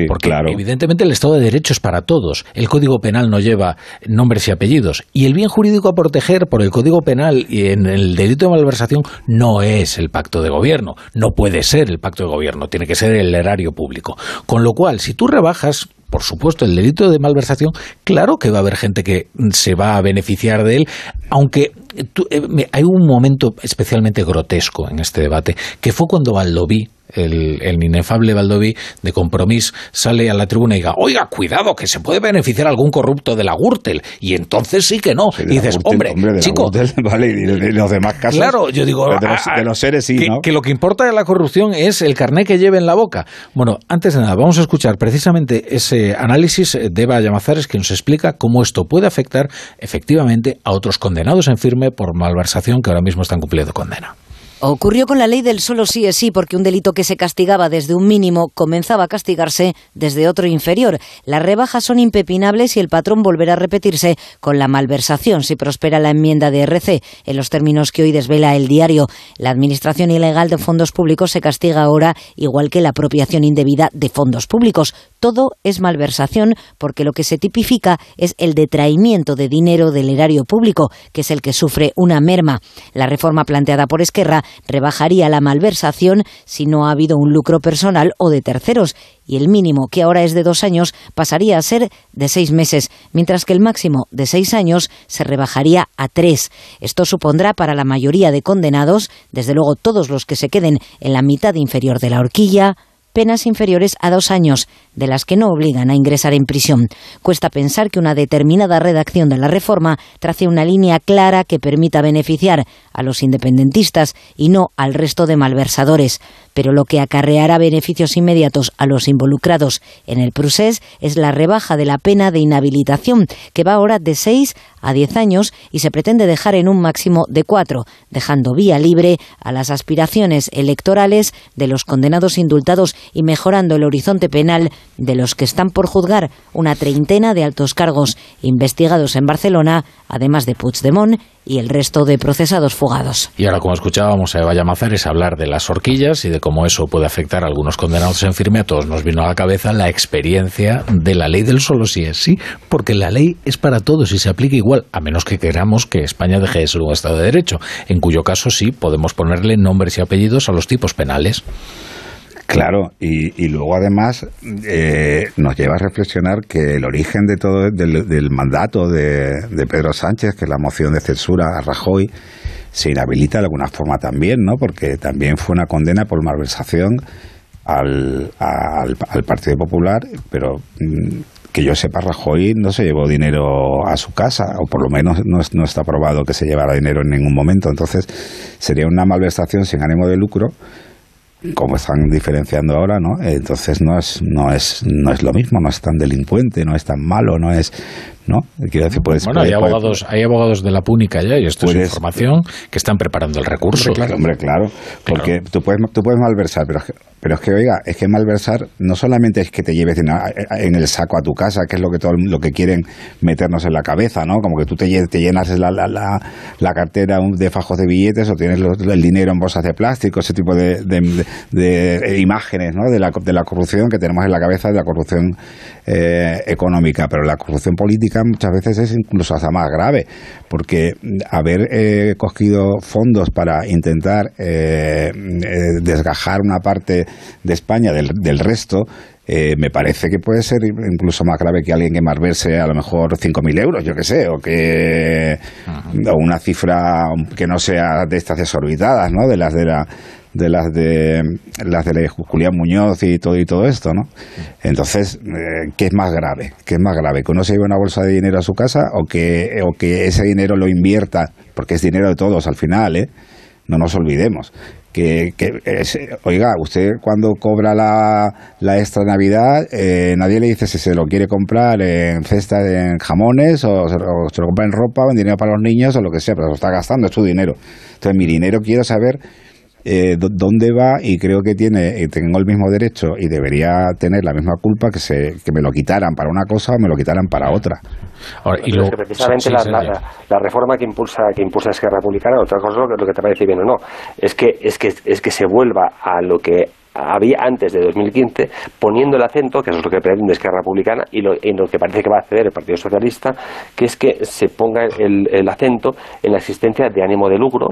Porque claro. evidentemente el Estado de Derecho es para todos. El Código Penal no lleva nombres y apellidos. Y el bien jurídico a proteger por el Código Penal y en el delito de malversación no es el pacto de gobierno. No puede ser el pacto de gobierno, tiene que ser el erario público. Con lo cual, si tú rebajas por supuesto, el delito de malversación, claro que va a haber gente que se va a beneficiar de él, aunque tú- eh, hay un momento especialmente grotesco en este debate, que fue cuando Valdoví, el, el inefable Valdoví de Compromís, sale a la tribuna y diga, oiga, cuidado, que se puede beneficiar algún corrupto de la Gürtel, y entonces sí que no. y dices, Gürtel, hombre, hombre, de la chico, Gürtel, [laughs] vale, y de, de los demás casos Claro, yo digo, de los, ah, de los seres sí, que, ¿no? que lo que importa de la corrupción es el carné que lleve en la boca. Bueno, antes de nada, vamos a escuchar precisamente ese análisis de Eva Llamazares que nos explica cómo esto puede afectar efectivamente a otros condenados en firme por malversación que ahora mismo están cumpliendo condena. Ocurrió con la ley del solo sí es sí, porque un delito que se castigaba desde un mínimo comenzaba a castigarse desde otro inferior. Las rebajas son impepinables y el patrón volverá a repetirse con la malversación si prospera la enmienda de RC. En los términos que hoy desvela el diario, la administración ilegal de fondos públicos se castiga ahora igual que la apropiación indebida de fondos públicos. Todo es malversación porque lo que se tipifica es el detraimiento de dinero del erario público, que es el que sufre una merma. La reforma planteada por Esquerra rebajaría la malversación si no ha habido un lucro personal o de terceros, y el mínimo, que ahora es de dos años, pasaría a ser de seis meses, mientras que el máximo de seis años se rebajaría a tres. Esto supondrá para la mayoría de condenados, desde luego todos los que se queden en la mitad inferior de la horquilla, penas inferiores a dos años, de las que no obligan a ingresar en prisión. Cuesta pensar que una determinada redacción de la reforma trace una línea clara que permita beneficiar a los independentistas y no al resto de malversadores. Pero lo que acarreará beneficios inmediatos a los involucrados en el procés es la rebaja de la pena de inhabilitación, que va ahora de 6 a 10 años y se pretende dejar en un máximo de 4, dejando vía libre a las aspiraciones electorales de los condenados indultados y mejorando el horizonte penal de los que están por juzgar una treintena de altos cargos investigados en Barcelona, además de Puigdemont y el resto de procesados fugados. Y ahora, como escuchábamos a Eva Llamazares hablar de las horquillas y de cómo eso puede afectar a algunos condenados en firme, a todos nos vino a la cabeza la experiencia de la ley del solo si es sí, porque la ley es para todos y se aplica igual, a menos que queramos que España deje de ser un Estado de Derecho, en cuyo caso sí podemos ponerle nombres y apellidos a los tipos penales. Claro, y, luego además eh, nos lleva a reflexionar que el origen de todo del, mandato de, Pedro Sánchez, que es la moción de censura a Rajoy, se inhabilita de alguna forma también, ¿no? Porque también fue una condena por malversación al, al, Partido Popular, pero mm, que yo sepa, Rajoy no se llevó dinero a su casa, o por lo menos no, no está probado que se llevara dinero en ningún momento. Entonces, sería una malversación sin ánimo de lucro como están diferenciando ahora, ¿no? Entonces no es, no es, no es lo mismo, no es tan delincuente, no es tan malo, no es, ¿no? Quiero decir, puedes, bueno, hay abogados, hay abogados de la púnica ya, y esto es información, que están preparando el recurso. Hombre, claro, hombre, claro porque tú puedes, tú puedes malversar, pero pero es que, oiga, es que malversar no solamente es que te lleves en el saco a tu casa, que es lo que todo lo que quieren meternos en la cabeza, ¿no? Como que tú te, llenas la, la, la, cartera de fajos de billetes o tienes el dinero en bolsas de plástico, ese tipo de, de, imágenes, ¿no? De la, de la corrupción que tenemos en la cabeza, de la corrupción eh, económica. Pero la corrupción política muchas veces es incluso hasta más grave, porque haber eh, cogido fondos para intentar eh, desgajar una parte de España del, del resto, eh, me parece que puede ser incluso más grave que alguien que malverse a lo mejor 5.000 euros, yo que sé, o que o una cifra que no sea de estas desorbitadas, ¿no? De las de la de las de las de Julián Muñoz y todo y todo esto, ¿no? Entonces, eh, ¿qué es más grave? ¿Qué es más grave? ¿Que uno se lleve una bolsa de dinero a su casa o que o que ese dinero lo invierta, porque es dinero de todos al final, ¿eh? No nos olvidemos que, oiga, usted cuando cobra la, la extra Navidad, eh, nadie le dice si se lo quiere comprar en cesta de jamones o se, lo compra en ropa o en dinero para los niños o lo que sea, pero lo está gastando, es su dinero. Entonces, mi dinero quiero saber eh, dónde va y creo que tiene tengo el mismo derecho y debería tener la misma culpa que se que me lo quitaran para una cosa o me lo quitaran para otra. Y que precisamente la, reforma que impulsa que impulsa Esquerra Republicana otra cosa lo que te parece bien o no es que es que es que se vuelva a lo que había antes de 2015, poniendo el acento, que eso es lo que pretende Esquerra Republicana, y lo, en lo que parece que va a hacer el Partido Socialista, que es que se ponga el acento en la existencia de ánimo de lucro,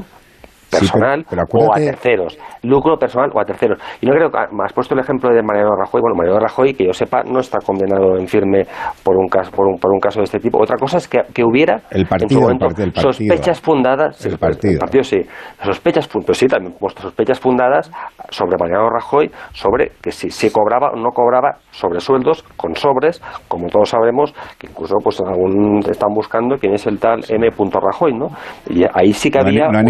personal o a terceros. Lucro personal o a terceros. Y no creo que has puesto el ejemplo de Mariano Rajoy. Bueno, Mariano Rajoy, que yo sepa, no está condenado en firme por un caso, por un, por un caso de este tipo. Otra cosa es que, que hubiera el partido, en su sospechas fundadas. El, partido. el partido sí. Sospechas, pues sí, también puesto sospechas fundadas sobre Mariano Rajoy, sobre que si, si cobraba o no cobraba sobre sueldos con sobres, como todos sabemos, que incluso pues algún están buscando quién es el tal M. Rajoy, ¿no? Y ahí sí que había. No hay,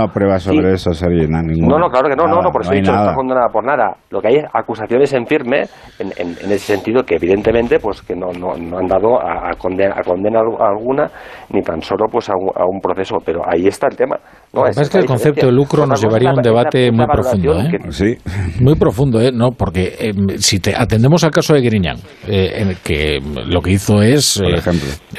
ninguna prueba sobre eso, Sergio. No, no, claro que no, no, no, por eso he dicho, no está condenada por nada. Lo que hay es acusaciones en firme, en, en, ese sentido, que evidentemente pues que no, no, no han dado a, condena, a condena alguna, ni tan solo pues a un, proceso, pero ahí está el tema. No, es, que el concepto de lucro nos llevaría a un debate muy profundo, ¿eh? Sí. Muy profundo, ¿eh? No, porque eh, si te atendemos al caso de Griñán, eh, que lo que hizo es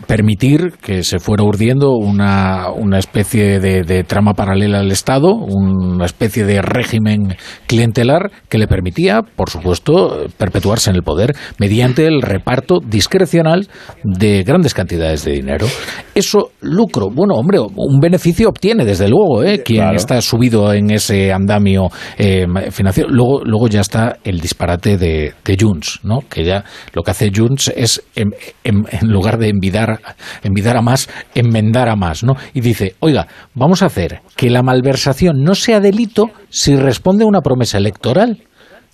permitir que se fuera urdiendo una, una especie de, de trama paralela al Estado, una especie de régimen clientelar que le permitía, por supuesto, perpetuarse en el poder mediante el reparto discrecional de grandes cantidades de dinero. Eso, lucro, bueno, hombre, un beneficio obtiene, desde luego, ¿eh? quien está subido en ese andamio eh, financiero. Luego, luego ya está el disparate de, de Junts, ¿no? que ya lo que hace Junts es, en, lugar de envidar, envidar a más, enmendar a más. ¿no? Y dice, oiga, vamos a hacer que la malversación no sea delito si responde a una promesa electoral.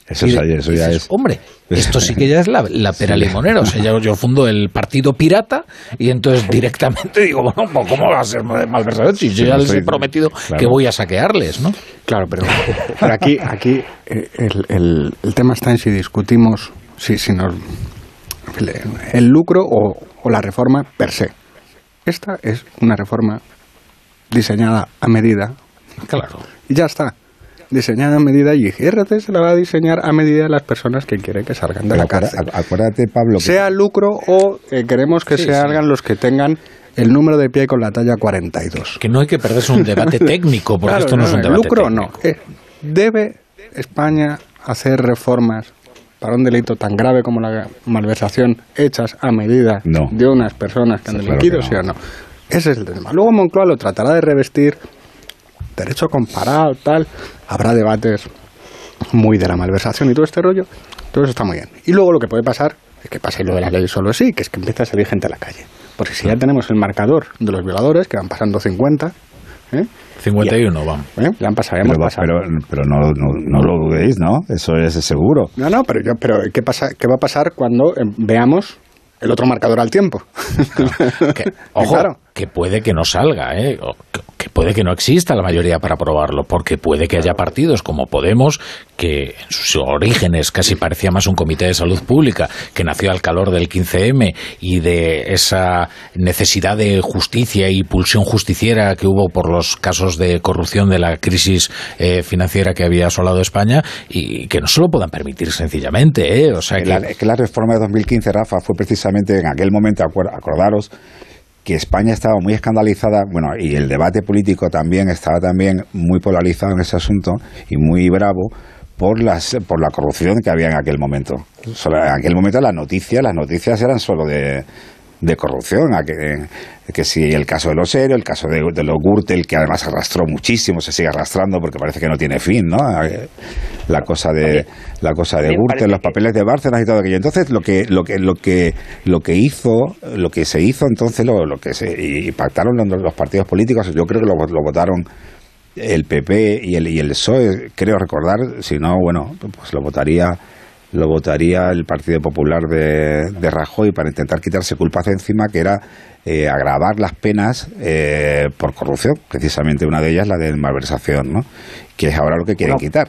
Eso, Y es- de- eso ya dices, es. Hombre, esto sí que ya es la, la [laughs] pera Sí. limonera. O sea, yo, yo fundo el partido pirata y entonces directamente [laughs] digo, bueno, ¿cómo va a ser malversación? Si yo ya les he prometido claro. que voy a saquearles, ¿no? Claro, pero, [laughs] pero aquí, aquí eh, el, el- el tema está en si discutimos si, si nos, el, el lucro o, o la reforma per se. Esta es una reforma diseñada a medida. Claro. Y ya está. Diseñada a medida y IRT se la va a diseñar a medida de las personas que quieren que salgan de Pero la cárcel. acuérdate, acuérdate, Pablo, que Sea lucro o eh, queremos que Sí, se sí. hagan los que tengan el número de pie con la talla 42. Que no hay que perderse un debate [laughs] técnico, porque Claro, esto no, es un debate lucro técnico. no. Eh, ¿Debe España hacer reformas para un delito tan grave como la malversación hechas a medida No. de unas personas que han Sí, claro delinquido, que no. sí o no? Ese es el tema. Luego Moncloa lo tratará de revestir, derecho comparado, tal. Habrá debates muy de la malversación y todo este rollo. Todo eso está muy bien. Y luego lo que puede pasar es que pase lo de la ley solo sí, que es que empieza a salir gente a la calle. Porque si ya tenemos el marcador de los violadores, que van pasando 50, ¿eh? 51, vamos. ¿Eh? Ya han pasado, ya hemos pero, pasado. pero, pero no, no, no lo dudéis, ¿no? Eso es seguro. No, no, pero, yo, pero ¿qué, pasa, ¿qué va a pasar cuando eh, veamos el otro marcador al tiempo? [laughs] Ojo, Claro. Que puede que no salga, ¿eh? O que, puede que no exista la mayoría para aprobarlo, porque puede que haya partidos como Podemos, que en sus orígenes casi parecía más un comité de salud pública, que nació al calor del 15M y de esa necesidad de justicia y pulsión justiciera que hubo por los casos de corrupción de la crisis eh, financiera que había asolado España, y que no se lo puedan permitir sencillamente, ¿eh? O sea Que la, es que la reforma de 2015, Rafa, fue precisamente en aquel momento, acordaros, que España estaba muy escandalizada, bueno, y el debate político también estaba también muy polarizado en ese asunto y muy bravo por las por la corrupción que había en aquel momento. En aquel momento las noticias, las noticias eran solo de, de corrupción, a que, que si el caso de los Ero, el caso de, de los Gürtel, que además arrastró muchísimo, se sigue arrastrando porque parece que no tiene fin, ¿no? La cosa de la cosa de Gürtel, los papeles de Bárcenas y todo aquello. Entonces lo que lo que lo que lo que hizo, lo que se hizo entonces lo, lo que se y pactaron los, los partidos políticos, yo creo que lo, lo votaron el PP y el y el PSOE, creo recordar, si no, bueno, pues lo votaría lo votaría el Partido Popular de, de Rajoy para intentar quitarse culpas de encima, que era eh, agravar las penas eh, por corrupción, precisamente una de ellas la de malversación, ¿no? que es ahora lo que quieren No. quitar.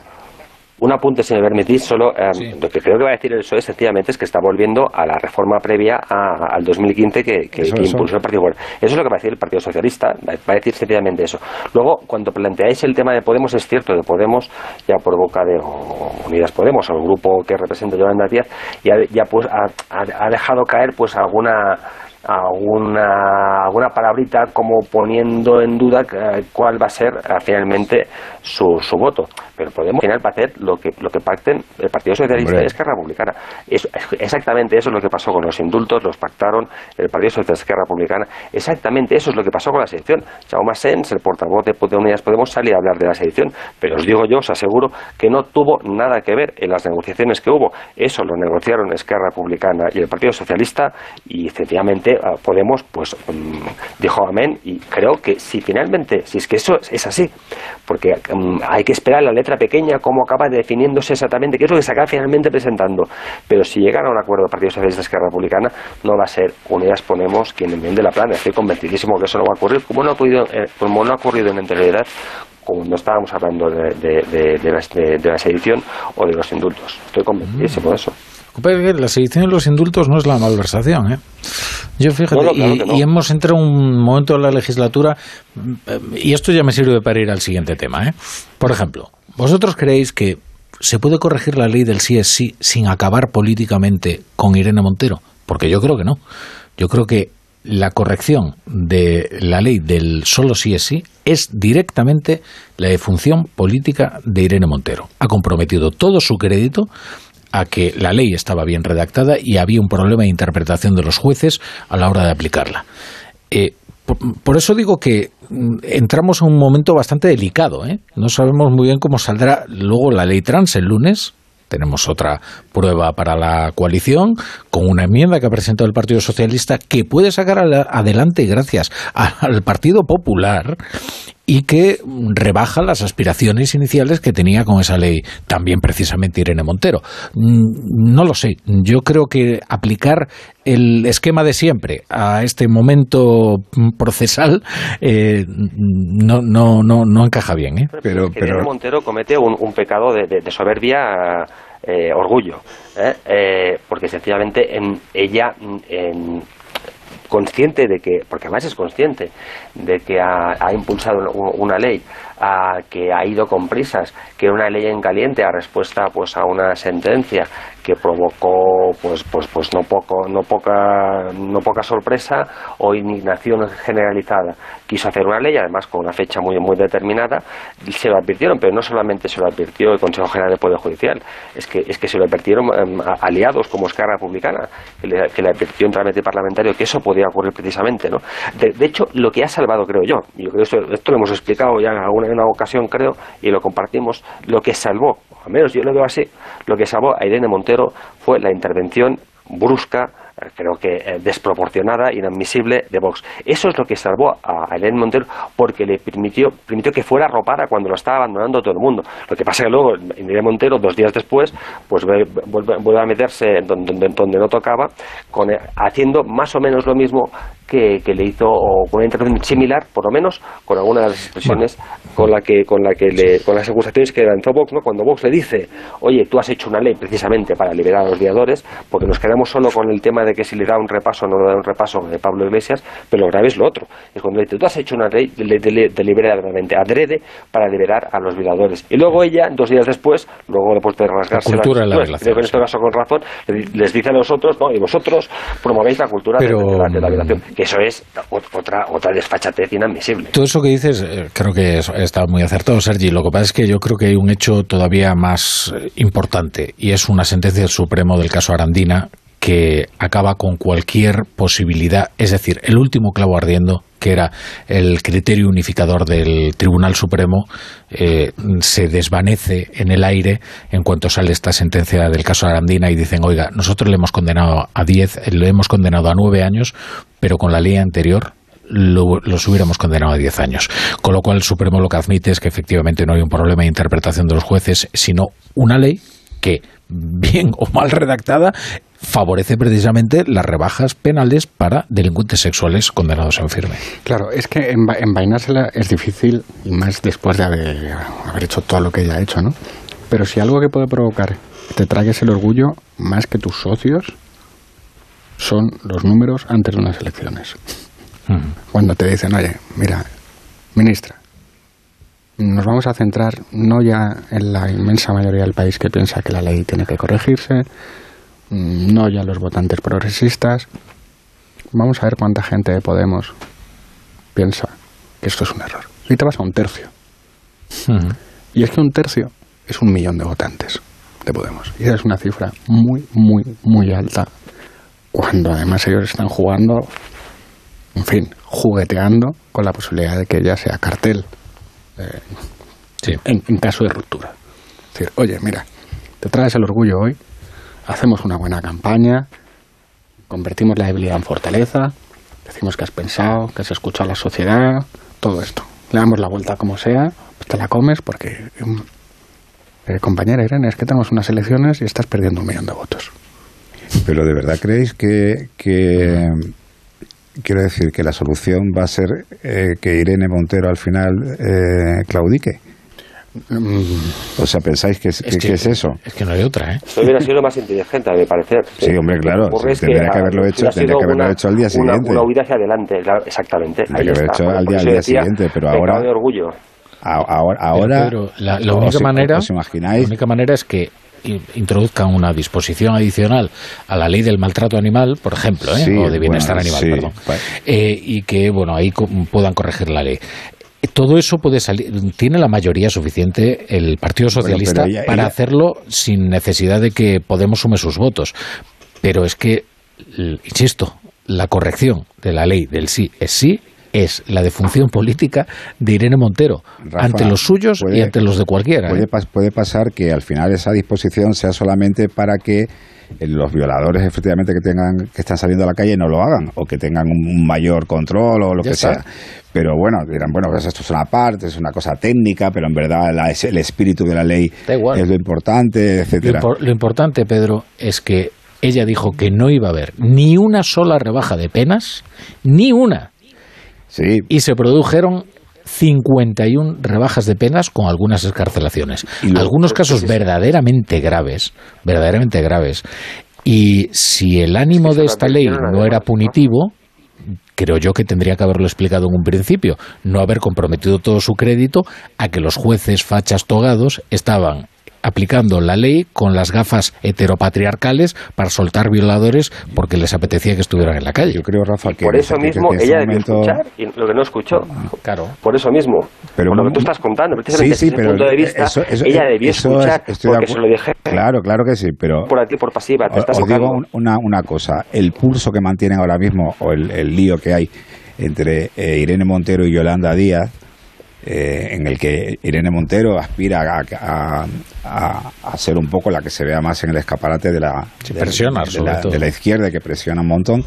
Un apunte, si me permitís, solo eh, lo que creo que va a decir el PSOE sencillamente es que está volviendo a la reforma previa a- al 2015 que, que- Eso, que eso. impulsó el Partido Popular. Eso es lo que va a decir el Partido Socialista, va va a decir sencillamente eso. Luego, cuando planteáis el tema de Podemos, es cierto que Podemos, ya por boca de o Unidas Podemos, o el grupo que representa Yolanda Díaz, ya, ya pues ha, ha- ha dejado caer pues alguna alguna alguna palabrita como poniendo en duda eh, cuál va a ser finalmente su, su voto. Pero Podemos al final va a hacer lo que lo que pacten el Partido Socialista Hombre. y Esquerra Republicana. Eso- exactamente eso es lo que pasó con los indultos los pactaron el Partido Socialista y Esquerra Republicana. Exactamente eso es lo que pasó con la sedición Jaume Sens el portavoz de, de Unidas Podemos salía a hablar de la sedición pero os digo yo os aseguro que no tuvo nada que ver en las negociaciones que hubo. Eso lo negociaron Esquerra Republicana y el Partido Socialista y sencillamente eh, Podemos pues mm, dijo amén y creo que si finalmente si es que eso es así porque mm, hay que esperar la letra pequeña cómo acaba definiéndose exactamente qué es lo que se acaba finalmente presentando. Pero si llegan a un acuerdo el Partido Socialista Esquerra Republicana no va a ser Unidas Ponemos quien enmiende la plana. Estoy convencidísimo que eso no va a ocurrir como no ha ocurrido, eh, como no ha ocurrido en anterioridad cuando estábamos hablando de, de, de- de la, de- de sedición o de los indultos. Estoy convencidísimo de eso. Pero que La sedición de los indultos no es la malversación, ¿eh? Yo fíjate, No, no, claro y, no. y hemos entrado en un momento de la legislatura, eh, y esto ya me sirve para ir al siguiente tema, ¿eh? Por ejemplo, ¿vosotros creéis que se puede corregir la ley del sí es sí sin acabar políticamente con Irene Montero? Porque yo creo que no. Yo creo que la corrección de la ley del solo sí es sí es directamente la defunción política de Irene Montero. Ha comprometido todo su crédito a que la ley estaba bien redactada y había un problema de interpretación de los jueces a la hora de aplicarla. Eh, por, eso digo que mm, entramos en un momento bastante delicado. ¿eh? No sabemos muy bien cómo saldrá luego la ley trans el lunes. Tenemos otra prueba para la coalición con una enmienda que ha presentado el Partido Socialista que puede sacar adelante gracias a- al Partido Popular y que rebaja las aspiraciones iniciales que tenía con esa ley también precisamente Irene Montero. Mm, no lo sé, yo creo que aplicar el esquema de siempre a este momento procesal eh, no, no, no, no encaja bien. ¿eh? Pero, Irene Montero comete un, pecado de, soberbia. Eh, orgullo, ¿eh? porque sencillamente en ella en, consciente de que, porque además es consciente de que ha, impulsado una ley, a, que ha ido con prisas, que una ley en caliente a respuesta pues a una sentencia que provocó pues pues pues no poco no poca no poca sorpresa o indignación generalizada. Quiso hacer una ley además con una fecha muy muy determinada se lo advirtieron pero no solamente se lo advirtió el Consejo General del Poder Judicial es que es que se lo advirtieron em, aliados como Esquerra Republicana que le, advirtió en trámite parlamentario que eso podía ocurrir precisamente no de, hecho lo que ha salvado creo yo yo creo esto, lo hemos explicado ya en una ocasión creo y lo compartimos lo que salvó al menos yo lo veo así lo que salvó a Irene Montero fue la intervención brusca creo que eh, desproporcionada, inadmisible de Vox. Eso es lo que salvó a Elena Montero porque le permitió, permitió que fuera arropada cuando lo estaba abandonando todo el mundo. Lo que pasa es que luego Elena Montero, dos días después, pues vuelve, a meterse donde, donde, no tocaba, con, eh, haciendo más o menos lo mismo que, le hizo o con una intervención similar, por lo menos, con alguna de las expresiones con la que con la que le, con las acusaciones que lanzó Vox, ¿no? Cuando Vox le dice, oye, tú has hecho una ley precisamente para liberar a los viadores, porque nos quedamos solo con el tema de que si le da un repaso o no le da un repaso de Pablo Iglesias, pero lo grave es lo otro. Es cuando le dice, tú has hecho una ley deliberadamente adrede para liberar a los violadores. Y luego ella, dos días después, luego después de rasgarse la cultura las, la en este caso con razón, les dice a los otros, no, y vosotros promovéis la cultura de, la, violación. Eso es otra, otra desfachatez inadmisible. Todo eso que dices, eh, creo que está muy acertado, Sergi. Lo que pasa es que yo creo que hay un hecho todavía más eh, importante, y es una sentencia del Supremo del caso Arandina que acaba con cualquier posibilidad, es decir, el último clavo ardiendo, que era el criterio unificador del Tribunal Supremo, eh, se desvanece en el aire en cuanto sale esta sentencia del caso Arandina y dicen, oiga, nosotros le hemos condenado a 10, le hemos condenado a 9 años, pero con la ley anterior los hubiéramos condenado a 10 años. Con lo cual el Supremo lo que admite es que efectivamente no hay un problema de interpretación de los jueces, sino una ley que, bien o mal redactada, favorece precisamente las rebajas penales para delincuentes sexuales condenados en firme. Claro, es que envainársela es difícil, y más después de haber, haber hecho todo lo que ella ha hecho, ¿no? Pero si algo que puede provocar te tragues el orgullo, más que tus socios, son los números antes de unas elecciones. Cuando te dicen, oye, mira, ministra, nos vamos a centrar no ya en la inmensa mayoría del país que piensa que la ley tiene que corregirse, no ya los votantes progresistas. Vamos a ver cuánta gente de Podemos piensa que esto es un error. Y te vas a un tercio. Y es que un tercio es un millón de votantes de Podemos. Y esa es una cifra muy, muy, muy alta. Cuando además ellos están jugando, en fin, jugueteando con la posibilidad de que ella sea cartel eh, en, en caso de ruptura. Es decir, oye, mira, te traes el orgullo hoy, hacemos una buena campaña, convertimos la debilidad en fortaleza, decimos que has pensado, que has escuchado a la sociedad, todo esto. Le damos la vuelta como sea, te la comes porque, mm, eh, compañera Irene, es que tenemos unas elecciones y estás perdiendo un millón de votos. Pero de verdad creéis que, quiero decir que la solución va a ser eh, que Irene Montero al final eh, claudique. O sea, ¿pensáis que es, que, es eso? Es que no hay otra, ¿eh? Eso hubiera sido lo más inteligente, a mi parecer. Sí, hombre, claro. tendría que, haberlo hecho, tendría que haberlo hecho al día siguiente. Una, huida hacia adelante, exactamente. Tendría que haberlo hecho al día, al día siguiente, pero ahora... de orgullo. Ahora, ahora la, única manera, la única manera es que introduzcan una disposición adicional a la ley del maltrato animal, por ejemplo, ¿eh? o de bienestar animal, perdón, eh, y que bueno ahí puedan corregir la ley todo eso puede salir, tiene la mayoría suficiente el Partido Socialista para hacerlo sin necesidad de que Podemos sume sus votos. Pero es que, insisto, la corrección de la ley del sí es sí es la defunción política de Irene Montero Rafa, ante los suyos y ante los de cualquiera. Puede, ¿eh? puede pasar que al final esa disposición sea solamente para que eh, los violadores efectivamente que tengan que están saliendo a la calle no lo hagan o que tengan un, mayor control o lo Ya que está. sea. Pero bueno, dirán, bueno, pues esto es una parte, es una cosa técnica, pero en verdad la- es el espíritu de la ley es lo importante, Lo, etcétera. impor- lo importante, Pedro, es que ella dijo que no iba a haber ni una sola rebaja de penas, ni una. Sí. Y se produjeron 51 rebajas de penas con algunas escarcelaciones. Algunos casos verdaderamente graves, verdaderamente graves. Y si el ánimo de esta ley no era punitivo, creo yo que tendría que haberlo explicado en un principio, no haber comprometido todo su crédito a que los jueces fachas togados estaban aplicando la ley con las gafas heteropatriarcales para soltar violadores porque les apetecía que estuvieran en la calle. Yo creo, Rafa, Por eso mismo ella debió escuchar y lo que no escuchó. Claro. Por eso mismo. Pero por lo que tú estás contando, precisamente Sí, sí, desde pero punto de vista, eso- eso- ella debió eso escuchar es- de porque acu- se lo dije Claro, claro que sí, pero por aquí por pasiva, te estás os digo un- una, una cosa, el pulso que mantienen ahora mismo, o el, el lío que hay entre eh, Irene Montero y Yolanda Díaz, eh, en el que Irene Montero aspira a, a- a- a ser un poco la que se vea más en el escaparate de la, de- presiona, de, sobre la, todo. de la izquierda, que presiona un montón.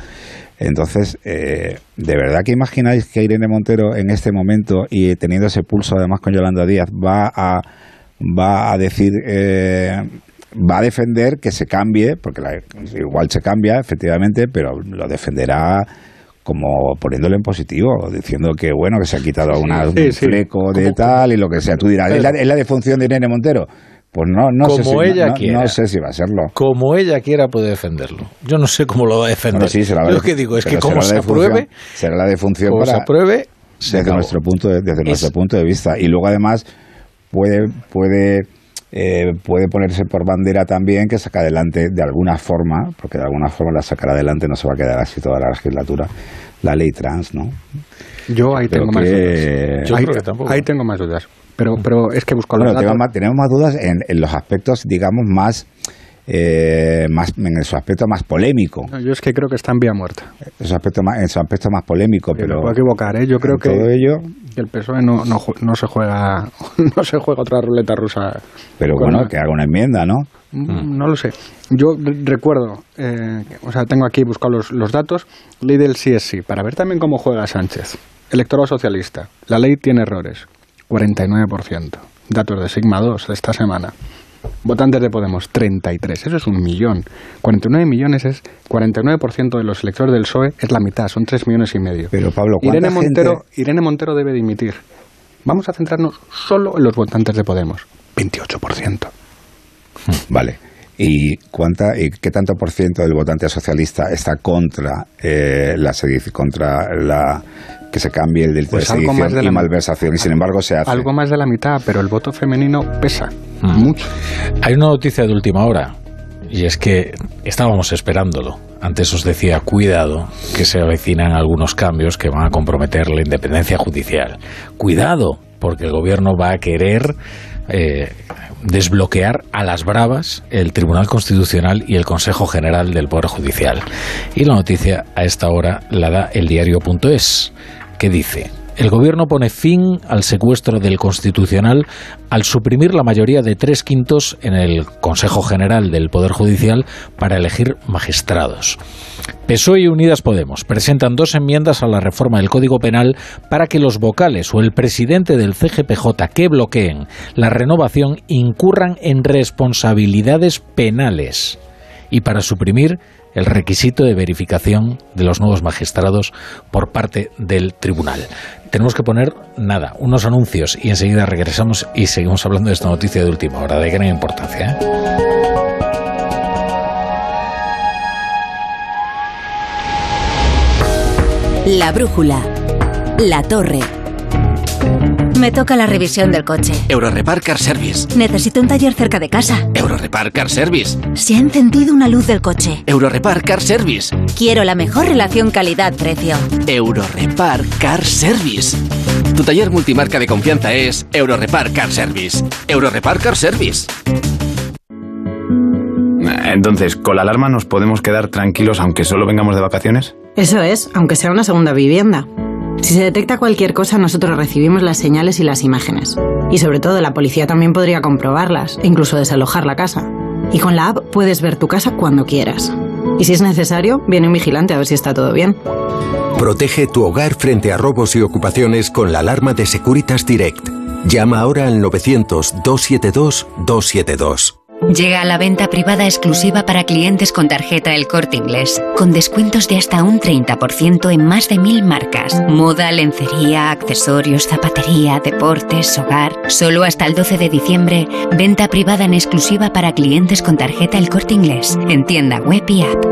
Entonces, eh, ¿de verdad que imagináis que Irene Montero en este momento y teniendo ese pulso además con Yolanda Díaz va a, va a decir, eh, va a defender que se cambie, porque la- igual se cambia efectivamente, pero lo defenderá como poniéndolo en positivo, diciendo que bueno, que se ha quitado una, Sí, un sí. fleco de tal y lo que sea. Tú dirás, ¿es la, es la defunción de Irene Montero? Pues no, no sé si, ella no- no, quiera. no sé si va a serlo. Como ella quiera puede defenderlo. Yo no sé cómo lo va a defender. Bueno, sí, será la Yo lo que digo es que como se apruebe, será la defunción como para, se apruebe, se desde acabó. nuestro punto de, desde Es- nuestro punto de vista y luego además puede puede eh, puede ponerse por bandera también que saca adelante de alguna forma porque de alguna forma la sacará adelante no se va a quedar así toda la legislatura la ley trans no Yo ahí Creo tengo más dudas. Yo ahí, creo que tampoco. ahí tengo más dudas. Pero, pero es que busco los bueno, datos. tenemos, más, tenemos más dudas en, en los aspectos digamos más eh, más en su aspecto más polémico No, yo es que creo que está en vía muerta. en su aspecto más en su aspecto más polémico Me pero puedo equivocar, ¿eh? Yo creo que, todo ello que el PSOE no, no, no se juega [laughs] no se juega otra ruleta rusa. pero bueno la- que haga una enmienda no Mm, No lo sé. Yo re- recuerdo, eh, o sea, tengo aquí buscado los, los datos, ley del sí es sí, para ver también cómo juega Sánchez. Electorado socialista, la ley tiene errores, 49%. Datos de Sigma 2 de esta semana. Votantes de Podemos, 33. Eso es un millón. 49 millones es 49% de los electores del PSOE, es la mitad, son 3 millones y medio. Pero Pablo, ¿cuánta Irene Montero, gente- Irene Montero debe dimitir. Vamos a centrarnos solo en los votantes de Podemos. 28%. [laughs] Vale. ¿Y, cuánta, y qué tanto por ciento del votante socialista está contra eh, la contra la que se cambie el delito Pues de algo sedición más de y la- malversación? Y sin embargo se hace. Algo más de la mitad, pero el voto femenino pesa Mm. mucho. Hay una noticia de última hora y es que estábamos esperándolo. Antes os decía, cuidado, que se avecinan algunos cambios que van a comprometer la independencia judicial. Cuidado, porque el gobierno va a querer eh, desbloquear a las bravas el Tribunal Constitucional y el Consejo General del Poder Judicial. Y la noticia a esta hora la da el diario.es, que dice... El gobierno pone fin al secuestro del Constitucional al suprimir la mayoría de tres quintos en el Consejo General del Poder Judicial para elegir magistrados. PSOE y Unidas Podemos presentan dos enmiendas a la reforma del Código Penal para que los vocales o el presidente del CGPJ que bloqueen la renovación incurran en responsabilidades penales y para suprimir el requisito de verificación de los nuevos magistrados por parte del tribunal. Tenemos que poner nada, unos anuncios y enseguida regresamos y seguimos hablando de esta noticia de última hora, de gran importancia. ¿eh? La brújula. La torre. Me toca la revisión del coche. Eurorepar Car Service. Necesito un taller cerca de casa. Eurorepar Car Service. Se ha encendido una luz del coche. Eurorepar Car Service. Quiero la mejor relación calidad-precio. Eurorepar Car Service. Tu taller multimarca de confianza es Eurorepar Car Service. Eurorepar Car Service. Entonces, ¿con la alarma nos podemos quedar tranquilos aunque solo vengamos de vacaciones? Eso es, aunque sea una segunda vivienda. Si se detecta cualquier cosa, nosotros recibimos las señales y las imágenes. Y sobre todo, la policía también podría comprobarlas, e incluso desalojar la casa. Y con la app puedes ver tu casa cuando quieras. Y si es necesario, viene un vigilante a ver si está todo bien. Protege tu hogar frente a robos y ocupaciones con la alarma de Securitas Direct. Llama ahora al 900-272-272. Llega a la venta privada exclusiva para clientes con tarjeta El Corte Inglés, con descuentos de hasta un 30% en más de mil marcas. Moda, lencería, accesorios, zapatería, deportes, hogar. Solo hasta el 12 de diciembre, venta privada en exclusiva para clientes con tarjeta El Corte Inglés, en tienda web y app.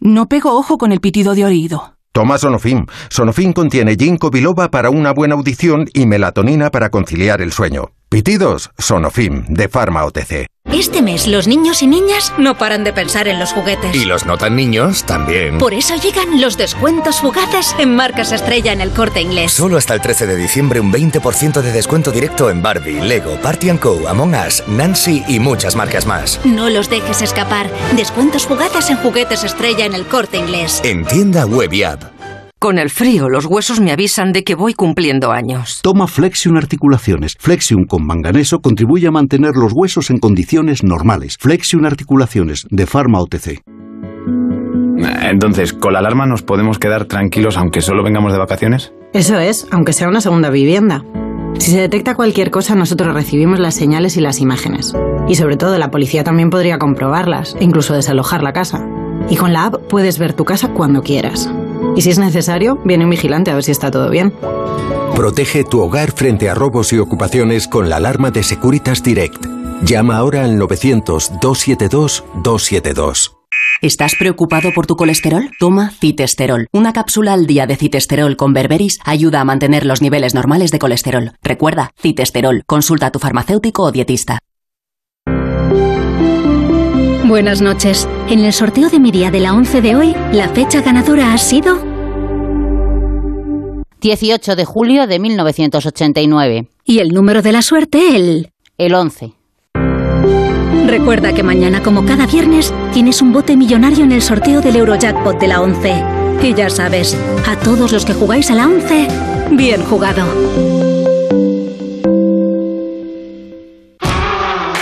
No pego ojo con el pitido de oído. Toma Sonofim. Sonofim contiene ginkgo biloba para una buena audición y melatonina para conciliar el sueño. Pitidos, Sonofim, de Pharma OTC. Este mes los niños y niñas no paran de pensar en los juguetes. Y los no tan niños también. Por eso llegan los descuentos fugaces en marcas estrella en el corte inglés. Solo hasta el 13 de diciembre un 20% de descuento directo en Barbie, Lego, Party Co, Among Us, Nancy y muchas marcas más. No los dejes escapar. Descuentos fugaces en juguetes estrella en el corte inglés. En tienda web y app. Con el frío, los huesos me avisan de que voy cumpliendo años. Toma Flexion Articulaciones. Flexion con manganeso contribuye a mantener los huesos en condiciones normales. Flexion Articulaciones, de Pharma OTC. Entonces, ¿con la alarma nos podemos quedar tranquilos aunque solo vengamos de vacaciones? Eso es, aunque sea una segunda vivienda. Si se detecta cualquier cosa, nosotros recibimos las señales y las imágenes. Y sobre todo, la policía también podría comprobarlas, e incluso desalojar la casa. Y con la app puedes ver tu casa cuando quieras. Y si es necesario, viene un vigilante a ver si está todo bien. Protege tu hogar frente a robos y ocupaciones con la alarma de Securitas Direct. Llama ahora al 900-272-272. ¿Estás preocupado por tu colesterol? Toma citesterol. Una cápsula al día de citesterol con berberis ayuda a mantener los niveles normales de colesterol. Recuerda, citesterol. Consulta a tu farmacéutico o dietista. Buenas noches. En el sorteo de mi día de la 11 de hoy, la fecha ganadora ha sido 18 de julio de 1989. y el número de la suerte el El 11. Recuerda que mañana, como cada viernes, tienes un bote millonario en el sorteo del Eurojackpot de la 11. Y ya sabes, a todos los que jugáis a la 11, bien jugado.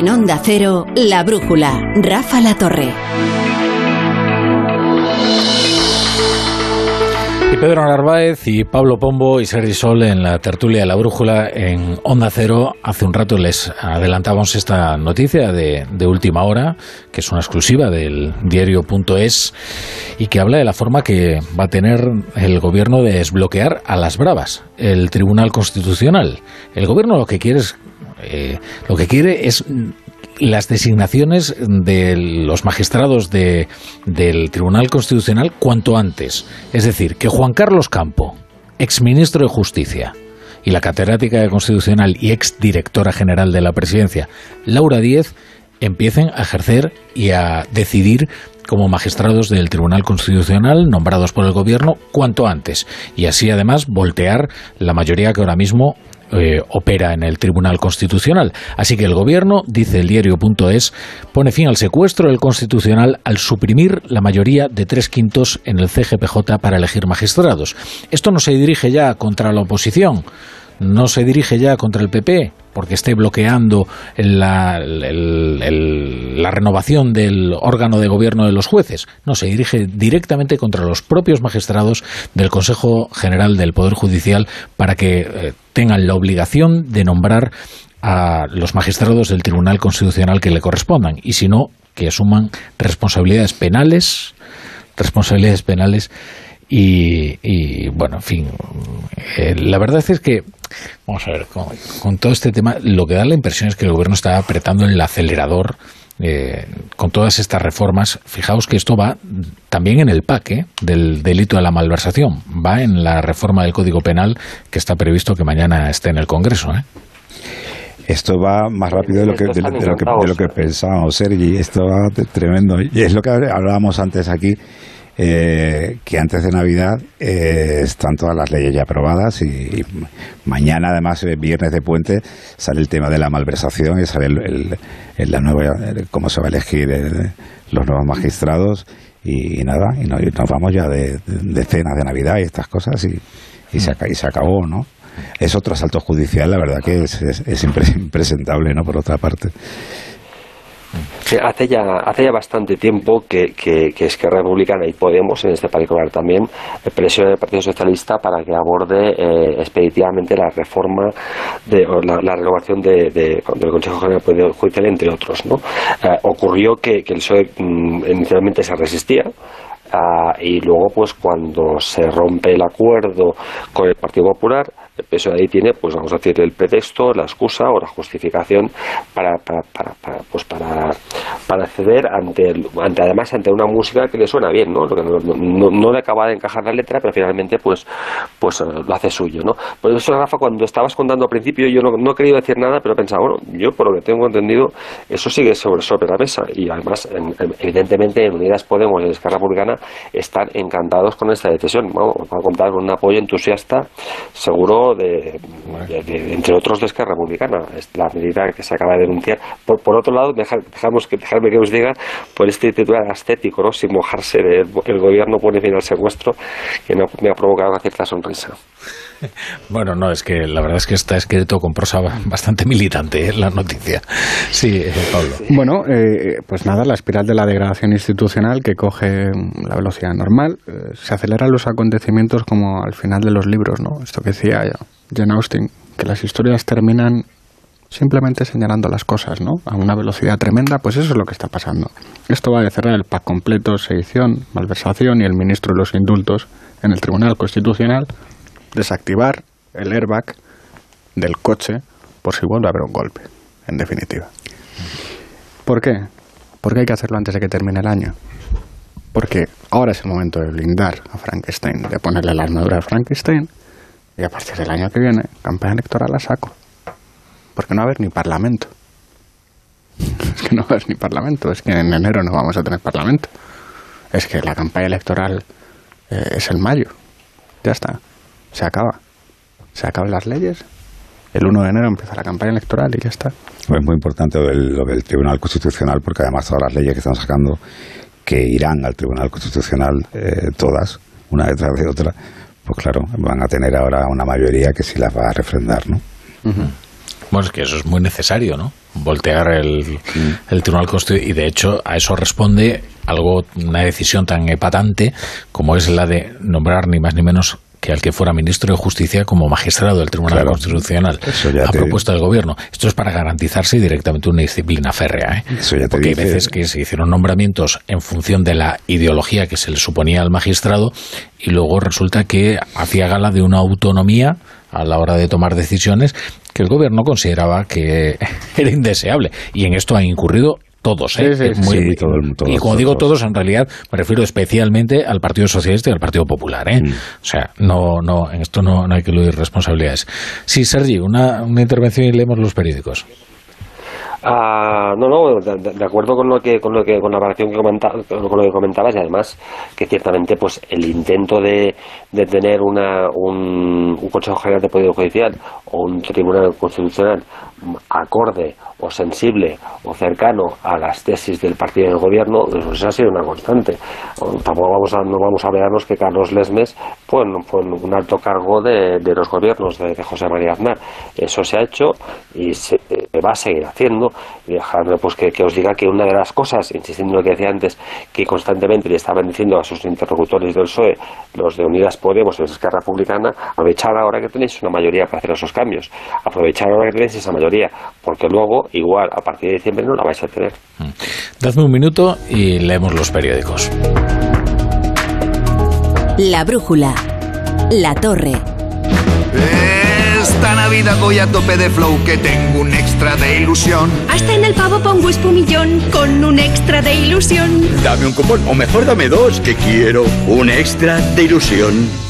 En Onda Cero, La Brújula, Rafa La Torre. Y Pedro Narváez y Pablo Pombo y Sergi Sol en la tertulia de la brújula en Onda Cero. Hace un rato les adelantamos esta noticia de, de última hora, que es una exclusiva del diario.es y que habla de la forma que va a tener el gobierno de desbloquear a las bravas el Tribunal Constitucional. El gobierno lo que quiere es, eh, lo que quiere es las designaciones de los magistrados de, del Tribunal Constitucional cuanto antes. Es decir, que Juan Carlos Campo, exministro de Justicia, y la catedrática de Constitucional y exdirectora general de la Presidencia, Laura Díez, empiecen a ejercer y a decidir como magistrados del Tribunal Constitucional nombrados por el Gobierno cuanto antes. Y así además voltear la mayoría que ahora mismo eh, opera en el Tribunal Constitucional. Así que el Gobierno, dice el diario.es, pone fin al secuestro del Constitucional al suprimir la mayoría de tres quintos en el CGPJ para elegir magistrados. Esto no se dirige ya contra la oposición, no se dirige ya contra el PP, porque esté bloqueando la, la renovación del órgano de gobierno de los jueces. No, se dirige directamente contra los propios magistrados del Consejo General del Poder Judicial para que eh, tengan la obligación de nombrar a los magistrados del Tribunal Constitucional que le correspondan y si no, que asuman responsabilidades penales, responsabilidades penales y, y, bueno, en fin, eh, la verdad es que, vamos a ver, con, con todo este tema, lo que da la impresión es que el gobierno está apretando el acelerador eh, con todas estas reformas, fijaos que esto va también en el PAC ¿eh? del delito de la malversación, va en la reforma del Código Penal que está previsto que mañana esté en el Congreso. ¿eh? Esto va más rápido de lo que, de, lo que, de lo que pensábamos, Sergi. Esto va tremendo. Y es lo que hablábamos antes aquí. Eh, que antes de Navidad eh, están todas las leyes ya aprobadas y, mañana, además, eh, viernes de puente, sale el tema de la malversación y sale el, la nueva, cómo se va a elegir los nuevos magistrados y, nada, y, nos vamos ya de, de, cenas de Navidad y estas cosas y, y, se, y se acabó, ¿no? Es otro asalto judicial, la verdad que es, es, es impresentable, ¿no? Por otra parte. Sí, hace ya hace ya bastante tiempo que, que, que Republicana y Podemos en este particular también presiona al Partido Socialista para que aborde eh, expeditivamente la reforma de la, la renovación de, de, del Consejo General del Judicial entre otros ¿no? Eh, ocurrió que, que el PSOE mm, inicialmente se resistía Uh, y luego pues cuando se rompe el acuerdo con el Partido Popular el PSOE ahí tiene pues vamos a decir el pretexto la excusa o la justificación para, para, para, para pues para, para ceder ante, el, ante además ante una música que le suena bien no, no, no, no le acaba de encajar la letra pero finalmente pues pues uh, lo hace suyo no por eso Rafa cuando estabas contando al principio yo no, no he querido decir nada pero pensaba bueno yo por lo que tengo entendido eso sigue sobre, sobre la mesa. Y además en, evidentemente en Unidas Podemos y en Esquerra Republicana están encantados con esta decisión. Vamos, van a contar con un apoyo entusiasta, seguro, de, entre otros de Esquerra Republicana. La medida que se acaba de denunciar. Por, otro lado, dejamos que, dejarme que os diga por este titular estético, ¿no? sin mojarse, de, el gobierno pone fin al secuestro, que me ha, me ha provocado una cierta sonrisa. [laughs] Bueno, no, es que la verdad es que está escrito con prosa bastante militante ¿eh? la noticia. Sí, eh, Pablo. Bueno, eh, pues nada, la espiral de la degradación institucional que coge la velocidad normal, se aceleran los acontecimientos como al final de los libros, ¿no? Esto que decía Jane Austen, que las historias terminan simplemente señalando las cosas, ¿no? A una velocidad tremenda, pues eso es lo que está pasando. Esto va de cerrar el PAC completo, sedición, malversación y el ministro de los indultos en el Tribunal Constitucional desactivar el airbag del coche por si vuelve a haber un golpe, en definitiva. ¿Por qué? Porque hay que hacerlo antes de que termine el año. Porque ahora es el momento de blindar a Frankenstein, de ponerle la armadura a Frankenstein, y a partir del año que viene, campaña electoral a saco. Porque no va a haber ni parlamento. [laughs] Es que no va a haber ni parlamento, es que en enero no vamos a tener parlamento. Es que la campaña electoral eh, es el mayo. Ya está se acaba. Se acaban las leyes. El 1 de enero empieza la campaña electoral y ya está. Es muy importante lo del, lo del Tribunal Constitucional, porque además todas las leyes que están sacando, que irán al Tribunal Constitucional, eh, todas, una detrás de otra, pues claro, van a tener ahora una mayoría que sí las va a refrendar, ¿no? Uh -huh. Bueno, es que eso es muy necesario, ¿no? Voltear el, el Tribunal Constitucional. Y de hecho, a eso responde algo, una decisión tan epatante como es la de nombrar ni más ni menos que al que fuera ministro de Justicia como magistrado del Tribunal claro, Constitucional a propuesta del Gobierno. Esto es para garantizarse directamente una disciplina férrea. ¿eh? Porque hay veces que se hicieron nombramientos en función de la ideología que se le suponía al magistrado y luego resulta que hacía gala de una autonomía a la hora de tomar decisiones que el Gobierno consideraba que [laughs] era indeseable. Y en esto ha incurrido todos, ¿eh? Sí, sí, Muy, sí, todo el, todo, y como digo todos, en realidad me refiero especialmente al Partido Socialista y al Partido Popular, ¿eh? Mm. O sea, no, no, en esto no, no hay que eludir responsabilidades. Sí, Sergi, una, una intervención y leemos los periódicos. Uh, no, no, de, de, acuerdo con lo que con lo que con la variación que comenta, con lo que comentabas y además que ciertamente pues el intento de, de tener una, un, un Consejo General de Poder Judicial o un Tribunal Constitucional acorde o sensible o cercano a las tesis del partido del gobierno, pues eso ha sido una constante. Tampoco vamos a, no vamos a vernos que Carlos Lesmes fue, fue un alto cargo de, de los gobiernos de, José María Aznar. Eso se ha hecho y se va a seguir haciendo. Y dejarme pues que, os diga que una de las cosas, insistiendo en lo que decía antes, que constantemente le estaban diciendo a sus interlocutores del PSOE, los de Unidas Podemos y Esquerra Republicana, aprovechar ahora que tenéis una mayoría para hacer esos cambios, aprovechar ahora que tenéis esa mayoría, porque luego, igual, a partir de diciembre no la vais a tener. Dadme un minuto y leemos los periódicos. La brújula. La torre. Esta Navidad voy a tope de flow que tengo un extra de ilusión. Hasta en el pavo pongo espumillón con un extra de ilusión. Dame un cupón, o mejor dame dos, que quiero un extra de ilusión.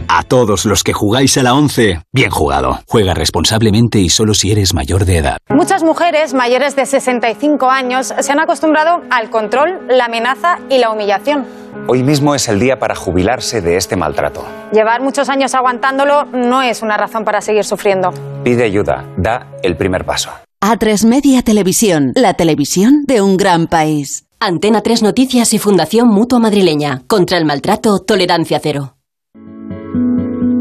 A todos los que jugáis a la 11, bien jugado. Juega responsablemente y solo si eres mayor de edad. Muchas mujeres mayores de 65 años se han acostumbrado al control, la amenaza y la humillación. Hoy mismo es el día para jubilarse de este maltrato. Llevar muchos años aguantándolo no es una razón para seguir sufriendo. Pide ayuda, da el primer paso. A3 Media Televisión, la televisión de un gran país. Antena 3 Noticias y Fundación Mutua Madrileña. Contra el maltrato, tolerancia cero.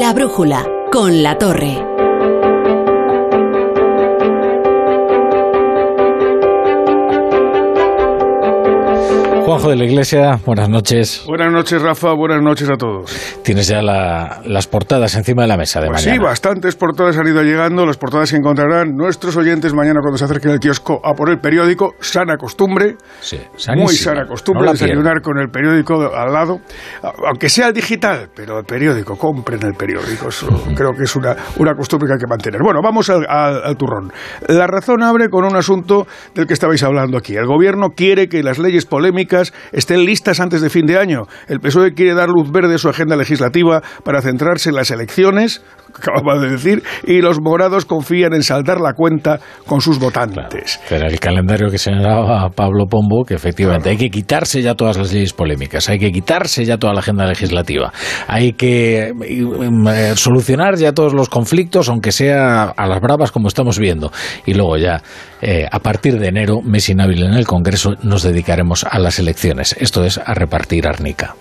La brújula con la torre. De la Iglesia, buenas noches. Buenas noches, Rafa. Buenas noches a todos. Tienes ya la- las portadas encima de la mesa de Pues mañana. sí, bastantes portadas han ido llegando. Las portadas que encontrarán nuestros oyentes mañana cuando se acerquen al kiosco a por el periódico. Sana costumbre. Sí, Muy sana costumbre No desayunar con el periódico al lado. Aunque sea digital, pero el periódico, compren el periódico. Eso [laughs] creo que es una, una costumbre que hay que mantener. Bueno, vamos al, al- al turrón. La razón abre con un asunto del que estabais hablando aquí. El gobierno quiere que las leyes polémicas estén listas antes de fin de año. El PSOE quiere dar luz verde a su agenda legislativa para centrarse en las elecciones, [laughs] acababa de decir, y los morados confían en saldar la cuenta con sus votantes. Era el calendario que señalaba Pablo Pombo, que efectivamente hay que quitarse ya todas las leyes polémicas, hay que quitarse ya toda la agenda legislativa, hay que eh, solucionar ya todos los conflictos, aunque sea a las bravas como estamos viendo. Y luego ya, eh, a partir de enero, mes inhábil en el Congreso, nos dedicaremos a las elecciones. Esto es a repartir arnica.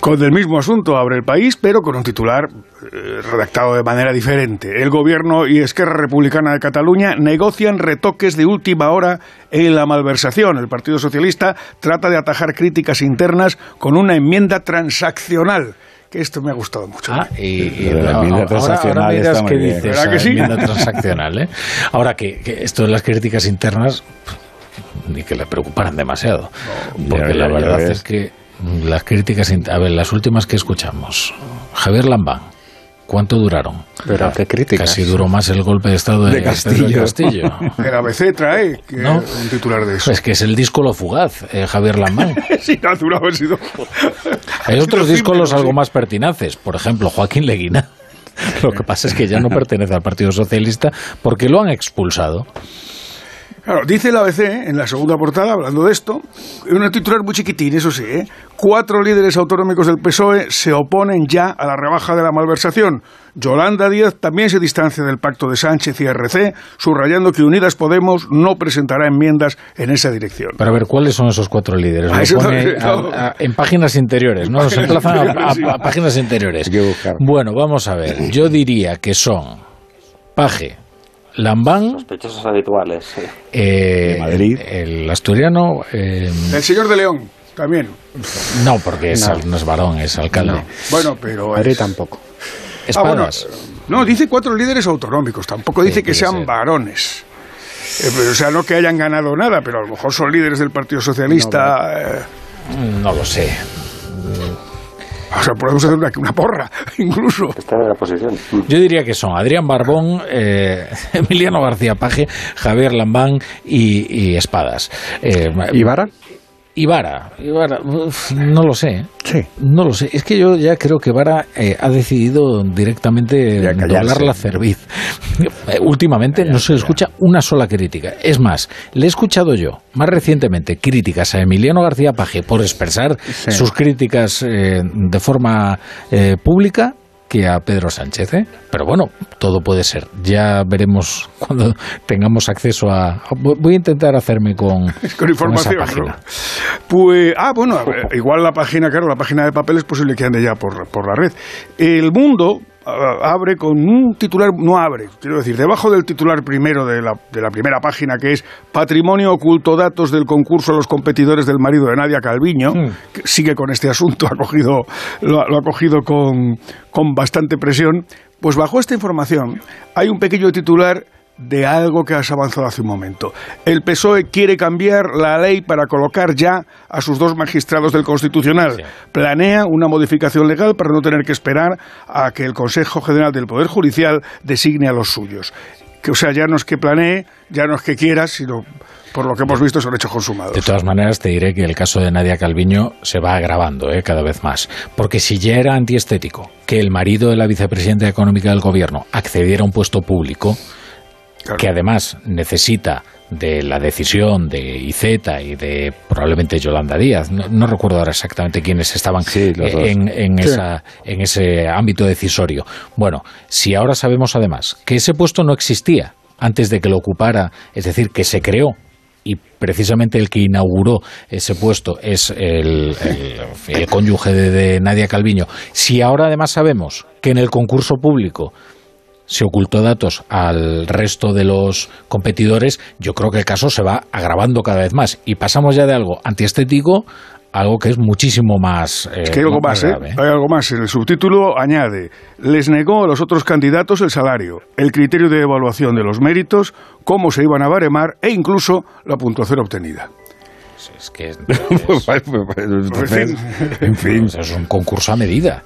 Con el mismo asunto abre el país, pero con un titular eh, redactado de manera diferente. El gobierno y Esquerra Republicana de Cataluña negocian retoques de última hora en la malversación. El Partido Socialista trata de atajar críticas internas con una enmienda transaccional. Que esto me ha gustado mucho. Ah, y, la ahora- enmienda ahora- transaccional ahora está muy dices, ¿Verdad que sí? enmienda transaccional, ¿eh? Ahora que, que esto de las críticas internas ni que le preocuparan demasiado, porque ya, la ya verdad ves. es que las críticas, a ver, las últimas que escuchamos, Javier Lambán, ¿cuánto duraron? Pero qué críticas. Casi duró más el golpe de estado de, Castillo. Castillo. El ABC trae que ¿No? un titular de eso. Es que es el disco lo fugaz, eh, Javier Lambán. [laughs] sí, no ha durado, ha sido. Hay ha otros discos algo sí. más pertinaces, por ejemplo, Joaquín Leguina. [laughs] Lo que pasa es que ya no [laughs] pertenece al Partido Socialista porque lo han expulsado. Claro, dice el ABC en la segunda portada, hablando de esto, un titular muy chiquitín, eso sí, ¿eh? cuatro líderes autonómicos del PSOE se oponen ya a la rebaja de la malversación. Yolanda Díaz también se distancia del pacto de Sánchez y RC, subrayando que Unidas Podemos no presentará enmiendas en esa dirección. Pero a ver, ¿cuáles son esos cuatro líderes? Ah, Lo eso pone no- a- a- en páginas interiores, ¿no? Nos emplazan a- a páginas interiores. Bueno, vamos a ver. Yo diría que son Paje, Lambán, Sospechosos habituales. sí. eh, el asturiano. eh, El señor de León, también. no, porque es, No. no es varón, es alcalde. Bueno, pero... Madrid es- tampoco. Ah, bueno, Espadas. no, dice cuatro líderes autonómicos, tampoco dice que sean ser. varones. Eh, pero, o sea, no que hayan ganado nada, pero a lo mejor son líderes del Partido Socialista. eh, No lo sé. O sea, podemos hacer una, una porra, [laughs] incluso. Está en la posición. Yo diría que son Adrián Barbón, eh, [laughs] Emiliano García Paje, Javier Lambán y, y Espadas. Eh, Ibara, Ibara, uf, no lo sé. Sí. No lo sé. Es que yo ya creo que Vara eh, ha decidido directamente doblar la cerviz. Eh, [laughs] Últimamente no se le escucha una sola crítica. Es más, le he escuchado yo, más recientemente, críticas a Emiliano García Paje por expresar sus críticas eh, de forma eh, pública que a Pedro Sánchez. ¿eh? Pero bueno, todo puede ser. Ya veremos [laughs] cuando tengamos acceso a... Voy a intentar hacerme con, [laughs] con información. esa página. ¿no? Pues, ah, bueno, ver, igual la página, claro, la página de papel es posible que ande ya por, por la red. El mundo abre con un titular, no abre, quiero decir, debajo del titular primero de la, de la primera página, que es Patrimonio oculto datos del concurso a los competidores del marido de Nadia Calviño, que sigue con este asunto, [laughs] ha cogido, lo, ha- lo ha cogido con, con bastante presión, pues bajo esta información hay un pequeño titular de algo que has avanzado hace un momento. El PSOE quiere cambiar la ley para colocar ya a sus dos magistrados del Constitucional. Planea una modificación legal para no tener que esperar a que el Consejo General del Poder Judicial designe a los suyos. Que, o sea, ya no es que planee, ya no es que quieras, sino por lo que hemos visto son hechos consumados. De todas maneras, te diré que el caso de Nadia Calviño se va agravando ¿eh? cada vez más. Porque si ya era antiestético que el marido de la vicepresidenta económica del gobierno accediera a un puesto público, que además necesita de la decisión de IZ y de probablemente Yolanda Díaz. No, no recuerdo ahora exactamente quiénes estaban en, en Sí. esa, en ese ámbito decisorio. Bueno, si ahora sabemos además que ese puesto no existía antes de que lo ocupara, es decir, que se creó y precisamente el que inauguró ese puesto es el, el- el cónyuge de, de Nadia Calviño. Si ahora además sabemos que en el concurso público se ocultó datos al resto de los competidores, yo creo que el caso se va agravando cada vez más. Y pasamos ya de algo antiestético a algo que es muchísimo más. eh, Es que hay algo más, ¿eh? grave, Hay algo más. En el subtítulo añade, les negó a los otros candidatos el salario, el criterio de evaluación de los méritos, cómo se iban a baremar e incluso la puntuación obtenida. Es que [laughs] Entonces, en fin. es un concurso a medida.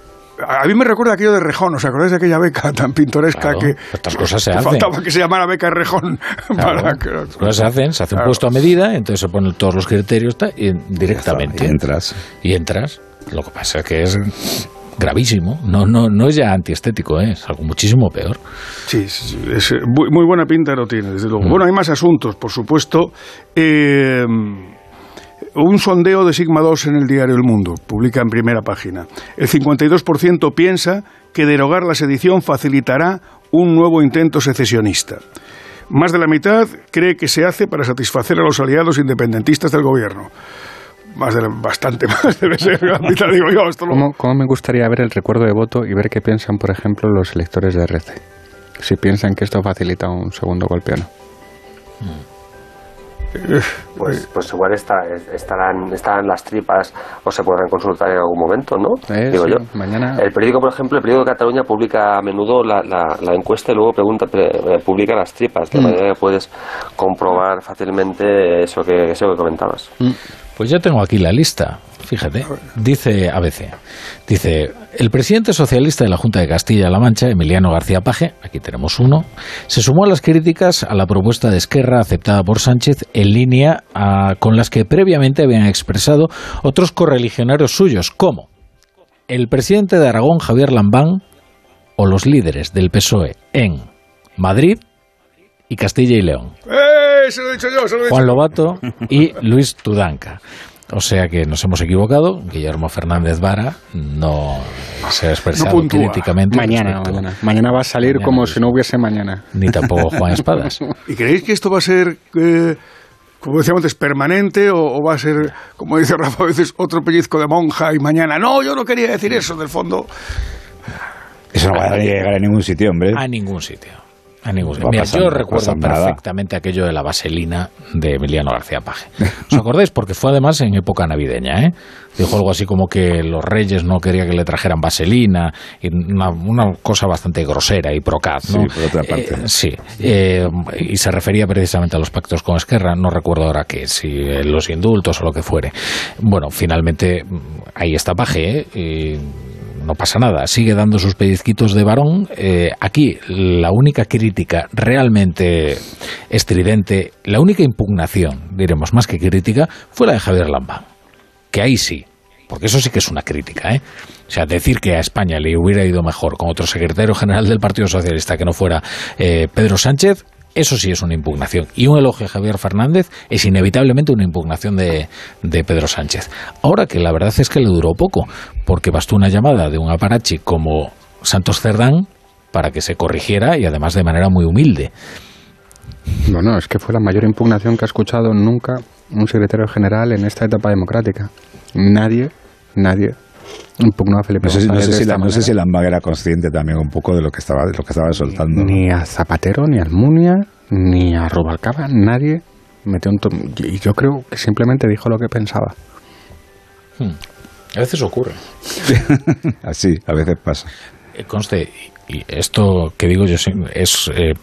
A mí me recuerda aquello de Rejón, ¿os acordáis de aquella beca tan pintoresca Claro, que, estas cosas se que hacen. faltaba que se llamara beca Rejón? [laughs] para que- Las cosas se hacen, se hace un Claro. puesto a medida, entonces se ponen todos los criterios y directamente. Y entras. Y entras. Lo que pasa es que es gravísimo. No, no, no es ya antiestético, ¿eh? es algo muchísimo peor. Sí, sí, sí, es, eh, muy, muy buena pinta lo tiene, desde Mm. luego. Bueno, hay más asuntos, por supuesto. Eh, un sondeo de Sigma 2 en el diario El Mundo, publica en primera página. El 52% piensa que derogar la sedición facilitará un nuevo intento secesionista. Más de la mitad cree que se hace para satisfacer a los aliados independentistas del gobierno. Más de la- bastante [laughs] más debe ser la mitad, digo yo. Esto lo- ¿Cómo, cómo me gustaría ver el recuerdo de voto y ver qué piensan, por ejemplo, los electores de RC? Si piensan que esto facilita un segundo golpe o no. Pues, pues igual está, estarán, estarán las tripas o se podrán consultar en algún momento, ¿no? Eh, Digo sí, yo. Mañana. El periódico, por ejemplo, el periódico de Cataluña publica a menudo la, la- la encuesta y luego pregunta, pre- eh, publica las tripas, de Mm. manera que puedes comprobar fácilmente eso que, eso que comentabas. Pues ya tengo aquí la lista. Fíjate, dice ABC. Dice, el presidente socialista de la Junta de Castilla-La Mancha, Emiliano García Paje, aquí tenemos uno, se sumó a las críticas a la propuesta de Esquerra aceptada por Sánchez en línea ah, con las que previamente habían expresado otros correligionarios suyos, como el presidente de Aragón, Javier Lambán, o los líderes del PSOE en Madrid y Castilla y León. ¡Eh! Se lo he dicho yo, se lo he dicho Juan. Lobato y Luis Tudanca. O sea que nos hemos equivocado. Guillermo Fernández Vara no se ha expresado No críticamente. Mañana, mañana. Mañana va a salir Mañana como mismo. si no hubiese mañana. Ni tampoco Juan [laughs] Espadas. ¿Y creéis que esto va a ser, eh, como decíamos antes, permanente o, o va a ser, como dice Rafa a veces, otro pellizco de monja y mañana? No, yo no quería decir eso, del fondo. Eso no va a llegar a ningún sitio, hombre. A ningún sitio. A ningún Mira, yo recuerdo nada. perfectamente aquello de la vaselina de Emiliano García Paje. [laughs] ¿Os acordáis? Porque fue además en época navideña, ¿eh? Dijo algo así como que los reyes no querían que le trajeran vaselina, y una, una cosa bastante grosera y procaz, ¿no? Sí, por otra parte. Eh, sí, eh, y se refería precisamente a los pactos con Esquerra, no recuerdo ahora qué, si los indultos o lo que fuere. Bueno, finalmente ahí está Paje, ¿eh? Y no pasa nada, sigue dando sus pellizquitos de varón. Eh, aquí la única crítica realmente estridente, la única impugnación, diremos más que crítica, fue la de Javier Lamba, que ahí sí, porque eso sí que es una crítica, ¿eh? O sea, decir que a España le hubiera ido mejor con otro secretario general del Partido Socialista que no fuera eh, Pedro Sánchez, eso sí es una impugnación. Y un elogio a Javier Fernández es inevitablemente una impugnación de, de Pedro Sánchez. Ahora que la verdad es que le duró poco, porque bastó una llamada de un aparachi como Santos Cerdán para que se corrigiera y además de manera muy humilde. Bueno, es que fue la mayor impugnación que ha escuchado nunca un secretario general en esta etapa democrática. Nadie, nadie impugnó a Felipe No sé, si- no sé si, la, no sé si Lambaga era consciente también un poco de lo que estaba, de lo que estaba soltando. ¿no? Ni a Zapatero, ni a Almunia, ni a Rubalcaba, nadie metió un... tom- Y yo creo que simplemente dijo lo que pensaba. A veces ocurre. [laughs] Así, a veces pasa. Eh, Conste, y esto que digo yo es eh,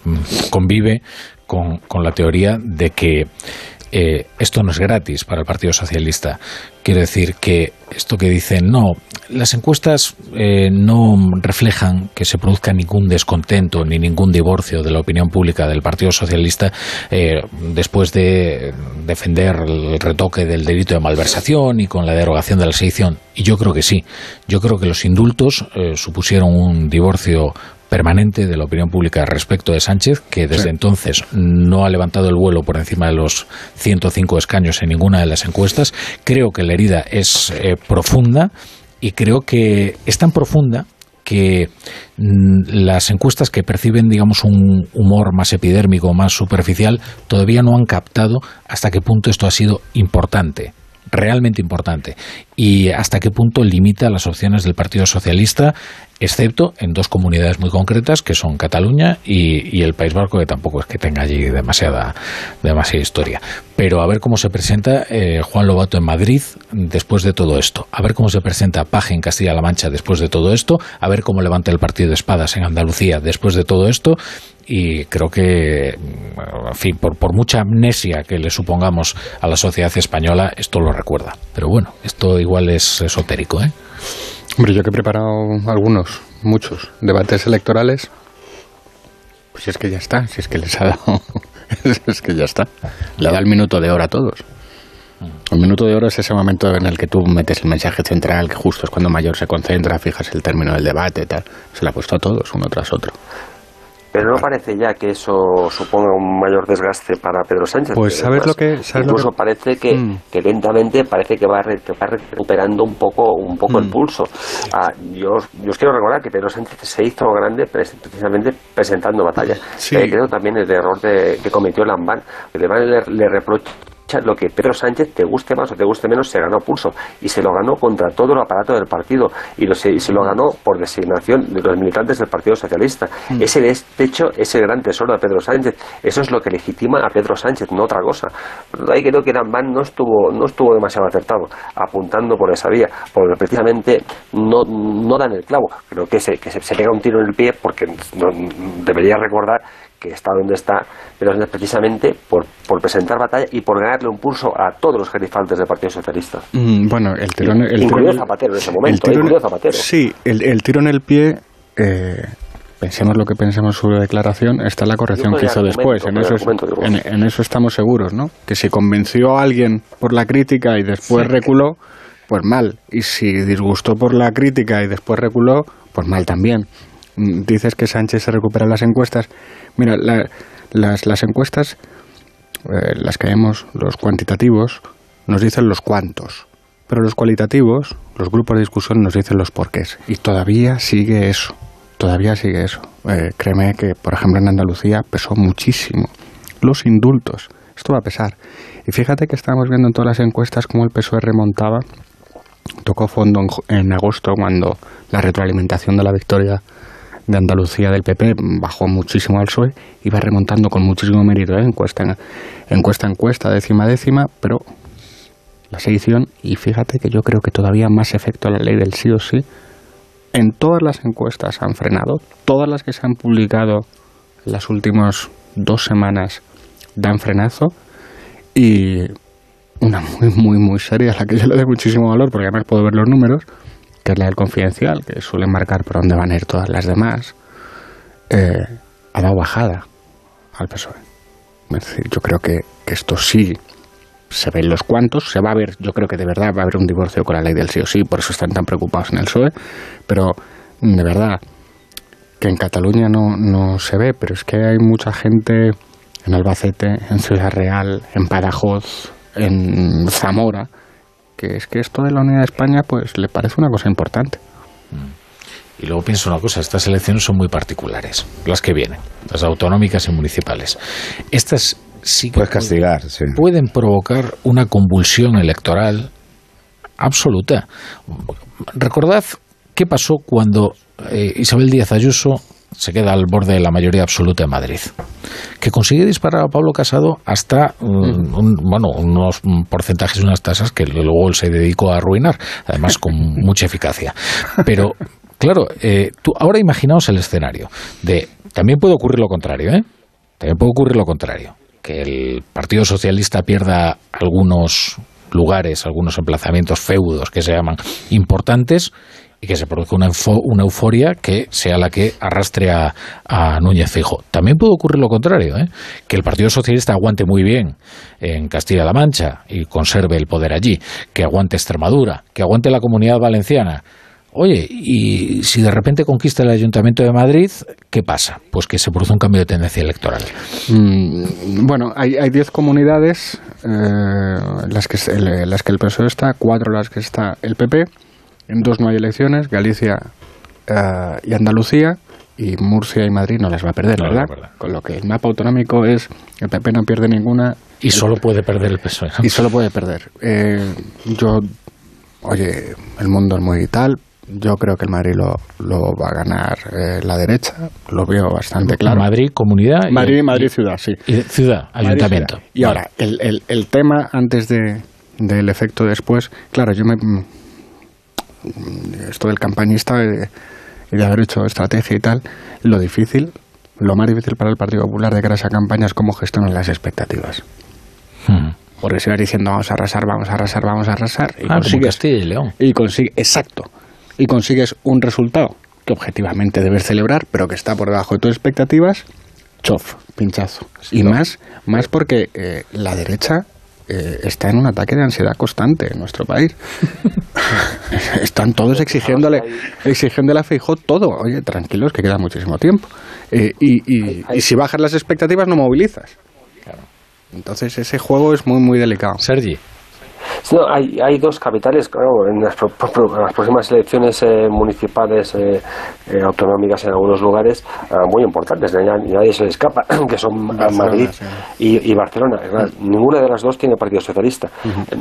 convive con, con la teoría de que eh, esto no es gratis para el Partido Socialista. Quiero decir que esto que dicen, no, las encuestas eh, no reflejan que se produzca ningún descontento ni ningún divorcio de la opinión pública del Partido Socialista eh, después de defender el retoque del delito de malversación y con la derogación de la sedición. Y yo creo que sí. Yo creo que los indultos eh, supusieron un divorcio permanente de la opinión pública respecto de Sánchez, que desde Sí. entonces no ha levantado el vuelo por encima de los 105 escaños en ninguna de las encuestas. Creo que la herida es eh, profunda y creo que es tan profunda que mm, las encuestas que perciben, digamos, un humor más epidérmico, más superficial, todavía no han captado hasta qué punto esto ha sido importante realmente importante y hasta qué punto limita las opciones del Partido Socialista, excepto en dos comunidades muy concretas que son Cataluña y, el País Vasco, que tampoco es que tenga allí demasiada, demasiada historia. Pero a ver cómo se presenta eh, Juan Lobato en Madrid después de todo esto, a ver cómo se presenta Paje en Castilla-La Mancha después de todo esto, a ver cómo levanta el partido de espadas en Andalucía después de todo esto y creo que, mm, en fin, por, por mucha amnesia que le supongamos a la sociedad española, esto lo recuerda. Pero bueno, esto igual es esotérico, ¿eh? Hombre, yo que he preparado algunos, muchos debates electorales, pues es que ya está, si es que les ha dado, [laughs] es que ya está, le dado el minuto de hora a todos. El minuto de oro es ese momento en el que tú metes el mensaje central, que justo es cuando mayor se concentra, fijas el término del debate, tal. Se le ha puesto a todos, uno tras otro. Pero no parece ya que eso suponga un mayor desgaste para Pedro Sánchez. Pues, que ¿sabes lo que- sabes lo incluso que- parece que, Mm. que lentamente parece que va, re- que va recuperando un poco un poco el Mm. pulso. Ah, yo, yo os quiero recordar que Pedro Sánchez se hizo grande precisamente presentando batalla. Sí. Eh, creo también el error de- que cometió Lambán. Lambán le, le reprocha lo que Pedro Sánchez, te guste más o te guste menos, se ganó pulso. Y se lo ganó contra todo el aparato del partido. Y, lo, se, y se lo ganó por designación de los militantes del Partido Socialista. Mm. Ese, de de hecho, ese gran tesoro de Pedro Sánchez. Eso es lo que legitima a Pedro Sánchez, no otra cosa. Pero ahí creo que Lambán no estuvo, no estuvo demasiado acertado, apuntando por esa vía. Porque precisamente no, no dan el clavo. Creo que se, que se, se pega un tiro en el pie porque no- debería recordar que está donde está Sánchez precisamente por, por presentar batalla y por ganarle un pulso a todos los gerifaltes del Partido Socialista. Mm, bueno, el tirón... El Incluido Zapatero en ese el momento, tiro en- Zapatero. Sí, el, el tiro en el pie, eh, pensemos lo que pensemos sobre la declaración, está la corrección que el hizo después. En eso, el en, en eso estamos seguros, ¿no? Que si convenció a alguien por la crítica y después reculó, pues mal. Y si disgustó por la crítica y después reculó, pues mal también. Dices que Sánchez se recupera las encuestas. Mira, la- las, encuestas, eh, las que vemos, los cuantitativos, nos dicen los cuántos. Pero los cualitativos, los grupos de discusión nos dicen los porqués. Y todavía sigue eso. Todavía sigue eso. Eh, créeme que, por ejemplo, en Andalucía pesó muchísimo. Los indultos. Esto va a pesar. Y fíjate que estamos viendo en todas las encuestas cómo el PSOE remontaba. Tocó fondo en, en agosto cuando la retroalimentación de la victoria de Andalucía del PP bajó muchísimo al PSOE, iba remontando con muchísimo mérito, ¿eh? encuesta, en- encuesta, encuesta, décima, décima, pero la sedición, y fíjate que yo creo que todavía más efecto a la ley del sí o sí, en todas las encuestas han frenado, todas las que se han publicado las últimas dos semanas dan frenazo, y una muy, muy, muy seria, la que yo le doy muchísimo valor, porque además puedo ver los números, que es la del confidencial, que suele marcar por dónde van a ir todas las demás, eh, ha dado bajada al PSOE. Es yo creo que, que esto sí se ven los cuantos, se va a ver, yo creo que de verdad va a haber un divorcio con la ley del sí o sí, por eso están tan preocupados en el PSOE, pero de verdad que en Cataluña no, no se ve, pero es que hay mucha gente en Albacete, en Ciudad Real, en Badajoz, en Zamora, que es que esto de la unidad de España pues le parece una cosa importante. y luego pienso una cosa, estas elecciones son muy particulares, las que vienen, las autonómicas y municipales. Estas sí que Puedes castigar, sí. pueden provocar una convulsión electoral absoluta. Recordad qué pasó cuando eh, Isabel Díaz Ayuso se queda al borde de la mayoría absoluta en Madrid, que consigue disparar a Pablo Casado hasta mm, un- bueno, unos porcentajes, unas tasas que luego él se dedicó a arruinar, además con [laughs] mucha eficacia. Pero claro, eh, tú ahora imaginaos el escenario de también puede ocurrir lo contrario, ¿eh? También puede ocurrir lo contrario, que el Partido Socialista pierda algunos lugares, algunos emplazamientos feudos que se llaman importantes y que se produzca una, una euforia que sea la que arrastre a, a Núñez Fijo. También puede ocurrir lo contrario, ¿eh? que el Partido Socialista aguante muy bien en Castilla-La Mancha y conserve el poder allí, que aguante Extremadura, que aguante la Comunidad Valenciana. Oye, y si de repente conquista el Ayuntamiento de Madrid, ¿qué pasa? Pues que se produce un cambio de tendencia electoral. Mm, bueno, hay hay 10 comunidades eh, las, que, el- las que el PSOE está, cuatro las que está el PP, en dos no hay elecciones, Galicia eh, y Andalucía, y Murcia y Madrid no las va a perder, No ¿verdad? Con lo que el mapa autonómico es, el PP no pierde ninguna. Y el- solo puede perder el PSOE. y solo puede perder. Eh, yo, oye, el mundo es muy tal. Yo creo que el Madrid lo, lo va a ganar eh, la derecha. Lo veo bastante claro. Madrid, comunidad. y- Madrid, Madrid ciudad, sí. y ciudad, Madrid, ayuntamiento. ciudad. Y ahora, el, el, el tema antes de, del efecto después, claro, yo me... Esto del campañista de- y de haber hecho estrategia y tal, lo difícil, lo más difícil para el Partido Popular de cara a esa campaña es cómo gestionan las expectativas. Hmm. Porque si vas diciendo vamos a arrasar, vamos a arrasar, vamos a arrasar, y Ah, consigues, Castilla y León. y consigue, exacto, y consigues un resultado que objetivamente debes celebrar, pero que está por debajo de tus expectativas, chof, pinchazo. y más, más porque eh, la derecha eh, está en un ataque de ansiedad constante en nuestro país. [laughs] Están todos exigiéndole, exigiéndole a Feijó todo. Oye, tranquilos, que queda muchísimo tiempo. Eh, y, y- y si bajas las expectativas, no movilizas. Entonces ese juego es muy, muy delicado. Sergi. No, hay, hay dos capitales, claro, en las, pro- pro- en las próximas elecciones eh, municipales eh, eh, autonómicas en algunos lugares eh, muy importantes, nadie, se le escapa, [clears throat] que son Barcelona, Madrid sí. y, y Barcelona. Ninguna de las dos tiene Partido Socialista.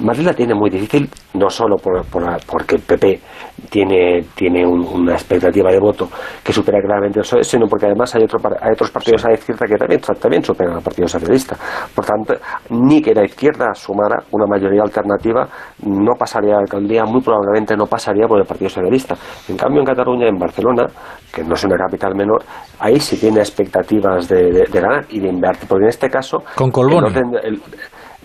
Madrid la tiene muy difícil, no solo por, por la- porque el PP tiene, tiene un- una expectativa de voto que supera claramente el PSOE, sino porque además hay, otro, hay otros partidos a la izquierda que también, también superan al Partido Socialista. Por tanto, ni que la izquierda sumara una mayoría alternativa, no pasaría a la alcaldía, muy probablemente no pasaría por el Partido Socialista. En cambio, en Cataluña, en Barcelona, que no es una capital menor, ahí sí tiene expectativas de, de- de ganar y de invertir, porque en este caso... Con el de- el-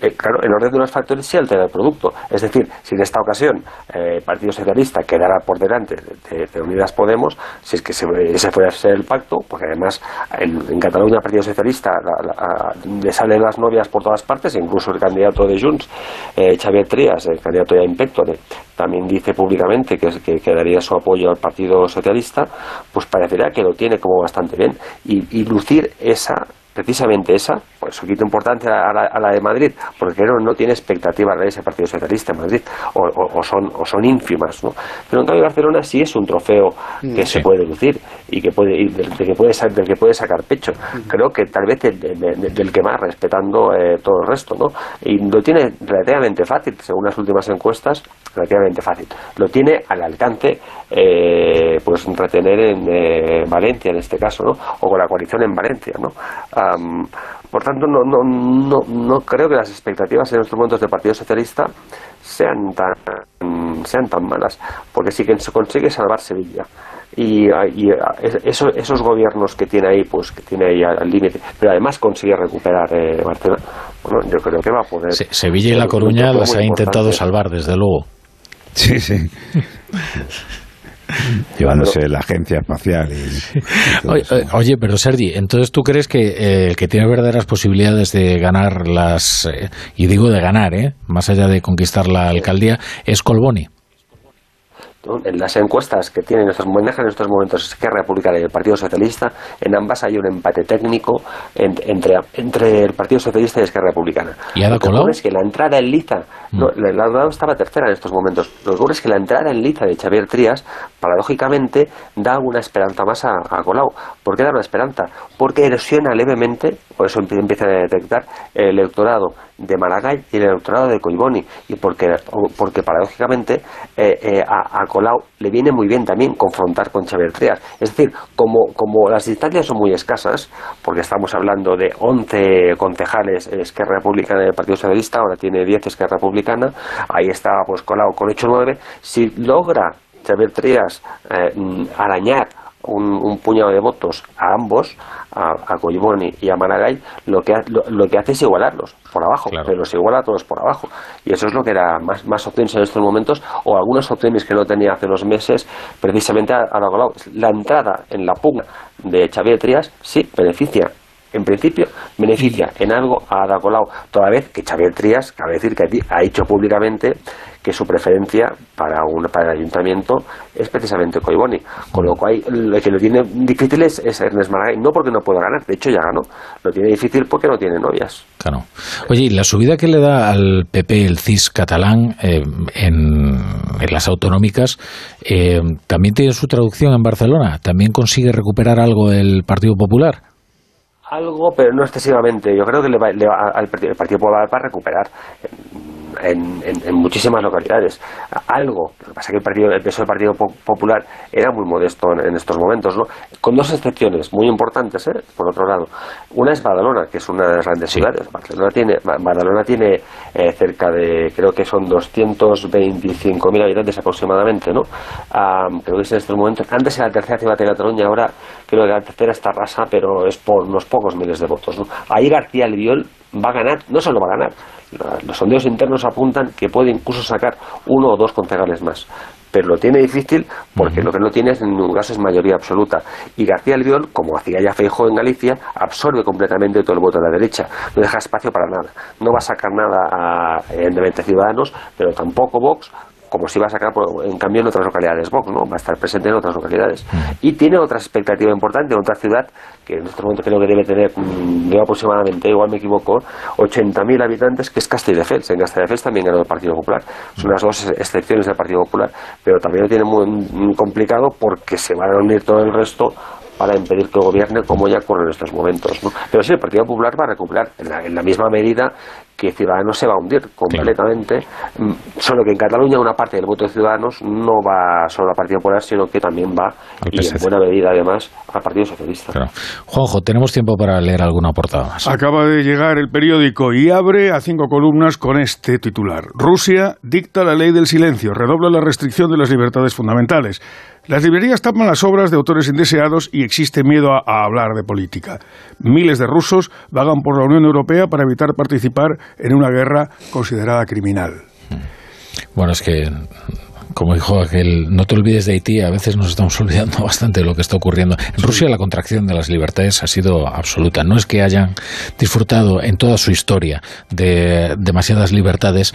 eh, claro, el orden de unos factores sí altera el producto. Es decir, si en esta ocasión eh, el Partido Socialista quedara por delante de, Unidas Podemos, si es que se, ese fuera ser el pacto, porque además en, en Cataluña el Partido Socialista la- la- le salen las novias por todas partes, e incluso el candidato de Junts, eh, Xavier Trias, el candidato ya Impectore, también dice públicamente que, que, que daría su apoyo al Partido Socialista, pues parecería que lo tiene como bastante bien. Y lucir esa precisamente esa, por eso quito importancia a la, a la de Madrid, porque no, no tiene expectativas de ese Partido Socialista en Madrid, o, o- o son, o son ínfimas, ¿no? Pero en cambio Barcelona sí es un trofeo que se puede lucir y que puede, y del, del que puede, del que puede sacar pecho. Creo que tal vez del, del- del que más, respetando eh, todo el resto, ¿no? Y lo tiene relativamente fácil, según las últimas encuestas, relativamente fácil. Lo tiene al alcance, eh, pues retener en eh, Valencia en este caso, ¿no? O con la coalición en Valencia, ¿no? Am, por tanto, no, no, no, no creo que las expectativas en estos momentos del Partido Socialista sean tan, sean tan malas, porque sí que se consigue salvar Sevilla. Y, y eso- esos gobiernos que tiene ahí, pues que tiene ahí al límite, pero además consigue recuperar eh, Barcelona, bueno, yo creo que va a poder. Se- Sevilla y La Coruña las ha intentado importante. salvar, desde luego. Sí, sí. [laughs] [laughs] Llevándose la agencia espacial y... Oye, eh, oye, pero Sergi, entonces tú crees que eh, el que tiene verdaderas posibilidades de ganar las, eh, y digo de ganar, ¿eh? más allá de conquistar la alcaldía, es Colboni. En las encuestas que tienen estos, manejan en estos momentos Esquerra Republicana y el Partido Socialista, en ambas hay un empate técnico entre, entre el Partido Socialista y Esquerra Republicana. ¿Y Ada Lo que Colau? es que la entrada en liza, no, la, la estaba tercera en estos momentos. Lo que es que la entrada en liza de Xavier Trías, paradójicamente, da una esperanza más a, a Colau. ¿Por qué da una esperanza? Porque erosiona levemente, por eso empie- empieza a detectar el electorado de Maragall y el electorado de Coiboni. Y porque, porque paradójicamente, eh, eh, a, Colau le viene muy bien también confrontar con Xavier Trías. Es decir, como, como las distancias son muy escasas, porque estamos hablando de 11 concejales Esquerra Republicana del Partido Socialista, ahora tiene 10 Esquerra Republicana, ahí está pues Colau con 8 o 9, si logra Xavier Trías eh, arañar un, un puñado de votos a ambos, a, a y a Maragall, lo que, ha- lo, lo que hace es igualarlos por abajo, pero se iguala a todos por abajo. Y eso es lo que era más, más opciones en estos momentos, o algunas opciones que no tenía hace unos meses, precisamente a, a la. La entrada en la pugna de Xavier Trías sí beneficia en principio beneficia en algo a Ada Colau, toda vez que Xavier Trías, cabe decir que ha di- ha dicho públicamente que su preferencia para, un, para el ayuntamiento es precisamente Coiboni. Con lo cual, lo que lo tiene difícil es, es Ernest Maragall, no porque no pueda ganar, de hecho ya ganó, lo tiene difícil porque no tiene novias. Claro. Oye, ¿y la subida que le da al PP el CIS catalán eh, en, las autonómicas eh, también tiene su traducción en Barcelona? ¿También consigue recuperar algo el Partido Popular? Algo, pero no excesivamente. Yo creo que le va, le va- al Partido, el Partido Popular va a recuperar en, en- en muchísimas localidades. Algo. Lo que pasa es que el, partido, el peso del Partido Po- Popular era muy modesto en, en estos momentos, ¿no? Con dos excepciones muy importantes, ¿eh? Por otro lado. Una es Badalona, que es una de las grandes ciudades. Barcelona tiene, Ba- Badalona tiene eh, cerca de, creo que son 225.000 habitantes aproximadamente, ¿no? Ah, creo que es en estos momentos. Antes era la tercera ciudad de Cataluña, ahora creo que la tercera está rasa, pero es por unos pocos miles de votos, ¿no? Ahí García Albiol va a ganar, no solo va a ganar, los sondeos internos apuntan que puede incluso sacar uno o dos concejales más. Pero lo tiene difícil porque lo que no tiene es en ningún caso es mayoría absoluta. Y García Albiol, como hacía ya Feijóo en Galicia, absorbe completamente todo el voto de la derecha. No deja espacio para nada. No va a sacar nada a, en de 20 ciudadanos, pero tampoco Vox, como si va a sacar por- en cambio en otras localidades Vox, ¿no? Va a estar presente en otras localidades. Y tiene otra expectativa importante otra ciudad que en este momento creo que debe tener mm, yo aproximadamente, igual me equivoco, 80.000 habitantes, que es Castelldefels. En Castelldefels también ganó el Partido Popular. Son las dos excepciones del Partido Popular, pero también lo tiene muy, muy complicado porque se van a unir todo el resto para impedir que gobierne como ya ocurre en estos momentos. ¿no? Pero sí, el Partido Popular va a recuperar en la, en la misma medida que Ciudadanos se va a hundir completamente, Mm, solo que en Cataluña una parte del voto de Ciudadanos no va solo al Partido Popular, sino que también va, y en buena medida además, al Partido Socialista. Juanjo, tenemos tiempo para leer alguna portada más. Acaba de llegar el periódico y abre a cinco columnas con este titular. Rusia dicta la ley del silencio, redobla la restricción de las libertades fundamentales. Las librerías tapan las obras de autores indeseados y existe miedo a, a hablar de política. Miles de rusos vagan por la Unión Europea para evitar participar en una guerra considerada criminal. Bueno, es que, como dijo aquel, no te olvides de Haití, a veces nos estamos olvidando [laughs] bastante de lo que está ocurriendo. En Rusia la contracción de las libertades ha sido absoluta. No es que hayan disfrutado en toda su historia de demasiadas libertades,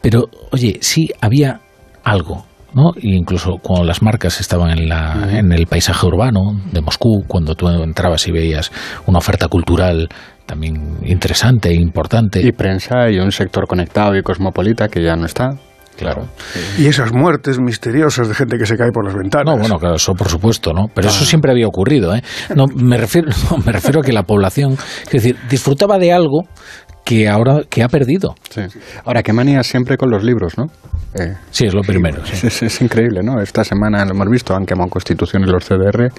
pero, oye, sí había algo. ¿no? E incluso cuando las marcas estaban en, la, en el paisaje urbano de Moscú, cuando tú entrabas y veías una oferta cultural también interesante e importante. Y prensa y un sector conectado y cosmopolita que ya no está. Claro. Y esas muertes misteriosas de gente que se cae por las ventanas. No, bueno, claro, eso por supuesto, ¿no? Pero eso siempre había ocurrido, ¿eh? No, me refiero, [laughs] no, me refiero a que la población, es decir, disfrutaba de algo que ahora que ha perdido. Sí. Ahora, qué manía siempre con los libros, ¿no? Eh, sí, es lo primero. Sí. Es, es, es, increíble, ¿no? Esta semana lo hemos visto, han quemado constituciones los CDR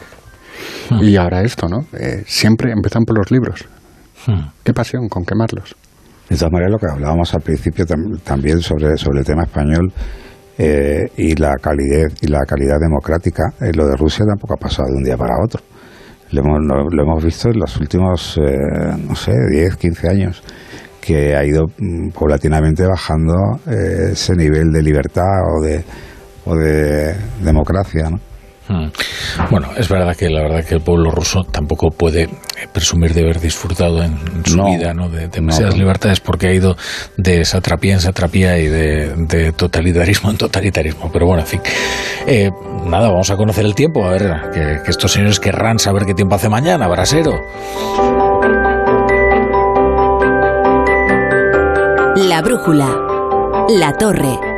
hmm. y ahora esto, ¿no? Eh, siempre empiezan por los libros. Hmm. Qué pasión con quemarlos. De todas maneras, lo que hablábamos al principio tam también sobre, sobre el tema español eh, y la calidez y la calidad democrática, eh, lo de Rusia tampoco ha pasado de un día para otro. Lo hemos, lo, lo hemos visto en los últimos, eh, no sé, 10, 15 años, que ha ido mm, paulatinamente bajando eh, ese nivel de libertad o de, o de democracia, ¿no? Mm. Bueno, es verdad que la verdad que el pueblo ruso tampoco puede presumir de haber disfrutado en su vida ¿no? de demasiadas libertades porque ha ido de satrapía en satrapía y de, totalitarismo en totalitarismo. Pero bueno, en fin. Eh, nada, vamos a conocer el tiempo, a ver, que, que estos señores querrán saber qué tiempo hace mañana, Brasero. La brújula. La torre.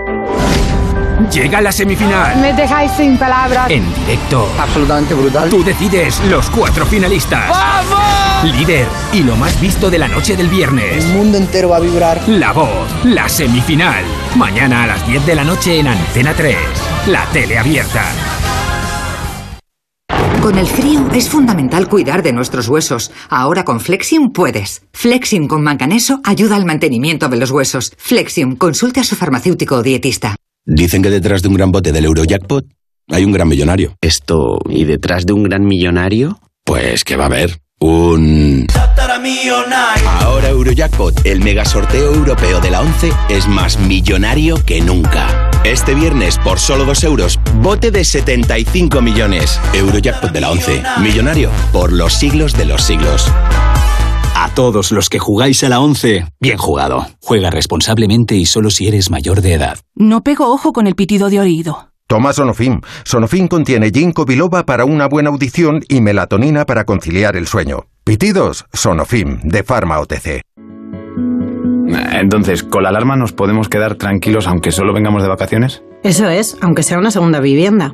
Llega la semifinal. Me dejáis sin palabras. En directo. Absolutamente brutal. Tú decides los cuatro finalistas. ¡Vamos! Líder y lo más visto de la noche del viernes. El mundo entero va a vibrar. La voz, la semifinal. Mañana a las 10 de la noche en Antena 3. La tele abierta. Con el frío es fundamental cuidar de nuestros huesos. Ahora con Flexium puedes. Flexium con manganeso ayuda al mantenimiento de los huesos. Flexium, consulte a su farmacéutico o dietista. Dicen que detrás de un gran bote del Eurojackpot hay un gran millonario. Esto, ¿y detrás de un gran millonario? Pues que va a haber un... Ahora Eurojackpot, el mega sorteo europeo de la 11, es más millonario que nunca. Este viernes, por solo 2 euros, bote de 75 millones. Eurojackpot de la 11, millonario por los siglos de los siglos. A todos los que jugáis a la 11, bien jugado. Juega responsablemente y solo si eres mayor de edad. No pego ojo con el pitido de oído. Toma Sonofim. Sonofim contiene ginkgo biloba para una buena audición y melatonina para conciliar el sueño. Pitidos, Sonofim, de Pharma OTC. Entonces, ¿con la alarma nos podemos quedar tranquilos aunque solo vengamos de vacaciones? Eso es, aunque sea una segunda vivienda.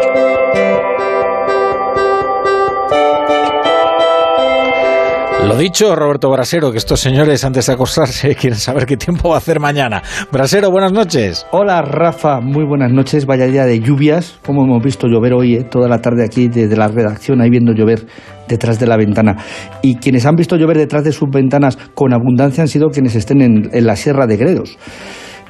Lo dicho, Roberto Brasero, que estos señores antes de acostarse [laughs] quieren saber qué tiempo va a hacer mañana. Brasero, buenas noches. Hola, Rafa, muy buenas noches. Vaya día de lluvias, como hemos visto llover hoy, eh, toda la tarde aquí desde la redacción, ahí viendo llover detrás de la ventana. Y quienes han visto llover detrás de sus ventanas con abundancia han sido quienes estén en, en la Sierra de Gredos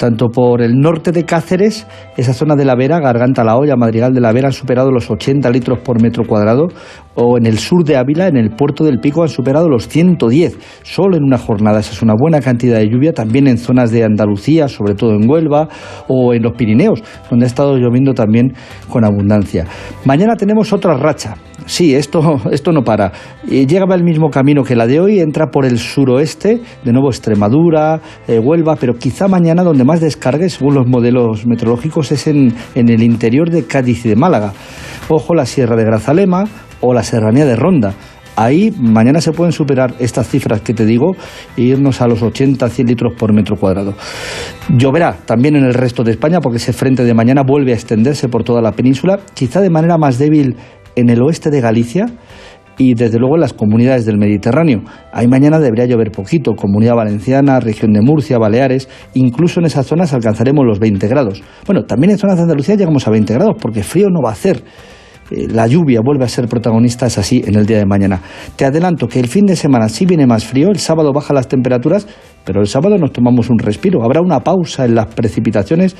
tanto por el norte de Cáceres, esa zona de la Vera, Garganta La Olla, Madrigal de la Vera, han superado los 80 litros por metro cuadrado, o en el sur de Ávila, en el puerto del Pico, han superado los 110, solo en una jornada. Esa es una buena cantidad de lluvia, también en zonas de Andalucía, sobre todo en Huelva, o en los Pirineos, donde ha estado lloviendo también con abundancia. Mañana tenemos otra racha. Sí, esto, esto no para. Llega el mismo camino que la de hoy, entra por el suroeste, de nuevo Extremadura, eh, Huelva, pero quizá mañana donde más descargue, según los modelos meteorológicos, es en, en el interior de Cádiz y de Málaga. Ojo, la Sierra de Grazalema o la Serranía de Ronda. Ahí mañana se pueden superar estas cifras que te digo e irnos a los 80-100 litros por metro cuadrado. Lloverá también en el resto de España porque ese frente de mañana vuelve a extenderse por toda la península, quizá de manera más débil en el oeste de Galicia y desde luego en las comunidades del Mediterráneo. Ahí mañana debería llover poquito, Comunidad Valenciana, región de Murcia, Baleares, incluso en esas zonas alcanzaremos los 20 grados. Bueno, también en zonas de Andalucía llegamos a 20 grados porque frío no va a hacer. Eh, la lluvia vuelve a ser protagonista, es así, en el día de mañana. Te adelanto que el fin de semana sí viene más frío, el sábado bajan las temperaturas, pero el sábado nos tomamos un respiro. Habrá una pausa en las precipitaciones,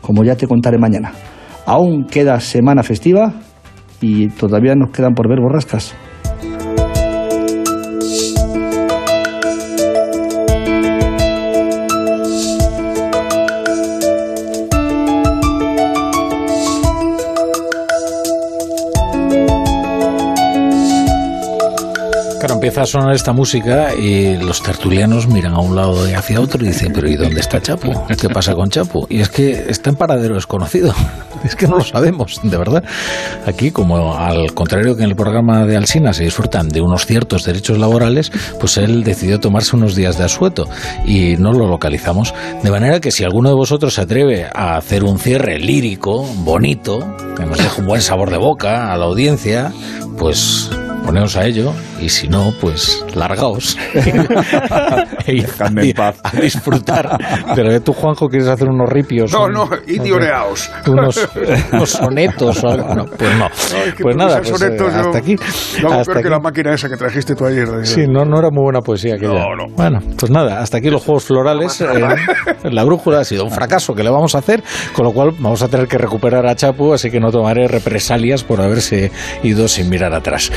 como ya te contaré mañana. Aún queda semana festiva y todavía nos quedan por ver borrascas. Empieza a sonar esta música y los tertulianos miran a un lado y hacia otro y dicen, pero ¿y dónde está Chapo? ¿Qué pasa con Chapo? Y es que está en paradero desconocido. [laughs] Es que no lo sabemos, de verdad. Aquí, como al contrario que en el programa de Alsina se disfrutan de unos ciertos derechos laborales, pues él decidió tomarse unos días de asueto y no lo localizamos. De manera que si alguno de vosotros se atreve a hacer un cierre lírico, bonito, que nos deje un buen sabor de boca a la audiencia, pues poneos a ello y si no, pues largaos [laughs] e a, Dejadme en paz. a disfrutar. Pero tú, Juanjo, quieres hacer unos ripios. No, un- no, idioneaos. [laughs] Unos, unos sonetos o algo. No, pues no. Pues nada, pues, eh, sonetos, hasta aquí. Hago hasta peor que la máquina esa que trajiste tú ayer. Sí, no, no era muy buena poesía aquella. No, no. Bueno, pues nada, hasta aquí los juegos florales. eh, la brújula ha sido un fracaso que le vamos a hacer, con lo cual vamos a tener que recuperar a Chapu, así que no tomaré represalias por haberse ido sin mirar atrás.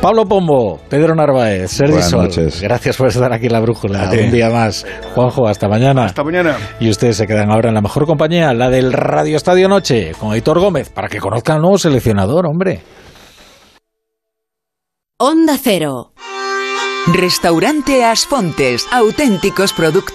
Pablo Pombo, Pedro Narváez, Sergi Buenas Sol, noches. gracias por estar aquí en la brújula. Un día más. Juanjo, hasta mañana. Hasta mañana. Y ustedes se quedan ahora en la mejor compañía, la del Radio Estadio Noche, con Aitor Gómez, para que conozcan al nuevo seleccionador, hombre. Onda Cero. Restaurante Asfontes. Auténticos productos